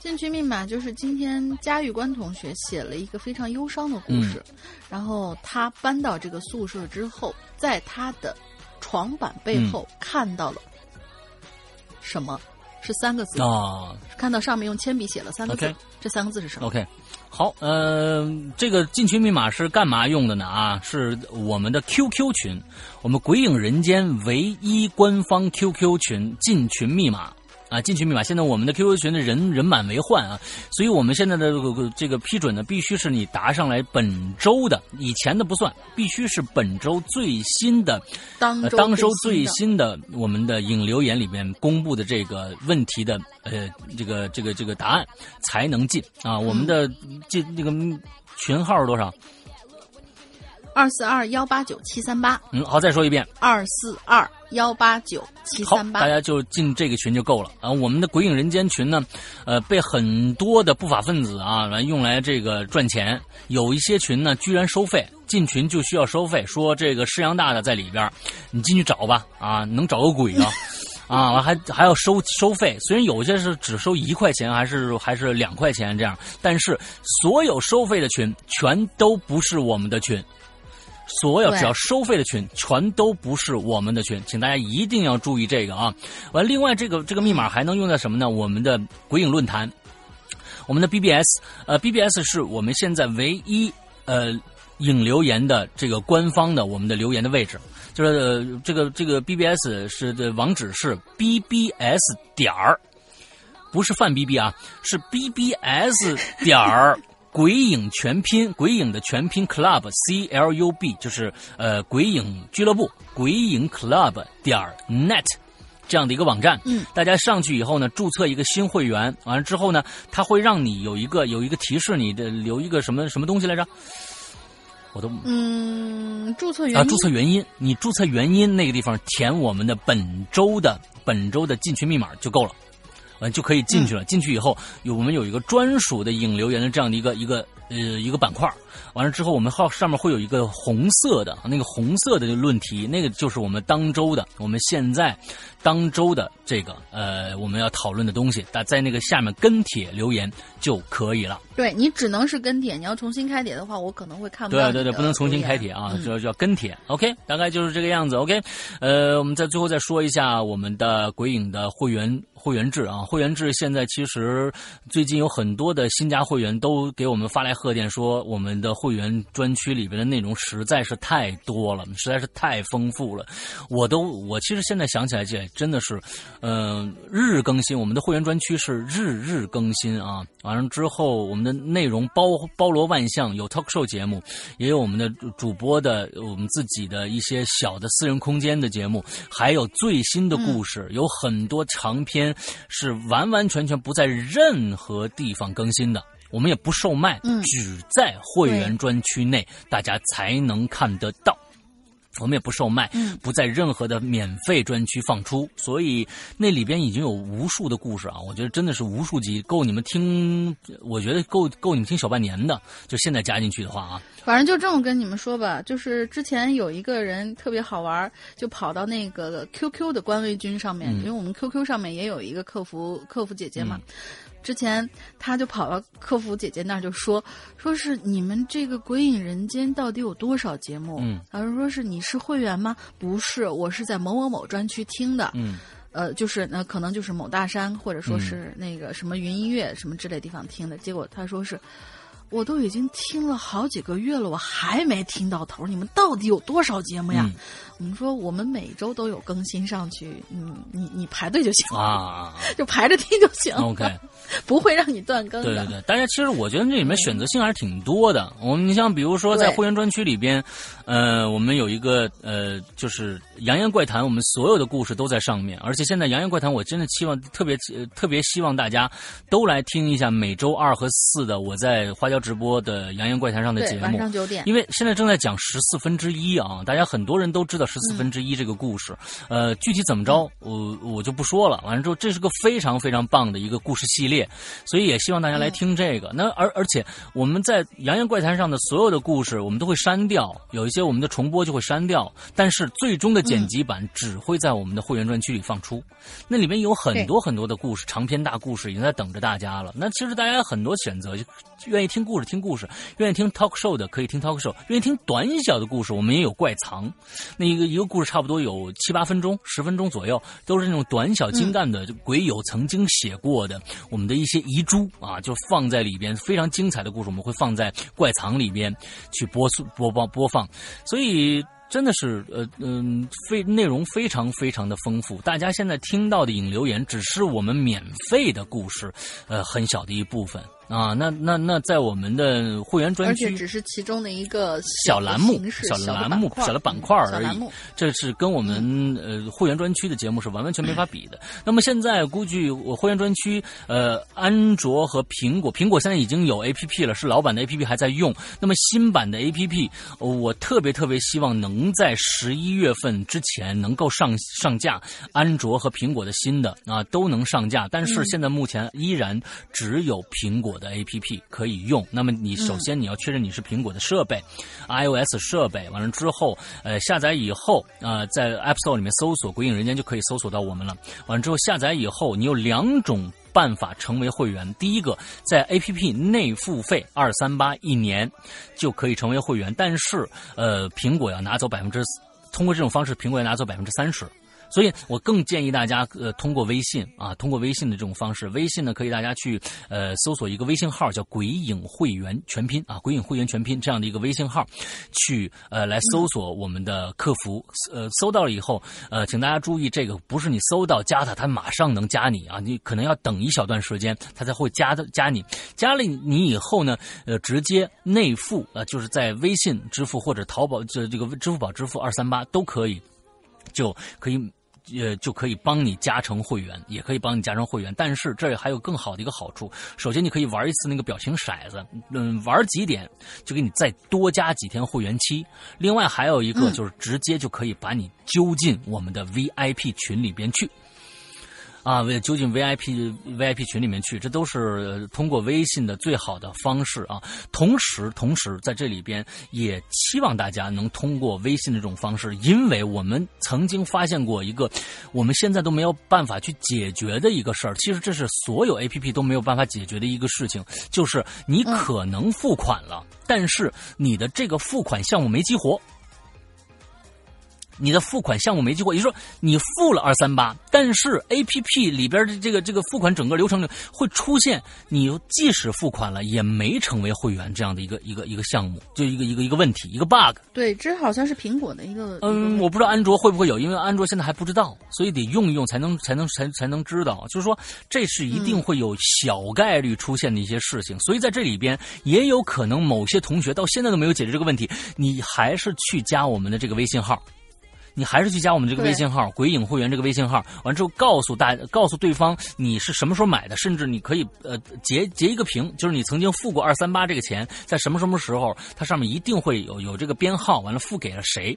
进群密码就是今天嘉峪关同学写了一个非常忧伤的故事，然后他搬到这个宿舍之后，在他的床板背后看到了什么？是三个字啊！看到上面用铅笔写了三个字，这三个字是什么？OK，好，呃，这个进群密码是干嘛用的呢？啊，是我们的 QQ 群，我们鬼影人间唯一官方 QQ 群进群密码。啊，进群密码。现在我们的 QQ 群的人人满为患啊，所以我们现在的这个批准呢，必须是你答上来本周的，以前的不算，必须是本周最新的，当当周最新的我们的引留言里面公布的这个问题的呃这个这个这个答案才能进啊，我们的进那个群号是多少？二四二幺八九七三八，嗯，好，再说一遍，二四二幺八九七三八，大家就进这个群就够了啊。我们的鬼影人间群呢，呃，被很多的不法分子啊来用来这个赚钱，有一些群呢居然收费，进群就需要收费，说这个师阳大大在里边，你进去找吧，啊，能找个鬼啊，啊，还还要收收费，虽然有些是只收一块钱，还是还是两块钱这样，但是所有收费的群全都不是我们的群。所有只要收费的群，全都不是我们的群，请大家一定要注意这个啊！完，另外这个这个密码还能用在什么呢？我们的鬼影论坛，我们的 BBS，呃，BBS 是我们现在唯一呃引留言的这个官方的我们的留言的位置，就是这个这个 BBS 是的网址是 BBS 点儿，不是范 BB 啊，是 BBS 点儿。鬼影全拼，鬼影的全拼 club c l u b 就是呃鬼影俱乐部，鬼影 club 点 net 这样的一个网站。嗯，大家上去以后呢，注册一个新会员，完了之后呢，他会让你有一个有一个提示，你的留一个什么什么东西来着？我都嗯，注册原因啊，注册原因，你注册原因那个地方填我们的本周的本周的进群密码就够了。完就可以进去了。进去以后，有我们有一个专属的引留言的这样的一个一个呃一个板块。完了之后，我们号上面会有一个红色的那个红色的论题，那个就是我们当周的我们现在当周的这个呃我们要讨论的东西。打在那个下面跟帖留言就可以了。对你只能是跟帖，你要重新开帖的话，我可能会看不到。对对对，不能重新开帖啊，就要跟帖。OK，大概就是这个样子。OK，呃，我们在最后再说一下我们的鬼影的会员。会员制啊，会员制现在其实最近有很多的新加会员都给我们发来贺电，说我们的会员专区里边的内容实在是太多了，实在是太丰富了。我都我其实现在想起来，这真的是，嗯，日日更新。我们的会员专区是日日更新啊。完了之后，我们的内容包包罗万象，有 talk show 节目，也有我们的主播的我们自己的一些小的私人空间的节目，还有最新的故事，有很多长篇。是完完全全不在任何地方更新的，我们也不售卖，只在会员专区内大家才能看得到。我们也不售卖，不在任何的免费专区放出，所以那里边已经有无数的故事啊！我觉得真的是无数集，够你们听，我觉得够够你们听小半年的。就现在加进去的话啊，反正就这么跟你们说吧，就是之前有一个人特别好玩，就跑到那个 QQ 的官微君上面，因为我们 QQ 上面也有一个客服客服姐姐嘛。之前他就跑到客服姐姐那儿就说，说是你们这个《鬼影人间》到底有多少节目？嗯，他说是你是会员吗？不是，我是在某某某专区听的。嗯，呃，就是那可能就是某大山或者说是那个什么云音乐什么之类地方听的。结果他说是。我都已经听了好几个月了，我还没听到头。你们到底有多少节目呀？我们说我们每周都有更新上去，嗯，你你排队就行啊，就排着听就行。OK，不会让你断更的。对对对，大家其实我觉得这里面选择性还是挺多的。我们你像比如说在会员专区里边，呃，我们有一个呃，就是《扬言怪谈》，我们所有的故事都在上面。而且现在《扬言怪谈》，我真的期望特别特别希望大家都来听一下每周二和四的我在花椒。直播的《扬言怪谈》上的节目，晚上九点。因为现在正在讲十四分之一啊，大家很多人都知道十四分之一这个故事。呃，具体怎么着，我我就不说了。完了之后，这是个非常非常棒的一个故事系列，所以也希望大家来听这个。那而而且我们在《洋洋怪谈》上的所有的故事，我们都会删掉，有一些我们的重播就会删掉，但是最终的剪辑版只会在我们的会员专区里放出。那里面有很多很多的故事，长篇大故事已经在等着大家了。那其实大家有很多选择，就愿意听。故事听故事，愿意听 talk show 的可以听 talk show，愿意听短小的故事，我们也有怪藏。那一个一个故事差不多有七八分钟、十分钟左右，都是那种短小精干的，就鬼友曾经写过的我们的一些遗珠啊，就放在里边，非常精彩的故事，我们会放在怪藏里边去播播播播放，所以真的是呃嗯，非内容非常非常的丰富。大家现在听到的引留言，只是我们免费的故事，呃，很小的一部分。啊，那那那在我们的会员专区，只是其中的一个小栏目、小栏目、小的板块而已。这是跟我们呃会员专区的节目是完完全没法比的。那么现在估计我会员专区呃，安卓和苹果，苹果现在已经有 A P P 了，是老版的 A P P 还在用。那么新版的 A P P，我特别特别希望能在十一月份之前能够上上架，安卓和苹果的新的啊都能上架。但是现在目前依然只有苹果。的 A P P 可以用，那么你首先你要确认你是苹果的设备，I O S 设备，完了之后，呃，下载以后，呃，在 App Store 里面搜索“鬼影人间”就可以搜索到我们了。完了之后下载以后，你有两种办法成为会员。第一个，在 A P P 内付费二三八一年就可以成为会员，但是呃，苹果要拿走百分之，通过这种方式，苹果要拿走百分之三十。所以我更建议大家，呃，通过微信啊，通过微信的这种方式，微信呢可以大家去呃搜索一个微信号叫“鬼影会员全拼”啊，“鬼影会员全拼”这样的一个微信号，去呃来搜索我们的客服，呃，搜到了以后，呃，请大家注意，这个不是你搜到加他，他马上能加你啊，你可能要等一小段时间，他才会加的加你，加了你以后呢，呃，直接内付啊，就是在微信支付或者淘宝这这个支付宝支付二三八都可以，就可以。呃，就可以帮你加成会员，也可以帮你加成会员。但是这里还有更好的一个好处，首先你可以玩一次那个表情骰子，嗯，玩几点就给你再多加几天会员期。另外还有一个就是直接就可以把你揪进我们的 VIP 群里边去。啊，为究竟 VIP VIP 群里面去，这都是通过微信的最好的方式啊。同时，同时在这里边也期望大家能通过微信的这种方式，因为我们曾经发现过一个我们现在都没有办法去解决的一个事儿。其实这是所有 APP 都没有办法解决的一个事情，就是你可能付款了，但是你的这个付款项目没激活。你的付款项目没激活，也就是说你付了二三八，但是 A P P 里边的这个这个付款整个流程里会出现，你即使付款了也没成为会员这样的一个一个一个项目，就一个一个一个问题，一个 bug。对，这好像是苹果的一个。嗯，我不知道安卓会不会有，因为安卓现在还不知道，所以得用一用才能才能才才能知道。就是说，这是一定会有小概率出现的一些事情，所以在这里边也有可能某些同学到现在都没有解决这个问题，你还是去加我们的这个微信号。你还是去加我们这个微信号“鬼影会员”这个微信号，完之后告诉大告诉对方你是什么时候买的，甚至你可以呃截截一个屏，就是你曾经付过二三八这个钱，在什么什么时候，它上面一定会有有这个编号，完了付给了谁，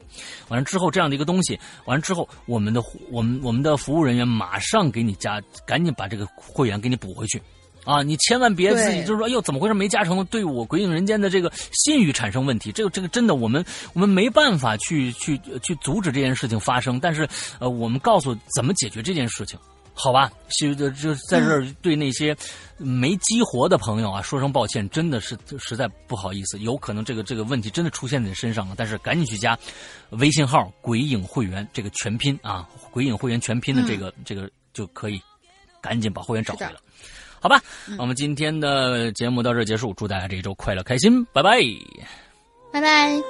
完了之后这样的一个东西，完了之后我们的我们我们的服务人员马上给你加，赶紧把这个会员给你补回去。啊，你千万别自己就是说，哎呦，怎么回事？没加成，对我《鬼影人间》的这个信誉产生问题。这个这个真的，我们我们没办法去去去阻止这件事情发生。但是，呃，我们告诉怎么解决这件事情，好吧？就就在这儿对那些没激活的朋友啊，说声抱歉，真的是实在不好意思。有可能这个这个问题真的出现在你身上了，但是赶紧去加微信号“鬼影会员”这个全拼啊，“鬼影会员”全拼的这个这个就可以赶紧把会员找回了。好吧，我们今天的节目到这结束，祝大家这一周快乐开心，拜拜，拜拜。